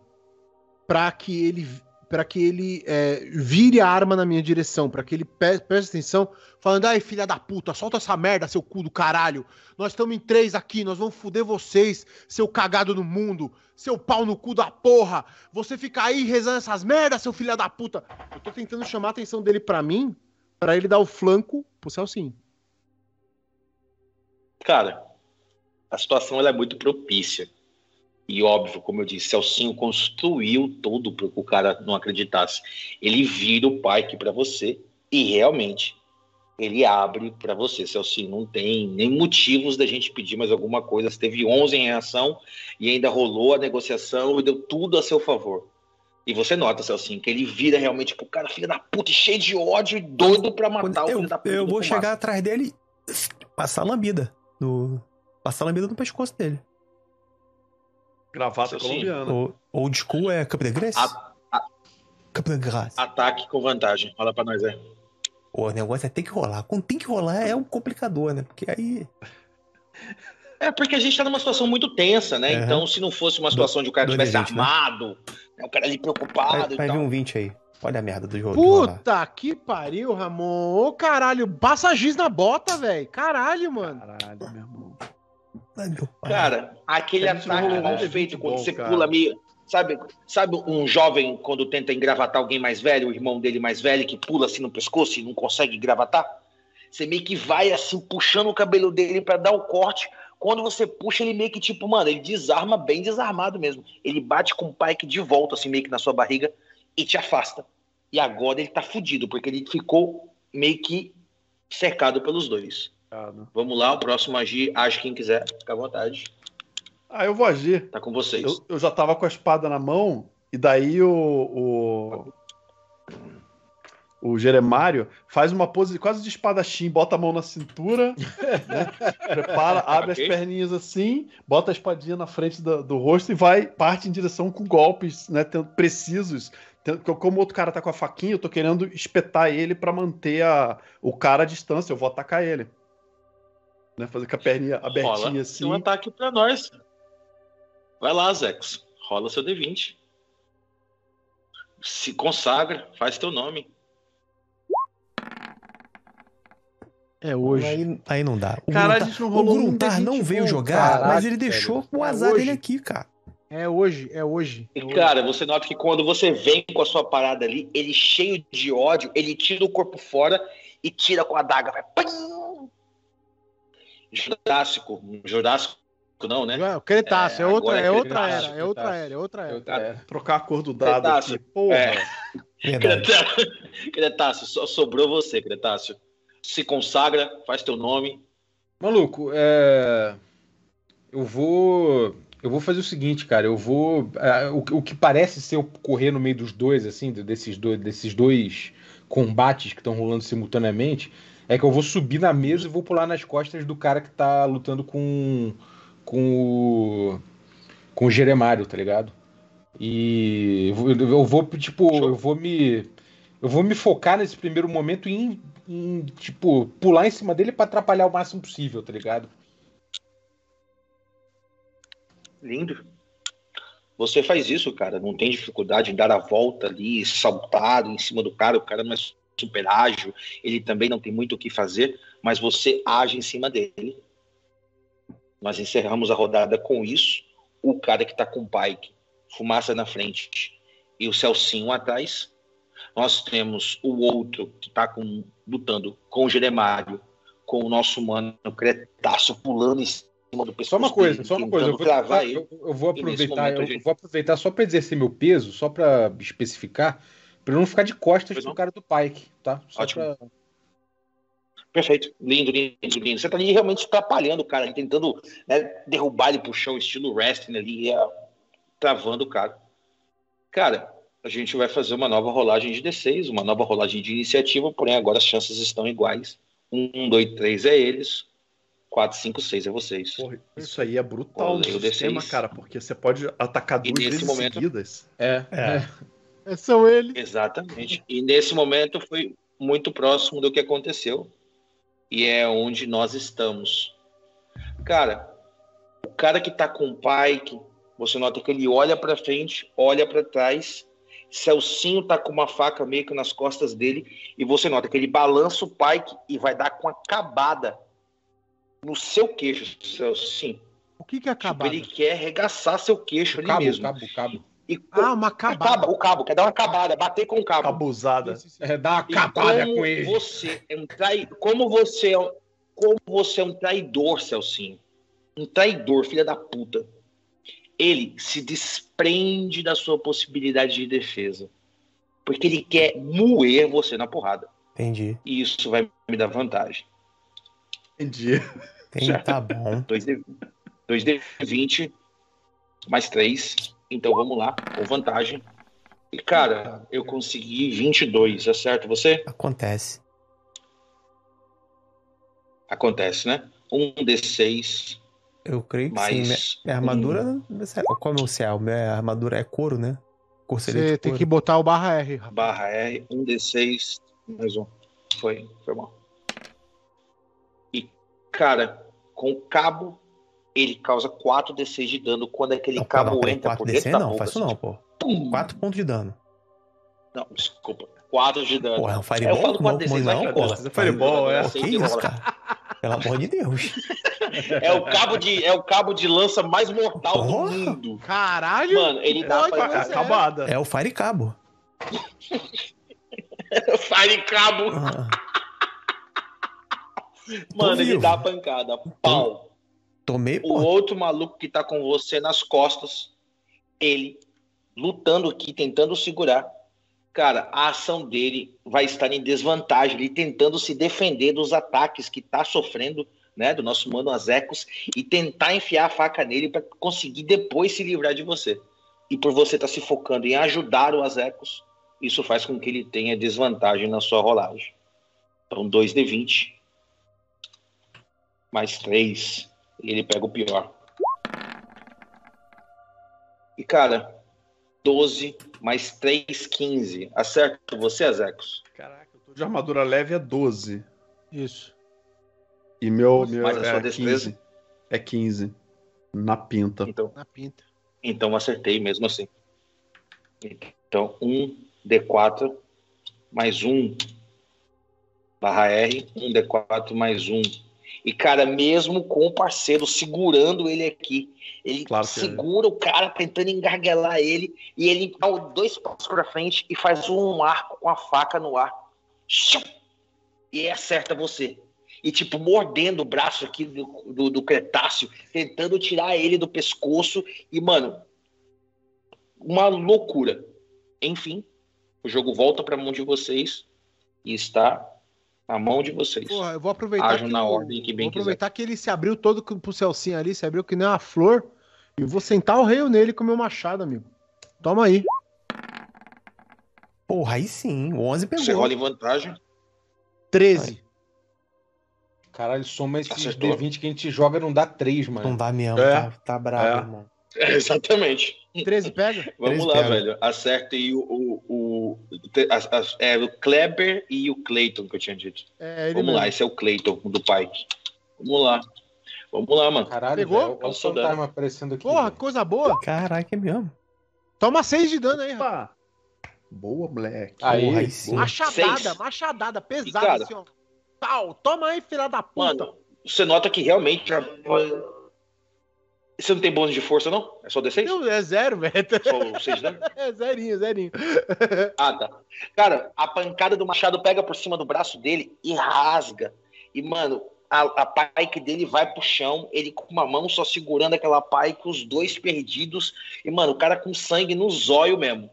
pra que ele para que ele é, vire a arma na minha direção, para que ele preste atenção, falando: ai, filha da puta, solta essa merda, seu cu do caralho. Nós estamos em três aqui, nós vamos fuder vocês, seu cagado no mundo, seu pau no cu da porra. Você fica aí rezando essas merdas, seu filho da puta. Eu tô tentando chamar a atenção dele para mim, para ele dar o flanco pro Celcinho. Cara, a situação ela é muito propícia. E óbvio, como eu disse, Celcinho construiu tudo para que o cara não acreditasse. Ele vira o Pike para você e realmente ele abre para você, Celcinho. Não tem nem motivos da gente pedir mais alguma coisa. Você teve 11 em reação e ainda rolou a negociação e deu tudo a seu favor. E você nota, Celcinho, que ele vira realmente pro cara, filho da puta, cheio de ódio e doido pra matar eu, o filho da puta. Eu vou chegar atrás dele e passar a lambida. No... Passar a lambida no pescoço dele. Gravata colombiana. O old school é Cap de Grace? A, a, Cap de Grace. Ataque com vantagem. Fala pra nós aí. O negócio é ter que rolar. Quando tem que rolar é um complicador, né? Porque aí. É porque a gente tá numa situação muito tensa, né? Uhum. Então, se não fosse uma situação do, de o cara tivesse 20, né? armado, né? o cara ali preocupado. Vai, vai vir um 20 aí. Olha a merda do jogo. Puta que pariu, Ramon. Ô, caralho, passa giz na bota, velho. Caralho, mano. Caralho, meu irmão. Cara, aquele ataque mal feito quando você cara. pula meio. Sabe, sabe um jovem quando tenta engravatar alguém mais velho, o irmão dele mais velho, que pula assim no pescoço e não consegue engravatar? Você meio que vai assim, puxando o cabelo dele para dar o corte. Quando você puxa, ele meio que tipo, mano, ele desarma bem desarmado mesmo. Ele bate com o Pike de volta, assim, meio que na sua barriga, e te afasta. E agora ele tá fudido, porque ele ficou meio que cercado pelos dois. Vamos lá, o próximo agir, age quem quiser, fica à vontade. Ah, eu vou agir. Tá com vocês. Eu, eu já tava com a espada na mão, e daí o. o... O Jeremário faz uma pose quase de espadachim, bota a mão na cintura, né? prepara, abre okay. as perninhas assim, bota a espadinha na frente do, do rosto e vai, parte em direção com golpes né, precisos como o outro cara tá com a faquinha, eu tô querendo espetar ele para manter a, o cara à distância. Eu vou atacar ele. Né? Fazer com a perninha abertinha Rola assim. um ataque pra nós. Vai lá, Zex. Rola seu D20. Se consagra, faz teu nome. É hoje. Aí, aí não dá. O Cara, a Gruntar- gente não o rolou um Gruntar D20 não veio bom, jogar, caralho, mas ele deixou o É azar hoje. dele aqui, cara. É hoje, é hoje. E, é cara, você nota que quando você vem com a sua parada ali, ele cheio de ódio, ele tira o corpo fora e tira com a daga. Vai! Jurássico. Jurássico não, né? Já- Cretaço, é, É, outra, é é outra Cretáceo, era, é outra Cretáceo. era, é outra era. Eu- é. Trocar a cor do dado Cretáceo. aqui. Porra. É. Creta- Cretáceo, só sobrou você, Cretáceo. Se consagra, faz teu nome. Maluco, é... eu vou. Eu vou fazer o seguinte, cara. Eu vou. é, o, o que parece ser eu correr no meio dos dois, assim, desses dois, desses dois combates que estão rolando simultaneamente, é que eu vou subir na mesa e vou pular nas costas do cara que tá lutando com. com o. com o Jeremário, tá ligado? E eu vou- tipo, eu vou me. Eu vou me focar nesse primeiro momento em, tipo, pular em cima dele pra atrapalhar o máximo possível, tá ligado? Lindo. Você faz isso, cara. Não tem dificuldade em dar a volta ali, saltar em cima do cara. O cara não é super ágil. Ele também não tem muito o que fazer, mas você age em cima dele. Nós encerramos a rodada com isso. O cara que tá com o Pike, fumaça na frente e o Celcinho atrás. Nós temos o outro que tá com, lutando com o Jeremário, com o nosso mano Cretaço pulando em cima do pescoço. Só uma coisa, só uma coisa. Eu vou, cravar ele. eu, eu vou aproveitar, eu gente- vou aproveitar só pra exercer meu peso, só pra especificar, eu não ficar de costas Pois pro não. cara do Pike, tá? Só Ótimo. pra- Perfeito. Lindo, lindo, lindo. Você tá ali realmente atrapalhando o cara, ali, tentando né, derrubar ele pro chão, estilo wrestling ali, é, travando o cara. Cara, a gente vai fazer uma nova rolagem de D6, uma nova rolagem de iniciativa, porém agora as chances estão iguais. Um, dois, três é eles. Quatro, cinco, seis é vocês. Porra, isso aí é brutal no sistema, D6. cara, porque você pode atacar E duas nesse vezes momento- seguidas. É, É. É, são eles. Exatamente. E nesse momento foi muito próximo do que aconteceu. E é onde nós estamos. Cara, o cara que tá com o Pike, você nota que ele olha pra frente, olha pra trás. Celcinho tá com uma faca meio que nas costas dele. E você nota que ele balança o Pike e vai dar com a cabada no seu queixo, Celcinho. O que que é Tipo, acabado? ele quer arregaçar seu queixo ali cabo, mesmo. cabo, cabo. E Ah, uma acaba, acabada. o cabo, quer dar uma cabada, bater com o cabo. Abusada. É, dá uma como com ele. Você é um trai... Como você é um... Como você é um traidor, Celcinho. Um traidor, filha da puta. Ele se desprende da sua possibilidade de defesa. Porque ele quer moer você na porrada. Entendi. E isso vai me dar vantagem. Entendi. Entendi. Certo. Tá bom. 2D, 2D20 mais 3. Então vamos lá, com vantagem. E cara, eu consegui 22, acerto você? Acontece. Acontece, né? Um D6 Eu creio que sim. Minha, mais. minha armadura. Como é o céu? Minha armadura é couro, né? Corcelete Você tem couro. que botar o barra R. Barra R, um D6 mais um. Foi, foi mal. E, cara, com o cabo, ele causa 4 D6 de dano quando aquele Não, cabo não, entra 4 por dentro não, faz isso assim, não, pô. pum. 4 pontos de dano. Não, desculpa. 4 de dano. Porra, é um eu fireball? falo Não, 4 D6, não, vai, porra. Fireball, é. Pô, que isso, cara? Pelo amor de Deus. É o cabo de, é o cabo de lança mais mortal Porra. do mundo. Caralho! Mano, ele dá pra é. Acabada. É o Fire Cabo. Fire cabo. Ah, Mano, ele vivo. dá pancada. Pau. tomei, O outro maluco que tá com você nas costas, ele lutando aqui, tentando segurar. Cara, a ação dele vai estar em desvantagem, ele tentando se defender dos ataques que tá sofrendo, né, do nosso mano Azecos, e tentar enfiar a faca nele para conseguir depois se livrar de você. E por você estar se focando em ajudar o Azecos, isso faz com que ele tenha desvantagem na sua rolagem. Então, 2d20 mais 3, e ele pega o pior. E, cara, 12 mais 3, 15. Acerta você, Azecos? Caraca, eu tô de armadura leve é 12. Isso. E meu, meu Mas a sua é destreza? 15. É 15. Na pinta. Então, Na pinta. então acertei mesmo assim. Então, 1, D4 mais um barra R, um D4 mais um. E, cara, mesmo com o parceiro segurando ele aqui, ele Claro que segura o cara tentando engarguelar ele, e ele dá dois passos pra frente e faz um arco com a faca no ar. E acerta você. E, tipo, mordendo o braço aqui do, do, do Cretáceo, tentando tirar ele do pescoço. E, mano, uma loucura. Enfim, o jogo volta pra mão de vocês e está na mão de vocês. Porra, eu vou aproveitar. Ajam na o- ordem que bem Vou aproveitar que ele se abriu todo pro Celcinho ali, se abriu que nem uma flor. E vou sentar o rei nele com o meu machado, amigo. Toma aí. Porra, aí sim, o 11 pegou. Você rola em vantagem. 13. Caralho, soma esses Acertou. D20 que a gente joga, não dá 3, mano. Não dá mesmo, É. tá, tá brabo, É. irmão. Exatamente. 13 pega? Vamos Três lá, pega. velho. Acerta aí o, o, o, as- as- é, o Kleber e o Clayton que eu tinha dito. É, ele Vamos mesmo. lá, esse é o Clayton do Pike. Vamos lá. Vamos lá, mano. Caralho, Pegou? velho, olha o fantasma aparecendo aqui. Porra, velho. coisa boa. Caraca, é mesmo. Toma 6 de dano aí, rapaz. Boa, moleque. Aí, Porra, aí sim. Machadada, Seis. machadada, pesada, E, assim, ó. Tal, toma aí, filha da puta. Mano, você nota que realmente. já- Você não tem bônus de força, não? É só D6? Não, é zero, velho. Só o 6 de dano? É zerinho, zerinho. Ah, tá. Cara, a pancada do machado pega por cima do braço dele e rasga. E, mano, a, a pike dele vai pro chão, ele com uma mão só segurando aquela pike, os dois perdidos. E, mano, o cara com sangue no zóio mesmo.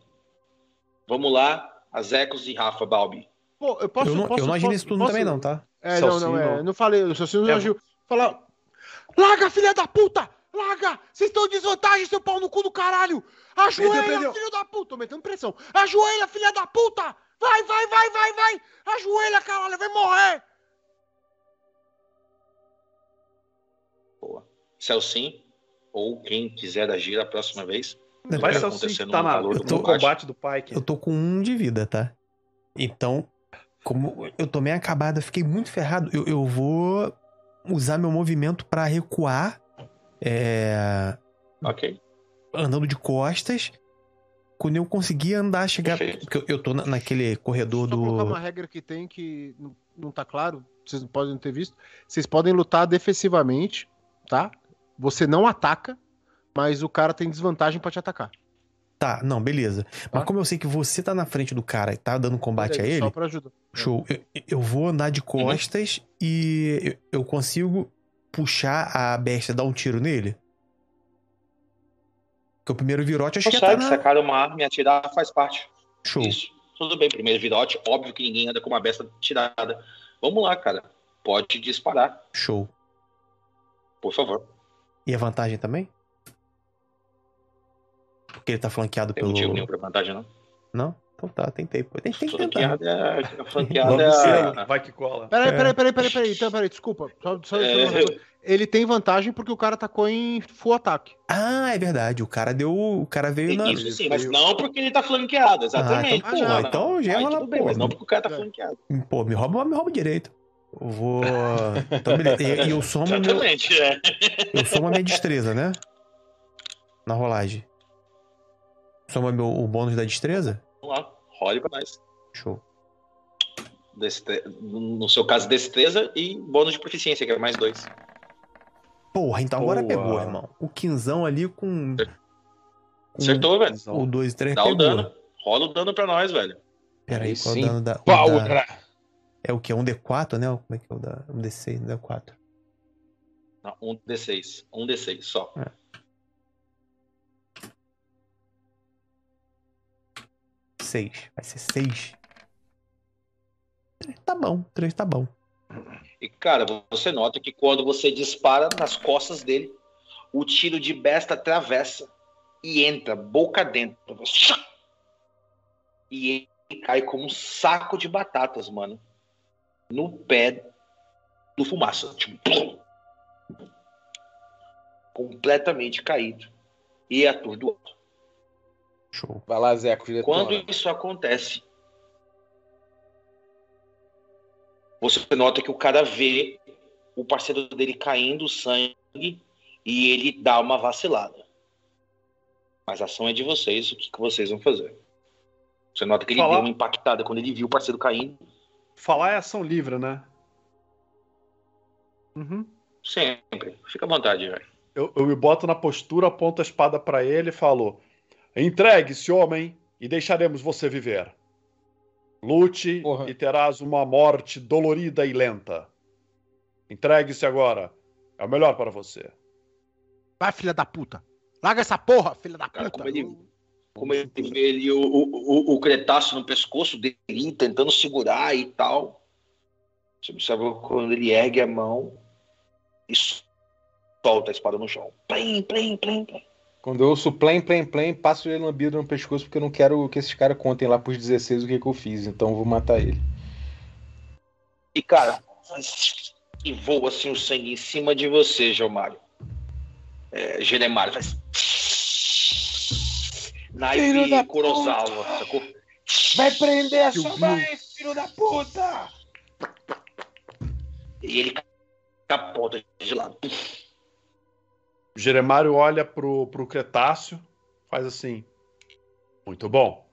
Vamos lá, Azecos e Rafa Balbi. Pô, eu posso. eu não, posso, eu não agi posso- nesse turno posso- também, não, tá? É, não, não, Celcinho, é. não. Não falei, o Celcinho não É, agiu. Falar. Larga, filha da puta! Larga! Vocês estão em desvantagem, seu pau no cu do caralho! Ajoelha, Perdeu, perdeu. filho da puta! Tô metendo pressão. Ajoelha, filha da puta! Vai, vai, vai, vai, vai! Ajoelha, caralho, vai morrer! Celcim, ou quem quiser agir a próxima vez. Não, Vai eu, acontecer no tá na, calor do no combate. combate do Pike. eu tô com um de vida, tá? Então, como eu tomei a acabada, fiquei muito ferrado, eu, eu vou usar meu movimento pra recuar, é, Ok? andando de costas. Quando eu conseguir andar, chegar. Perfeito. Porque eu, eu tô na- naquele corredor Só do. uma regra que tem que não, não tá claro, vocês não podem ter visto. Vocês podem lutar defensivamente, tá? Você não ataca, mas o cara tem desvantagem pra te atacar. Tá, não, beleza. Mas Tá. como eu sei que você tá na frente do cara e tá dando combate a aí, ele, Só pra ajudar. show. Eu, eu vou andar de costas e eu, eu consigo puxar a bestia, dar um tiro nele? Porque o primeiro virote acho que tá na... sacar uma arma e atirar faz parte. Show. Isso. Tudo bem, primeiro virote. Óbvio que ninguém anda com uma besta tirada. Vamos lá, cara. Pode disparar, Show. por favor. E a vantagem também? Porque ele tá flanqueado Tem pelo. motivo nenhum pra vantagem, não. Não? Então tá, tentei. pô. Tem, tem que tentar. Flanqueada é. A flanqueada Vamos é. ver, vai que cola. Peraí, É. peraí, peraí, peraí, peraí. Então, peraí, desculpa. Só, só, É. Ele tem vantagem porque o cara tacou em full ataque. Ah, é verdade. O cara deu. O cara veio na. Isso sim, mas não porque ele tá flanqueado, exatamente. Ah, então, porra, então já rola, tudo bem, pô. mas não porque o cara tá É. flanqueado. Pô, me rouba, me rouba direito. Eu vou. Então, beleza. E, e eu somo meu, Exatamente, é. eu somo a minha destreza, né? Na rolagem. Soma meu, o bônus da destreza? Vamos lá, role pra nós. Show. Destre... No seu caso, destreza e bônus de proficiência, que é mais dois. Porra, então agora Boa. pegou, irmão. O quinzão ali com. com Acertou, velho. O 2 e 3 Dá pegou. o dano. Rola o dano pra nós, velho. Peraí, Aí qual é o dano da. o Pau, da-. É o que? Um D4, né? Como é que é o da. Um D6, não é 4. Não, um D6. Um D6 só. Seis. Vai ser 6. Tá bom, 3 tá bom. E, cara, você nota que quando você dispara nas costas dele, o tiro de besta atravessa e entra boca dentro. E ele cai como um saco de batatas, mano. No pé do fumaça. Tipo, completamente caído. E atordoado. Show. Vai lá, Zeco, diretor. Quando isso acontece, você nota que o cara vê o parceiro dele caindo sangue e ele dá uma vacilada. Mas a ação é de vocês, o que, que vocês vão fazer? Você nota que ele Falar- deu uma impactada quando ele viu o parceiro caindo. Falar é ação livre, né? Uhum. Sempre. Fica à vontade, velho. Eu, eu me boto na postura, aponto a espada pra ele e falo: Entregue-se, homem, e deixaremos você viver. Lute Porra. e terás uma morte dolorida e lenta. Entregue-se agora. É o melhor para você. Vai, filha da puta. Larga essa porra, filha da Cara, puta. como ele, como ele vê ali o, o, o, o cretáceo no pescoço dele, tentando segurar e tal. Você observa quando ele ergue a mão e solta a espada no chão. Plim, plim, plim, plim. Quando eu ouço plém, plém, plém, passo ele lambido no pescoço porque eu não quero que esses caras contem lá pros 16 o que, que eu fiz. Então eu vou matar ele. E, cara, e voa assim o sangue em cima de você, Gilmário. É, Geremário faz. Filho Naipe da Kurosawa, sacou? Vai prender a sua mãe, filho da puta! E ele capota de lado. Jeremário olha pro, pro Cretáceo, faz assim. Muito bom.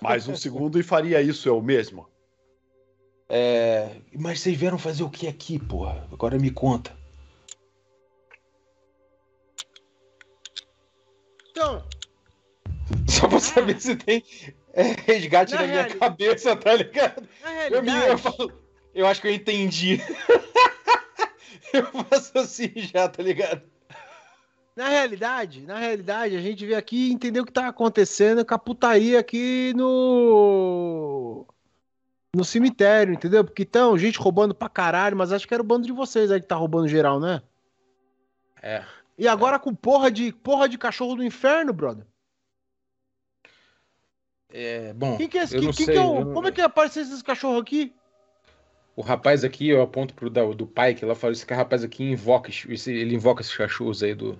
Mais um segundo e faria isso eu mesmo. É. Mas vocês vieram fazer o que aqui, porra? Agora me conta. Então, Só pra saber se tem é, resgate Na na, minha cabeça, tá ligado? na Eu, me, eu, falo- eu acho que eu entendi. eu faço assim já, tá ligado? Na realidade, na realidade, a gente veio aqui e entendeu o que tá acontecendo com a putaria aqui no. No cemitério, entendeu? Porque então, gente roubando pra caralho, mas acho que era o bando de vocês aí que tá roubando geral, né? É. E agora com porra de porra de cachorro do inferno, brother. É, bom, Quem que é esse? eu quem- quem sei. que é o- eu Como é que apareceu esses cachorros aqui? O rapaz aqui, eu aponto pro da, do pai, que lá fala, esse rapaz aqui invoca, esse- ele invoca esses cachorros aí do,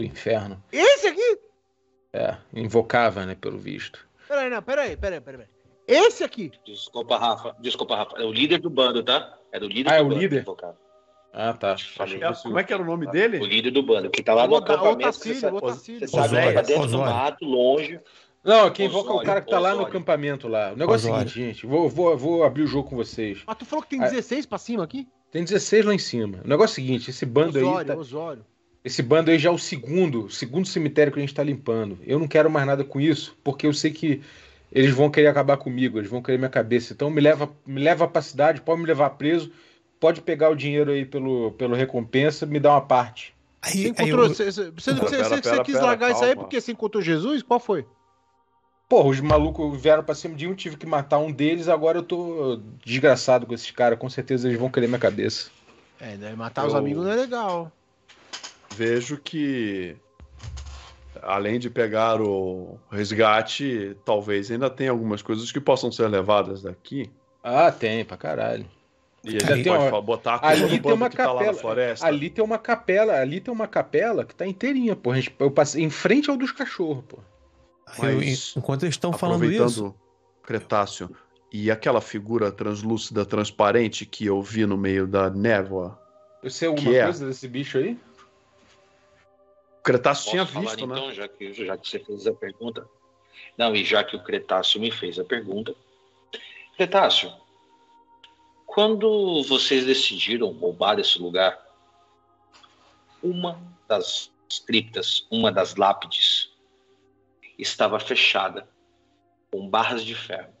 do inferno. Esse aqui? É, invocava, né, pelo visto. Peraí, não, peraí, peraí, peraí. Esse aqui. Desculpa, Rafa. Desculpa, Rafa. É o líder do bando, tá? É do líder Ah, é do o bando. líder? Ah, tá. Falei. É, como é que era o nome O dele? líder do bando, que tá lá no acampamento. Otacílio, Você sabe, Otacílio. você sabe que Osório, tá dentro do Osório. mato, longe. Não, quem invoca é o Osório, cara que tá lá no Osório. acampamento lá. O negócio é o Osório. seguinte, gente, vou, vou, vou abrir o jogo com vocês. Mas tu falou que tem Ah. 16 pra cima aqui? Tem 16 lá em cima. O negócio é o seguinte, esse bando aí. Osório, tá- Osório. Esse bando aí já é o segundo, segundo cemitério que a gente tá limpando. Eu não quero mais nada com isso, porque eu sei que eles vão querer acabar comigo, eles vão querer minha cabeça. Então me leva, me leva pra cidade, pode me levar preso, pode pegar o dinheiro aí pelo, pelo recompensa, me dá uma parte. Você Aí, aí encontrou. eu- Você, você, você- Pera, você- pera, você quis pera, largar isso aí porque você encontrou Jesus? Qual foi? Porra, os malucos vieram pra cima de um, tive que matar um deles, agora eu tô desgraçado com esses caras, com certeza eles vão querer minha cabeça. É, né, matar os Eu- amigos não é legal. Vejo que, além de pegar o resgate, talvez ainda tenha algumas coisas que possam ser levadas daqui. Ah, tem, pra caralho. E a Já gente tem pode uma- botar a Ali tem bando uma que tá lá na capela. floresta. Ali tem uma capela, ali tem uma capela que tá inteirinha, pô. Eu passei em frente ao dos cachorros, pô. eu- enquanto eles estão falando isso, Cretáceo, e aquela figura translúcida, transparente que eu vi no meio da névoa, Eu sei alguma Que é? coisa desse bicho aí? O Cretáceo Posso tinha falar visto, né? então, já que, já que você fez a pergunta? Não, e já que o Cretáceo me fez a pergunta. Cretáceo, quando vocês decidiram roubar esse lugar, uma das criptas, uma das lápides, estava fechada, com barras de ferro.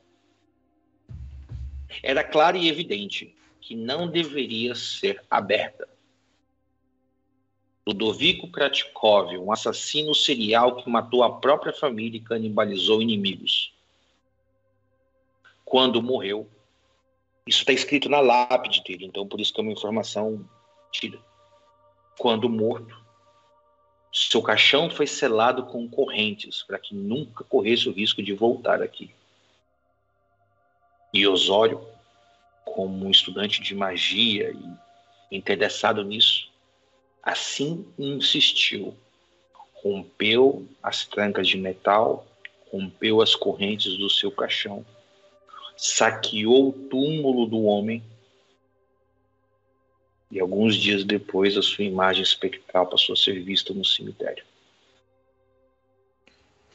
Era claro e evidente que não deveria ser aberta. Ludovico Kratkov, um assassino serial que matou a própria família e canibalizou inimigos. Quando morreu, isso está escrito na lápide dele, então por isso que é uma informação tira. Quando morto, seu caixão foi selado com correntes para que nunca corresse o risco de voltar aqui. E Osório, como um estudante de magia e interessado nisso, assim insistiu. Rompeu as trancas de metal, rompeu as correntes do seu caixão, saqueou o túmulo do homem e alguns dias depois a sua imagem espectral passou a ser vista no cemitério.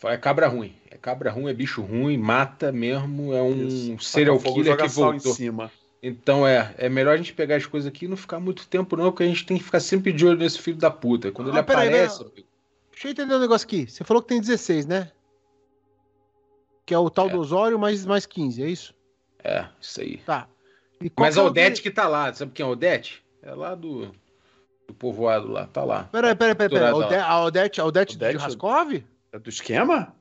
é cabra ruim. É cabra ruim, é bicho ruim, mata mesmo, é um Isso. serial killer que sal em voltou. cima. Então é, é melhor a gente pegar as coisas aqui e não ficar muito tempo, não, porque a gente tem que ficar sempre de olho nesse filho da puta. Quando ele Ah, peraí, aparece. peraí. Deixa eu entender um negócio aqui. Você falou que tem 16, né? Que é o tal É. do Osório mais, mais 15, é isso? É, isso aí. Tá. E Mas que a é o Odete de- que tá lá, sabe quem é a Odete? É lá do, do povoado lá, tá lá. Peraí, peraí, peraí. peraí. A Ode- A Odete, a Odete, de Odete- Raskov? É do esquema?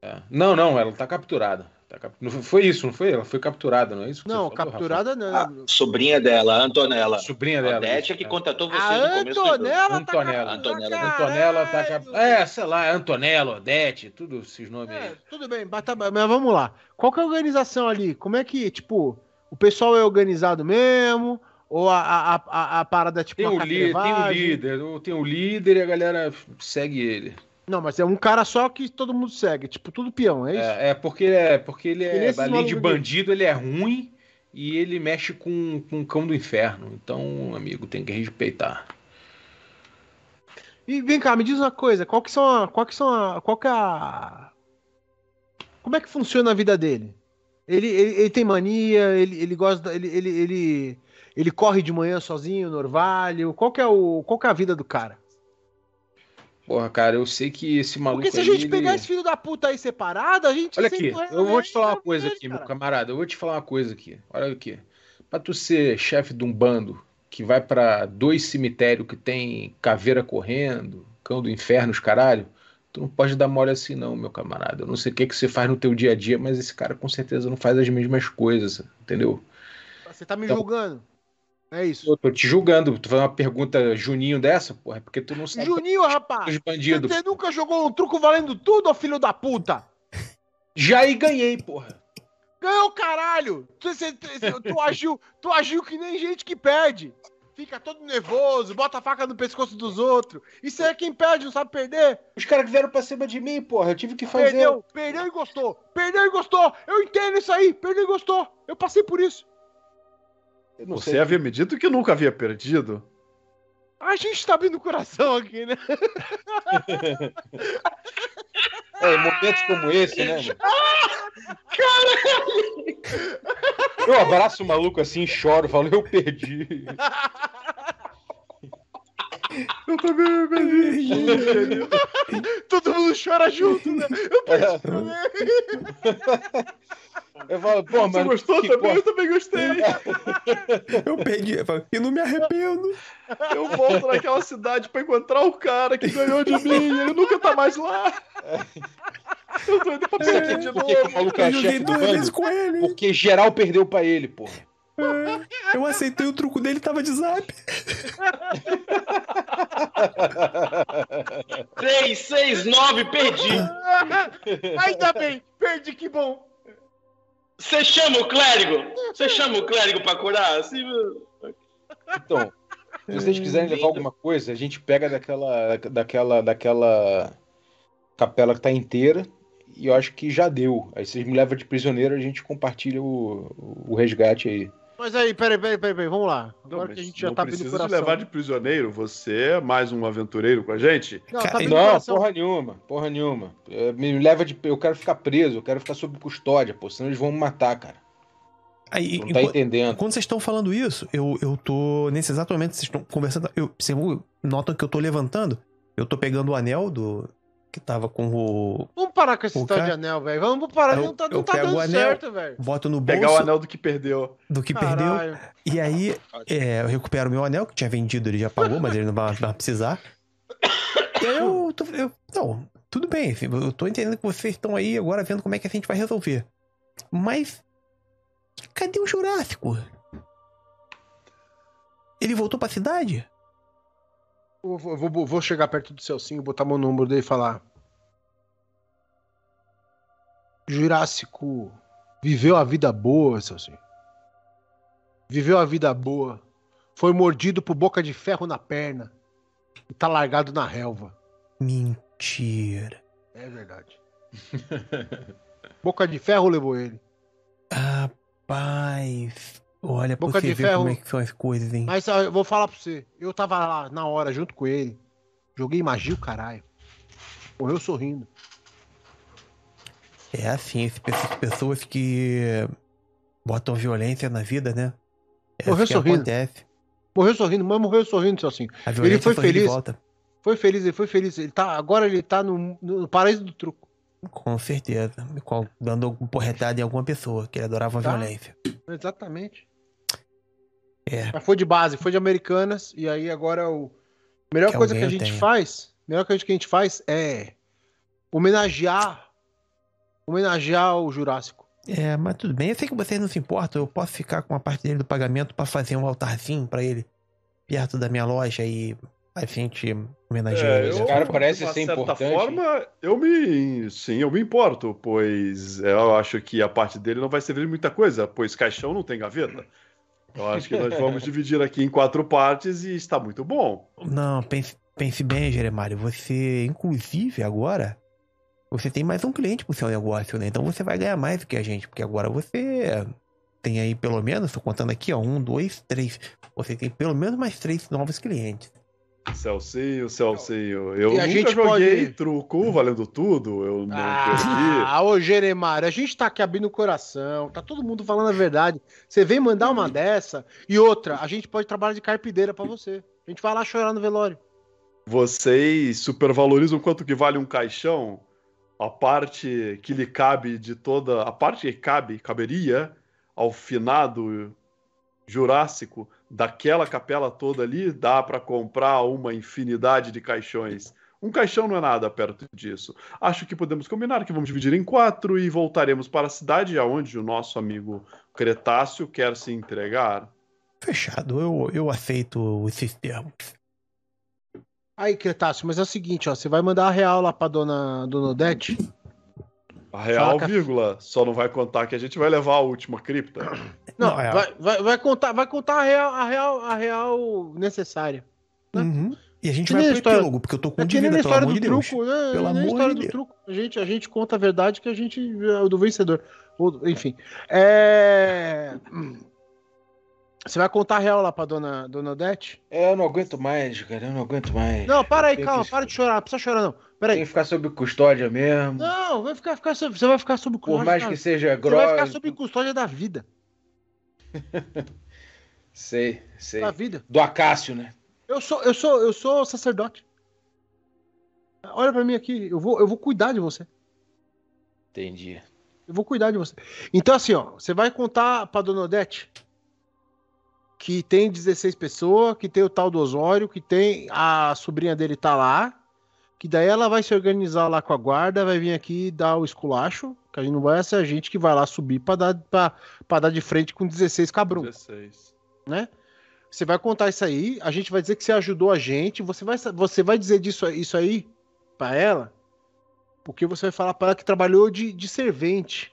É. Não, não, ela tá capturada. Tá cap- não foi- isso, não foi? Ela foi capturada, não é isso? que Não, você falou, capturada não. A sobrinha dela, a Antonella. Sobrinha dela. Odete é que é. contatou você A no começo do Antonella tá Antonella. Antonella. capturada, Antonella tá cap... É, sei lá, Antonella, Odete, tudo esses nomes É, aí. tudo bem, mas, tá- mas vamos lá. Qual que é a organização ali? Como é que, tipo, o pessoal é organizado mesmo? Ou a, a, a, a parada é tipo Tem uma o, li- tem o catrevagem? líder, tem o líder e a galera segue ele. Não, mas é um cara só que todo mundo segue. Tipo, tudo peão, é isso? É, é porque, é porque ele é, além de bandido, ele é ruim e ele mexe com, com o cão do inferno. Então, amigo, tem que respeitar. E vem cá, me diz uma coisa, qual que são a, qual que são a, qual que é a Como é que funciona a vida dele? Ele, ele, ele tem mania, ele, ele gosta, ele, ele, ele, ele corre de manhã sozinho no orvalho. Qual que é o, qual que é a vida do cara? Porra, cara, eu sei que esse maluco Porque se a gente ele- pegar esse filho da puta aí separado, a gente Olha aqui, eu vou te falar uma resolver coisa aqui, cara. meu camarada. Eu vou te falar uma coisa aqui. Olha aqui. Pra tu ser chefe de um bando que vai pra dois cemitérios que tem caveira correndo, cão do inferno, os caralho, tu não pode dar mole assim não, meu camarada. Eu não sei o que, que você faz no teu dia a dia, mas esse cara com certeza não faz as mesmas coisas, entendeu? Você tá me Então- julgando. É isso. Eu tô te julgando. Tu faz uma pergunta Juninho dessa, porra, é porque tu não sabe Juninho, rapaz! os bandidos. Você nunca jogou um truco valendo tudo, ô filho da puta? Já aí ganhei, porra. Ganhou caralho! Tu, você- tu- agiu, tu agiu que nem gente que perde. Fica todo nervoso, bota a faca no pescoço dos outros. Isso aí é quem perde, não sabe perder. Os caras que vieram pra cima de mim, porra. Eu tive que fazer. Perdeu, perdeu e gostou. Perdeu e gostou. Eu entendo isso aí. Perdeu e gostou. Eu passei por isso. Você sei. havia me dito que nunca havia perdido. A gente tá abrindo o coração aqui, né? É, momentos como esse, né, mano? Eu abraço o maluco assim, choro, falo, eu perdi. Eu também me perdi. Todo mundo chora junto, né? Eu perdi É. também. Eu falo, pô, Você mas. gostou que também? Eu também gostei. Eu perdi. eu falo, E não me arrependo. Eu volto naquela cidade pra encontrar o cara que ganhou de mim. Ele nunca tá mais lá. Eu tô indo pra perder de que, novo. é Eu joguei duas vezes com ele. Porque geral perdeu pra ele, porra. Eu aceitei o truco dele, tava de zap. 3, 6, 9, perdi. Ainda bem. Perdi, que bom. Você chama o clérigo? Você chama o clérigo pra curar? Assim, Então, se vocês quiserem levar alguma coisa, a gente pega daquela, daquela, daquela capela que tá inteira e eu acho que já deu. Aí vocês me levam de prisioneiro, a gente compartilha o, o resgate aí. Mas aí, peraí, peraí, peraí, peraí, vamos lá. Não, Agora mas que a gente já não tá abrindo o coração. levar de prisioneiro. Você é mais um aventureiro com a gente? Não, tá Não, porra nenhuma, porra nenhuma. É, Me leva de. Eu quero ficar preso, eu quero ficar sob custódia, pô, senão eles vão me matar, cara. Aí, não tá enquanto- entendendo. Quando vocês estão falando isso, eu, eu tô. Nesse exato momento, vocês estão conversando. Eu, vocês notam que eu tô levantando. Eu tô pegando o anel do. Que tava com o. Vamos parar com esse O tal de anel, velho. Vamos parar, Eu- não tá, eu não tá pego dando o anel, certo, velho. Boto no bolso Pegar o anel do que perdeu. do que perdeu. Caralho. E aí, é, eu recupero meu anel, que tinha vendido, ele já pagou, mas ele não vai, vai precisar. E aí eu, tô, eu. Não, tudo bem, eu tô entendendo que vocês estão aí agora vendo como é que a gente vai resolver. Mas. Cadê o Jurássico? Ele voltou pra cidade? Eu vou, vou- vou chegar perto do Celcinho, botar meu número dele e falar. Jurássico viveu a vida boa, Celcinho. Viveu a vida boa. Foi mordido por boca de ferro na perna. E tá largado na relva. Mentira. É verdade. boca de ferro levou ele. Rapaz. Olha, Boca você de ver ferro. como é que são as coisas, hein? Mas ó, eu vou falar pra você. Eu tava lá na hora junto com ele. Joguei magia o caralho. Morreu sorrindo. É assim, essas pessoas que botam violência na vida, né? É Morreu que sorrindo. acontece. Morreu sorrindo, mas morreu sorrindo, seu assim. A violência foi feliz. volta. Foi feliz, ele foi feliz. Ele tá, agora ele tá no, no paraíso do truco. Com certeza. Dando porretada em alguma pessoa que ele adorava a Tá. violência. Exatamente. É. Mas foi de base, foi de Americanas, e aí agora o. A melhor Que coisa que a gente tenha. faz, a melhor coisa que a gente faz é homenagear. Homenagear o Jurássico. É, mas tudo bem. Eu sei que vocês não se importam. Eu posso ficar com uma parte dele do pagamento pra fazer um altarzinho pra ele perto da minha loja e a gente homenagear É, ele. eu, cara parece de uma ser certa importante. forma, eu me. Sim, eu me importo, pois eu acho que a parte dele não vai servir de muita coisa, pois caixão não tem gaveta. Eu acho que nós vamos dividir aqui em quatro partes e está muito bom. Não, pense, pense bem, Jeremário. Você, inclusive, agora, você tem mais um cliente pro seu negócio, né? Então você vai ganhar mais do que a gente, porque agora você tem aí pelo menos, tô contando aqui, ó, um, dois, três. Você tem pelo menos mais três novos clientes. Celcinho, Celcinho. Eu nunca joguei pode- truco valendo tudo. Eu não perdi. Ah, ô Jeremário, a gente tá aqui abrindo o coração, tá todo mundo falando a verdade. Você vem mandar uma dessa e outra, a gente pode trabalhar de carpideira pra você. A gente vai lá chorar no velório. Vocês supervalorizam quanto que vale um caixão? A parte que lhe cabe de toda. A parte que cabe, caberia ao finado Jurássico daquela capela toda ali, dá para comprar uma infinidade de caixões. Um caixão não é nada perto disso. Acho que podemos combinar que vamos dividir em quatro e voltaremos para a cidade aonde o nosso amigo Cretáceo quer se entregar. Fechado, eu, eu aceito esses termos. Aí, Cretácio, mas é o seguinte, ó, você vai mandar a real lá pra dona, dona Odete? A real, Fala, vírgula, só não vai contar que a gente vai levar a última cripta. Não, Não, é- vai, vai, vai contar, vai contar a real, a real, a real necessária. Uhum. E a gente Que vai pro história- epílogo, porque eu tô com É dívida, na pelo história amor do de Deus. truco, né? Pelo amor história de do Deus. truco. A gente, a gente conta a verdade que a gente é o do vencedor. Enfim. É... Você vai contar a real lá pra dona, dona Odete? É, eu não aguento mais, cara. Eu não aguento mais. Não, para aí, Tem calma, que- para de chorar, não precisa chorar, não. Pera Tem aí. que ficar sob custódia mesmo. Não, vai ficar, ficar sob- você vai ficar sob Por custódia. mais da- que seja Você vai ficar sob custódia da vida. Sei, sei. Da vida. Do Acácio, né? Eu sou, eu sou, eu sou sacerdote. Olha pra mim aqui, eu vou, eu vou cuidar de você. Entendi. Eu vou cuidar de você. Então, assim, ó, você vai contar pra dona Odete que tem 16 pessoas, que tem o tal do Osório, que tem a sobrinha dele tá lá, que daí ela vai se organizar lá com a guarda, vai vir aqui dar o esculacho, que a gente não vai ser a gente que vai lá subir pra dar, pra dar de frente com 16 cabrão, 16. né? Você vai contar isso aí, a gente vai dizer que você ajudou a gente, você vai, você vai dizer disso, isso aí pra ela, porque você vai falar pra ela que trabalhou de, de servente.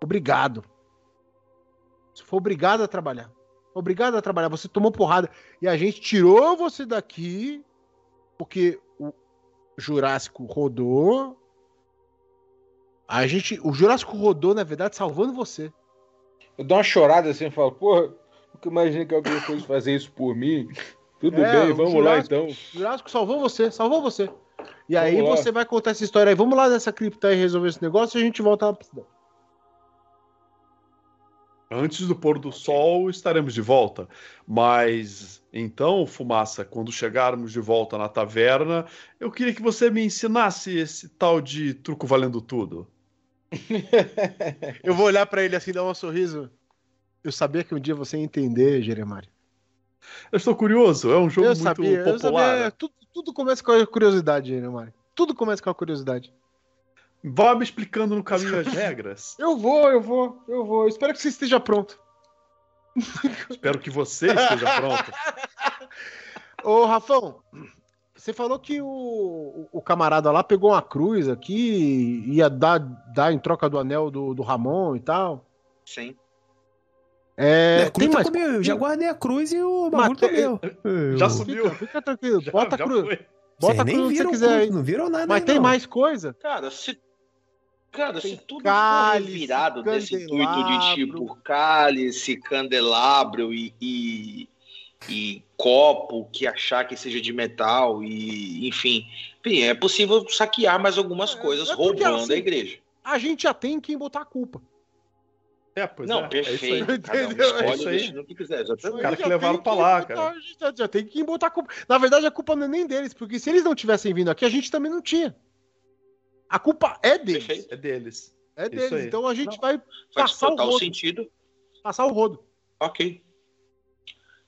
Obrigado. Você foi obrigado a trabalhar. Obrigado a trabalhar. Você tomou porrada. E a gente tirou você daqui porque o Jurássico rodou. A gente, o Jurássico rodou, na verdade, salvando você. Eu dou uma chorada assim e falo, porra, nunca imaginei que alguém fosse fazer isso por mim. Tudo É, bem, vamos lá então. O Jurássico salvou você, salvou você. E Vamos aí lá. você vai contar essa história aí. Vamos lá nessa cripta aí resolver esse negócio e a gente volta pra cidade. Antes do pôr do sol estaremos de volta. Mas então, Fumaça, quando chegarmos de volta na taverna, eu queria que você me ensinasse esse tal de truco valendo tudo. Eu vou olhar pra ele assim, dar um sorriso. Eu sabia que um dia você ia entender, Jeremário. Eu estou curioso, é um jogo eu muito sabia, eu popular. sabia. Tudo, tudo começa com a curiosidade, Jeremário. Tudo começa com a curiosidade. Vá me explicando no caminho as regras. Eu vou, eu vou, eu vou. Espero que você esteja pronto. Espero que você esteja pronto. Ô, Rafão, você falou que o, o- o camarada lá pegou uma cruz aqui, ia dar, dar em troca do anel do, do Ramon e tal. Sim. É, tem tá mais. comigo, eu já guardei a cruz e o bagulho tá tem- meu. Já Eu- subiu. Fica, fica tranquilo, Já- bota a cruz. foi. Bota Vocês a nem cruz viram quiser cruz, aí. Não viram nada Mas aí, tem não. mais coisa? Cara, se. Cara, Tem se tudo for cálice, revirado desse intuito de tipo cálice, candelabro e, e, e copo que achar que seja de metal e enfim, enfim é possível saquear mais algumas É, coisas é porque, roubando assim, a igreja. A gente já tem quem botar a culpa. É, pois não, é, é perfeito. Cada um escolhe É o que quiser. exatamente. Os caras que levaram pra lá, botar- cara. a gente Já, já tem quem botar a culpa. Na verdade, a culpa não é nem deles, porque se eles não tivessem vindo aqui, a gente também não tinha. A culpa é deles. Perfeito. É deles. É Isso deles. Então a gente Não. vai passar o rodo. sentido. passar o rodo. Ok.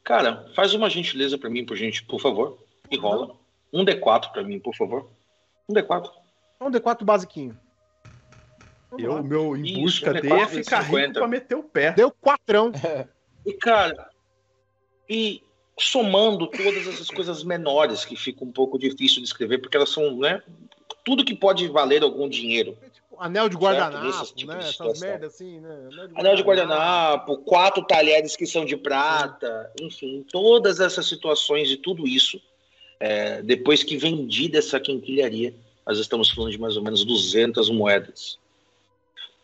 Cara, faz uma gentileza pra mim, por gente, por favor. E rola. Um D4 pra mim, por favor. Um D4. É um D4 basiquinho. Vamos Eu, lá. meu em Isso, busca um dele D4 é ficar rico 50. pra meter o pé. Deu quatrão. E, cara, e somando todas essas coisas menores que fica um pouco difícil de escrever, porque elas são, né? Tudo que pode valer algum dinheiro. Tipo, anel de guardanapo, né? de Essas assim, né? Anel de guardanapo, quatro talheres que são de prata, enfim, todas essas situações e tudo isso, é, depois que vendida essa quinquilharia, nós estamos falando de mais ou menos 200 moedas.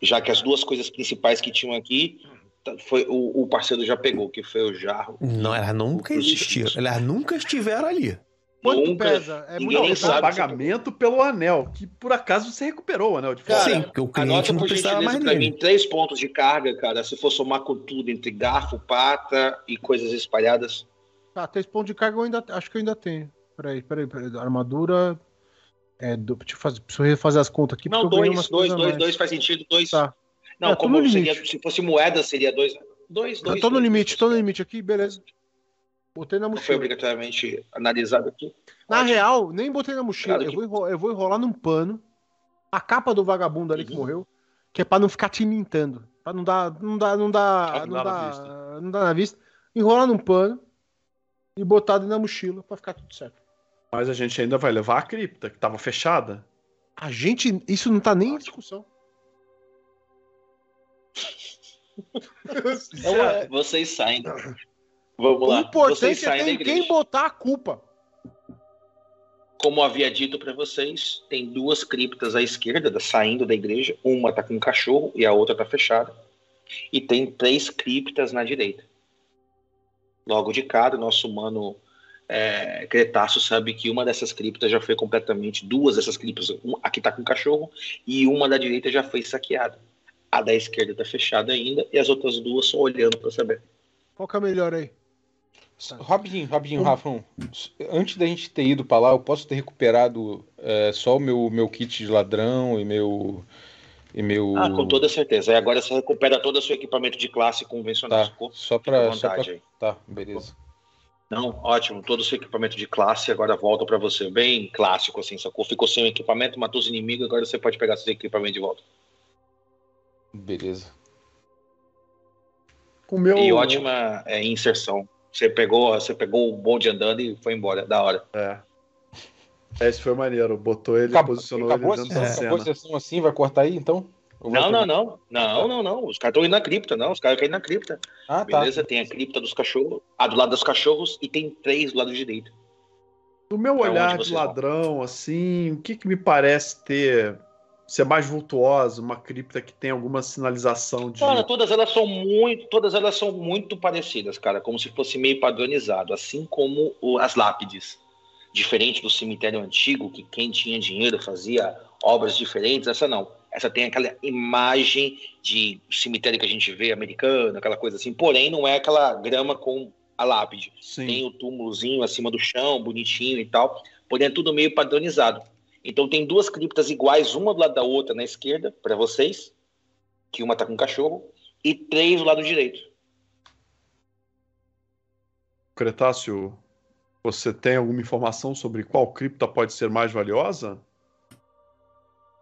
Já que as duas coisas principais que tinham aqui, tá- foi o, o parceiro já pegou, que foi o jarro. Não, elas nunca existiram. Elas nunca estiveram ali. Quanto Nunca- pesa? É muito sabe. pagamento pelo anel, que por acaso você recuperou o anel de Cara, fora. Sim, porque o cliente Anota não por precisava gentileza mais pra mim três pontos de carga, cara, se for somar com tudo entre garfo, pata e coisas espalhadas. Tá, três pontos de carga eu ainda acho que eu ainda tenho. Peraí, peraí, peraí. Armadura. É, do, deixa eu fazer, preciso refazer as contas aqui. Não, dois, umas dois, dois, mais. dois faz sentido, dois. Tá. Não, É, tô como no seria, limite. se fosse moeda, seria dois. Dois, dois. Eu tô no dois, limite, dois. tô no limite aqui, beleza. Botei na Não foi mochila. obrigatoriamente analisado aqui. Na Ótimo. real, nem botei na mochila. Eu, que- vou enrolar, eu vou enrolar num pano a capa do vagabundo ali que Uhum. morreu, que é pra não ficar tintando. Pra não dar. Não dá. Não dá. Não, não dá na não dá na vista. Enrolar num pano e botar dentro da mochila pra ficar tudo certo. Mas a gente ainda vai levar a cripta, que tava fechada. A gente. Isso não tá nem em discussão. É, Vocês saem. Vamos o lá. importante Vocês é igreja. quem botar a culpa. Como havia dito para vocês, tem duas criptas à esquerda, da- saindo da igreja. Uma tá com um cachorro e a outra tá fechada. E tem três criptas na direita. Logo de cara, o nosso humano é, Cretáceo sabe que uma dessas criptas já foi completamente. Duas dessas criptas, um- a que tá com cachorro, e uma da direita já foi saqueada. A da esquerda tá fechada ainda, e as outras duas só olhando para saber. Qual que é a melhor aí? Rapidinho, rapidinho, Um- Rafão. Antes da gente ter ido pra lá, eu posso ter recuperado é, só o meu, meu kit de ladrão e meu. E meu. Ah, com toda certeza. Aí agora você recupera todo o seu equipamento de classe convencional. Tá, sacou? só aí. Tá, beleza. Não, ótimo. Todo o seu equipamento de classe agora volta pra você. Bem clássico, assim, sacou? Ficou sem o equipamento, matou os inimigos, agora você pode pegar seu equipamento de volta. Beleza. Com o meu. E ótima é, inserção. Você pegou, você pegou o bonde andando e foi embora. Da hora. É. Esse foi maneiro. Botou ele, Acabou, posicionou acabou, ele dentro sessão, da acabou a cena. sessão assim, vai cortar aí então? Vai Não, não, não. Não, não, não. Os caras estão indo na cripta, não. Os caras querem ir na cripta. Ah, tá. Beleza? Tem a cripta dos cachorros. A do lado dos cachorros e tem três do lado direito. Do meu Pra olhar onde de ladrão, assim, o que, que me parece ter ser mais vultuosa, uma cripta que tem alguma sinalização de. Cara, todas elas são muito, todas elas são muito parecidas, cara, como se fosse meio padronizado, assim como o- as lápides. Diferente do cemitério antigo, que quem tinha dinheiro fazia obras diferentes, essa não. Essa tem aquela imagem de cemitério que a gente vê americano, aquela coisa assim, porém não é aquela grama com a lápide. Sim. Tem o túmulozinho acima do chão, bonitinho e tal, porém é tudo meio padronizado. Então tem duas criptas iguais, uma do lado da outra na esquerda, para vocês, que uma tá com cachorro, e três do lado direito. Cretáceo, você tem alguma informação sobre qual cripta pode ser mais valiosa?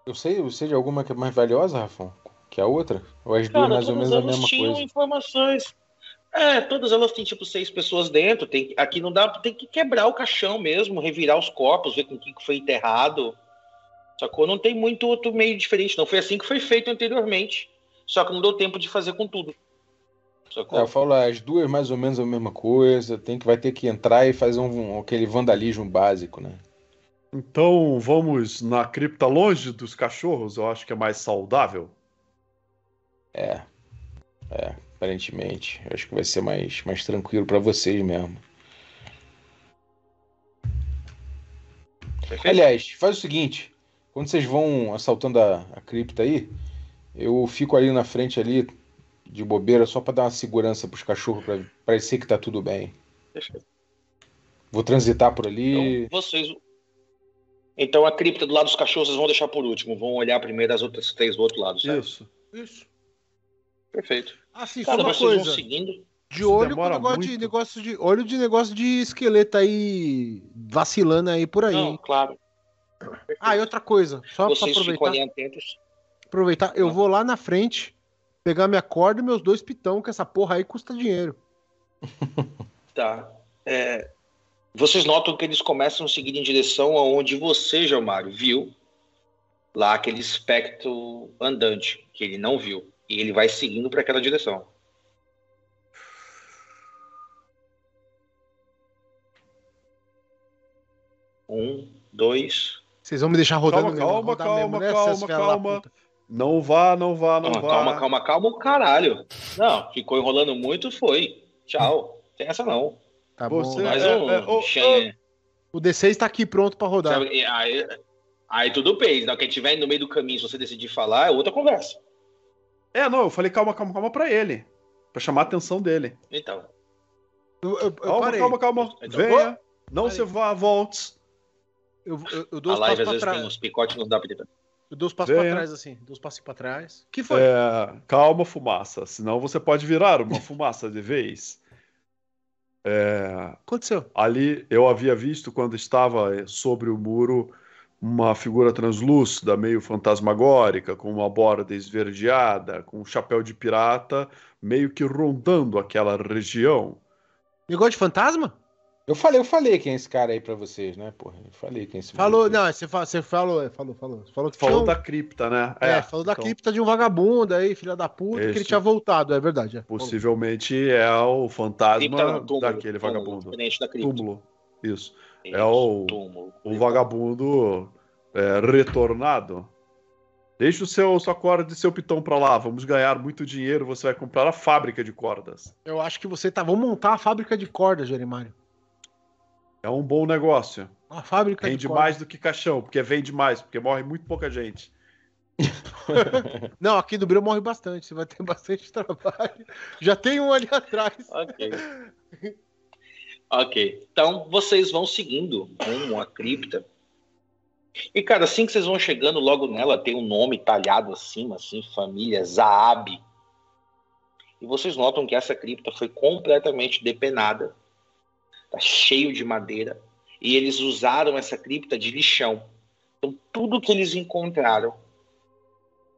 Eu sei, eu sei de alguma que é mais valiosa, Rafão, que a outra? Ou as duas Cara, mais ou menos a mesma tinham coisa? informações. É, todas elas têm tipo seis pessoas dentro. Tem, aqui não dá, tem que quebrar o caixão mesmo, revirar os corpos, ver com quem que foi enterrado. Sacou? Não tem muito outro meio diferente. Não foi assim que foi feito anteriormente. Só que não deu tempo de fazer com tudo. Sacou? É, eu falo as duas mais ou menos a mesma coisa. Tem que vai ter que entrar e fazer um, aquele vandalismo básico, né? Então vamos na cripta longe dos cachorros, eu acho que é mais saudável. É, é, aparentemente. Eu acho que vai ser mais, mais tranquilo para vocês mesmo. Perfeito. Aliás, faz o seguinte: quando vocês vão assaltando a, a cripta aí, eu fico ali na frente ali de bobeira só para dar uma segurança para os cachorros para parecer que tá tudo bem. Perfeito. Vou transitar por ali. Então, vocês então a cripta do lado dos cachorros vocês vão deixar por último, vão olhar primeiro as outras três do outro lado, certo? Isso. Isso. Perfeito. Assim, Cara, só uma coisa. seguindo. De olho com negócio de, negócio de. Olho de negócio de esqueleto aí vacilando aí por aí. Não, claro. Ah, e outra coisa, só ficam aproveitar, atentos. aproveitar, eu Não. vou lá na frente, pegar minha corda e meus dois pitão, que essa porra aí custa dinheiro. Tá. É, vocês notam que eles começam a seguir em direção aonde você, Gelmário, viu lá aquele espectro andante, que ele não viu. E ele vai seguindo para aquela direção. Um, dois. Vocês vão me deixar rodando Calma, mesmo, calma, rodar calma, mesmo, né, calma, da calma. Não vá, não vá, não Calma, vá. calma, calma, calma, o caralho. Não, ficou enrolando muito, foi. Tchau. Tem essa não. Tá bom. Você- Mais é, um. é, Xen- O D6 tá aqui pronto pra rodar. Sabe, Aí, aí tudo bem. Quem estiver no meio do caminho, se você decidir falar, é outra conversa. É, não, eu falei calma, calma, calma pra ele. Pra chamar a atenção dele. Então. Eu, eu- eu Calma, parei. calma, calma. Então, Venha. Não parei. se vá, volte. Eu, eu, eu dou A live às pra vezes tem trás. uns picotes não dá pra. Eu dou os passos pra Venha. trás, assim. Dou os passos pra trás. que foi? É, calma, fumaça. Senão você pode virar uma fumaça de vez. É, Aconteceu. ali eu havia visto quando estava sobre o muro uma figura translúcida, meio fantasmagórica, com uma borda esverdeada, com um chapéu de pirata, meio que rondando aquela região. Negócio de fantasma? Eu falei, eu falei quem é esse cara aí pra vocês, né, porra? Eu falei quem é esse Falou, não, você, você falou, é, falou, falou. Você falou que Falou tinha da cripta, né? um- É, falou da então, cripta de um vagabundo aí, filha da puta, que ele Esse- tinha voltado, é verdade. É. Possivelmente é o fantasma túmulo, daquele túmulo, vagabundo. Da cripta. Túmulo. Isso. Isso, É o- túmulo. O vagabundo é, retornado. Deixa o seu sua corda e seu pitão pra lá. Vamos ganhar muito dinheiro. Você vai comprar a fábrica de cordas. Eu acho que você tá. Vamos montar a fábrica de cordas, Jerimário. É um bom negócio. Uma fábrica Rende de cordas. mais do que caixão, porque vende mais, porque morre muito pouca gente. Não, aqui no Bril morre bastante. Você vai ter bastante trabalho. Já tem um ali atrás. Ok. ok. Então, vocês vão seguindo rumo à cripta. E, cara, assim que vocês vão chegando logo nela, tem um nome talhado acima, assim, família Zaab. E vocês notam que essa cripta foi completamente depenada. Tá cheio de madeira. E eles usaram essa cripta de lixão. Então, tudo que eles encontraram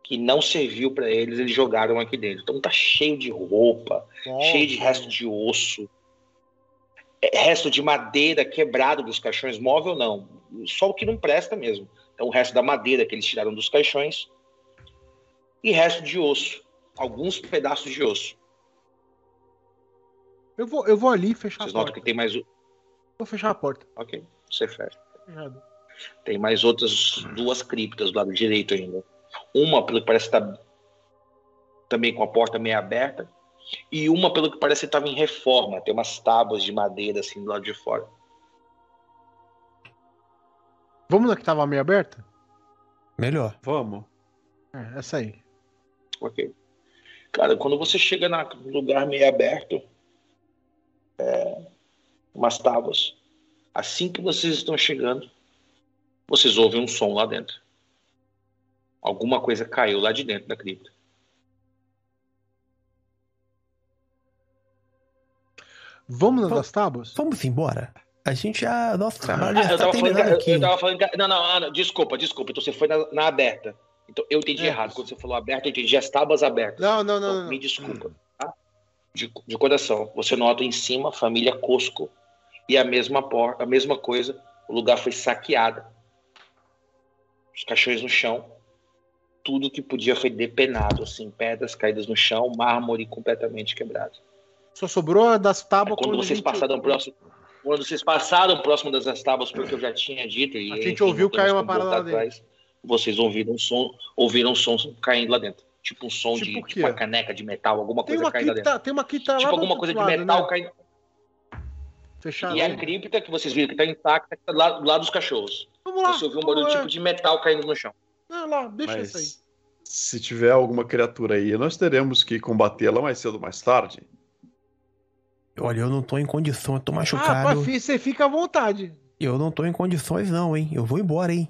que não serviu para eles, eles jogaram aqui dentro. Então, tá cheio de roupa, cheio de resto de osso, é, resto de madeira quebrado dos caixões, móvel não, só o que não presta mesmo. Então o resto da madeira que eles tiraram dos caixões e resto de osso, alguns pedaços de osso. Eu vou, eu vou ali fechar Vocês a notam porta. que tem mais, Vou fechar a porta. ok, você fecha. Fechado. Tem mais outras duas criptas do lado direito ainda. Uma pelo que parece estar também com a porta meio aberta e uma pelo que parece estava em reforma. Tem umas tábuas de madeira assim do lado de fora. Vamos na que tava meio aberta? Melhor. Vamos. É, essa aí. Ok. Cara, quando você chega na- no lugar meio aberto, é, umas tábuas, assim que vocês estão chegando, vocês ouvem um som lá dentro. Alguma coisa caiu lá de dentro da cripta. Vamos nas tábuas? Vamos embora. A gente já. Nosso trabalho Ah, já eu, tá tava falando, eu, aqui. eu tava falando. que- Não, não, Ana, desculpa, desculpa. Então você foi na, na aberta. Então eu entendi É. errado. Quando você falou aberta, eu entendi as tábuas abertas. Não, não, não. Então, não, me não. desculpa. tá? De, de coração. Você nota em cima família Cosco e a mesma porta, a mesma coisa. O lugar foi saqueado. Os caixões no chão. Tudo que podia foi depenado, assim, pedras caídas no chão, mármore completamente quebrado. Só sobrou das tábuas Quando a vocês gente- passaram próximo, quando vocês passaram próximo das tábuas, porque eu já tinha dito e A gente enfim, ouviu cair uma parada lá atrás, Vocês ouviram um som, ouviram um som caindo lá dentro, tipo um som Tipo de tipo uma caneca de metal, alguma Tem coisa caindo lá dentro. tem uma lá Tipo alguma outro coisa de lado, metal né? caindo. Fechado. E a cripta que vocês viram que está intacta, que tá lá, lá dos cachorros. Vamos lá. Você ouviu um barulho lá. tipo de metal caindo no chão. Não, lá, deixa isso aí. Se tiver alguma criatura aí, nós teremos que combatê-la mais cedo ou mais tarde. Olha, eu não tô em condição, eu tô Ah, machucado. mas fi- você fica à vontade. Eu não tô em condições, não, hein? Eu vou embora, hein?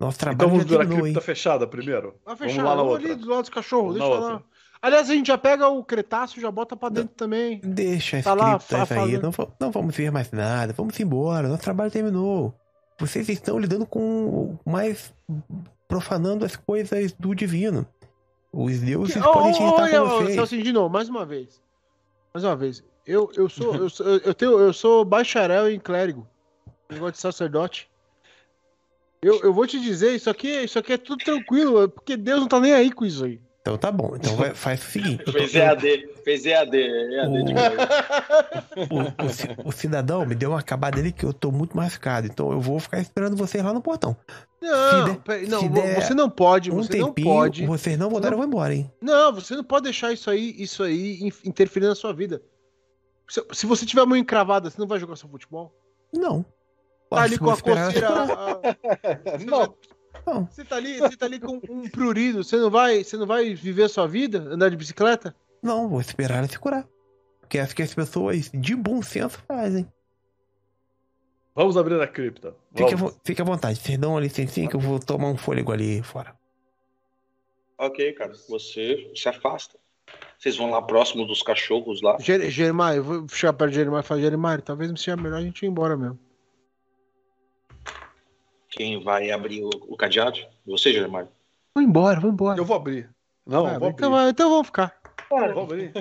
Nosso Então trabalho vamos já a cripta hein? fechada primeiro. Vai Vamos fechar. lá na Vamos outra. ali do lado dos cachorros. Vamos Deixa na lá. outra. Aliás, a gente já pega o cretáceo, já bota pra dentro também. Deixa as Tá lá, criptas aí, não, não vamos ver mais nada, vamos embora, nosso trabalho terminou. Vocês estão lidando com mais profanando as coisas do divino. Os deuses Que- podem irritar ô, com ô, vocês. Celso de novo, mais uma vez. Mais uma vez. Eu, eu sou eu, sou, eu, tenho, eu sou bacharel em clérigo. Negócio de sacerdote. Eu, eu vou te dizer, isso aqui, isso aqui é tudo tranquilo, porque Deus não tá nem aí com isso aí. Então tá bom, então vai- faz o seguinte. Fez EAD, fez EAD, EAD de O- novo. o, o ci- o cidadão me deu uma acabada dele que eu tô muito machucado, então eu vou ficar esperando vocês lá no portão. Não, der- não, você não pode, Um você não tempinho, pode. vocês não voltaram, eu vou embora, hein? Não, você não pode deixar isso aí, isso aí in- interferir na sua vida. Se, se você tiver a mão encravada, você não vai jogar seu futebol? Não. Tá ali com a coceira. a- Não. Não. Você tá ali, você tá ali com um prurido, você não vai, você não vai viver a sua vida, andar de bicicleta? Não, vou esperar ela se curar. Porque é isso que as pessoas de bom senso fazem. Vamos abrir a cripta. Fique fique à vontade, vocês dão uma licencinha que eu vou tomar um fôlego ali fora. Ok, cara. Você se afasta. Vocês vão lá próximo dos cachorros lá. Jeremiah, eu vou chegar perto de Jeremiah e falar, Jeremiah, talvez não seja melhor a gente ir embora mesmo. Quem vai abrir o, o cadeado? Você, Germário? Vamos embora, vamos embora. Eu vou abrir. Não, eu vou então, abrir. vai, então vamos ficar. Foda-se.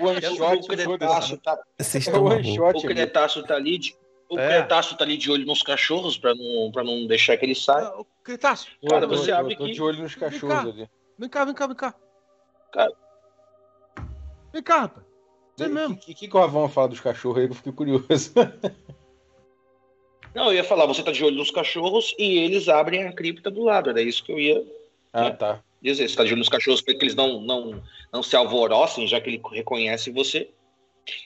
One shot, o Cretáceo tá, Vocês É estão one malucos. shot. o Cretáceo tá ali de, o É. Cretáceo tá ali de olho nos cachorros pra não, pra não deixar que ele saia. Ah, ô, Cretáceo, Cara, Eu tô- você eu abre tô aqui. de olho nos Vem cachorros cá. ali. vem cá, vem cá, vem cá. Cara. Vem cá, rapaz. Você O mesmo. que, que, que o Ravão fala dos cachorros aí eu fiquei curioso? Não, eu ia falar, você tá de olho nos cachorros e eles abrem a cripta do lado. Era isso que eu ia ah, tá. Dizer. Você tá de nos cachorros para que eles não, não, não se alvorocem, já que ele reconhece você.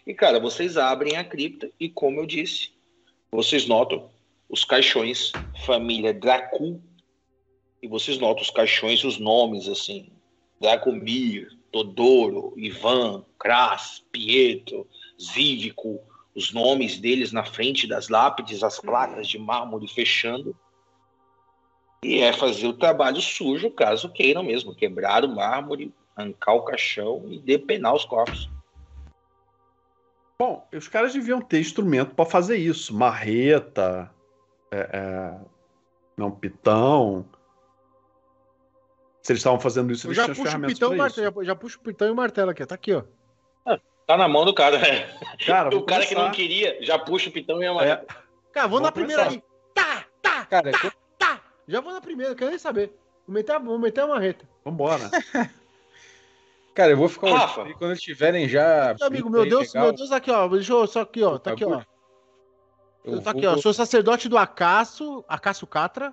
E, cara, vocês abrem a cripta e, como eu disse, vocês notam os caixões família Dracul. E vocês notam os caixões, os nomes, assim. Dracomir, Todoro, Ivan, Kras, Pietro, Zívico. Os nomes deles na frente das lápides, as placas de mármore fechando. E é fazer o trabalho sujo, caso queiram mesmo. Quebrar o mármore, arrancar o caixão e depenar os corpos. Bom, os caras deviam ter instrumento pra fazer isso. Marreta, é, é, não, pitão. Se eles estavam fazendo isso, eles já tinham ferramentas pitão e o pra isso. martelo. Já, já puxo o pitão e o martelo aqui. Tá aqui, ó. Tá na mão do cara. Cara, o cara que não começar. queria já puxa o pitão e a É, marreta. Cara, vou Vamos na primeira começar. ali. Tá, tá, Cara, tá. Já vou na primeira, quero nem saber. Vou meter a, vou meter a marreta. vambora. cara, eu vou ficar Rafa. olhando quando eles tiverem já. Meu amigo, meu Deus, legal, meu Deus, aqui, ó. Deixa eu só aqui, ó. Tá aqui, ó. eu Tá aqui, vou- ó. Sou sacerdote do Acaso, Acaso Catra.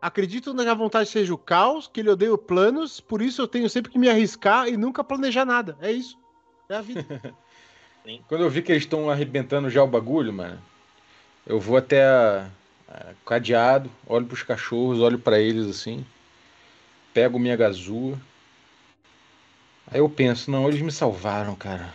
Acredito na vontade seja o caos, que ele odeia planos, por isso eu tenho sempre que me arriscar e nunca planejar nada. É isso. É a vida. Quando eu vi que eles estão arrebentando já o bagulho, mano, eu vou até a- cadeado, olho pros cachorros, olho pra eles assim, pego minha gazua. Aí eu penso, não, eles me salvaram, cara.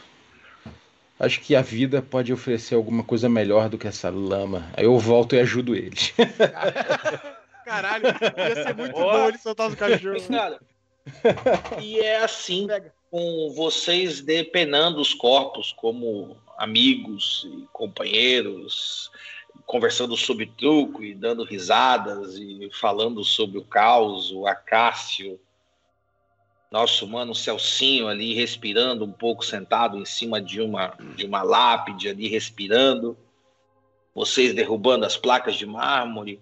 Acho que a vida pode oferecer alguma coisa melhor do que essa lama. Aí eu volto e ajudo eles. Caralho, ia ser muito Boa. bom ele soltar os cachorros. Cara, e é assim com vocês depenando os corpos como amigos e companheiros, conversando sobre truco e dando risadas e falando sobre o caos, o Acácio, nosso mano Celcinho ali respirando um pouco sentado em cima de uma de uma lápide ali respirando, vocês derrubando as placas de mármore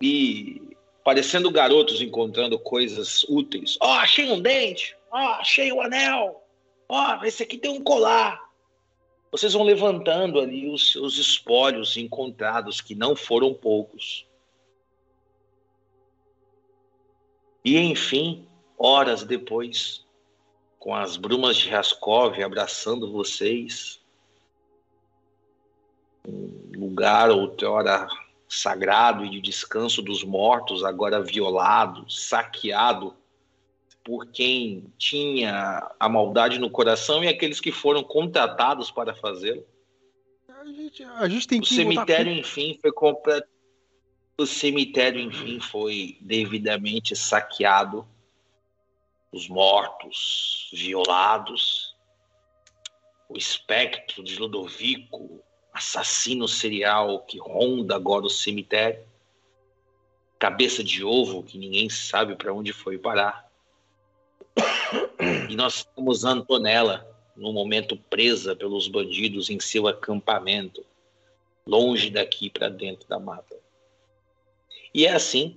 e parecendo garotos encontrando coisas úteis. Ó, achei um dente. Ó, achei o anel. Ó, esse aqui tem um colar. Vocês vão levantando ali os seus espólios encontrados, que não foram poucos. E enfim, horas depois, com as brumas de Raskov abraçando vocês, um lugar outrora sagrado e de descanso dos mortos, agora violado, saqueado por quem tinha a maldade no coração e aqueles que foram contratados para fazê-lo. A gente, a gente tem O que. cemitério, enfim, foi completo. O cemitério, enfim, foi devidamente saqueado. Os mortos, violados. O espectro de Ludovico, assassino serial que ronda agora o cemitério. Cabeça de ovo que ninguém sabe para onde foi parar. E nós temos Antonella, no momento presa pelos bandidos em seu acampamento, longe daqui para dentro da mata. E é assim,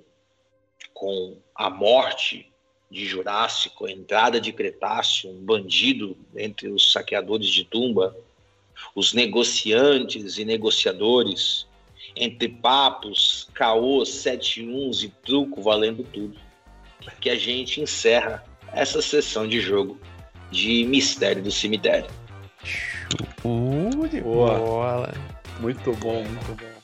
com a morte de Jurássico, a entrada de Cretáceo, um bandido entre os saqueadores de tumba, os negociantes e negociadores, entre papos, caôs, sete uns e truco valendo tudo, que a gente encerra essa sessão de jogo de Mistério do Cemitério. Uh, de Boa. bola. Muito bom, muito bom.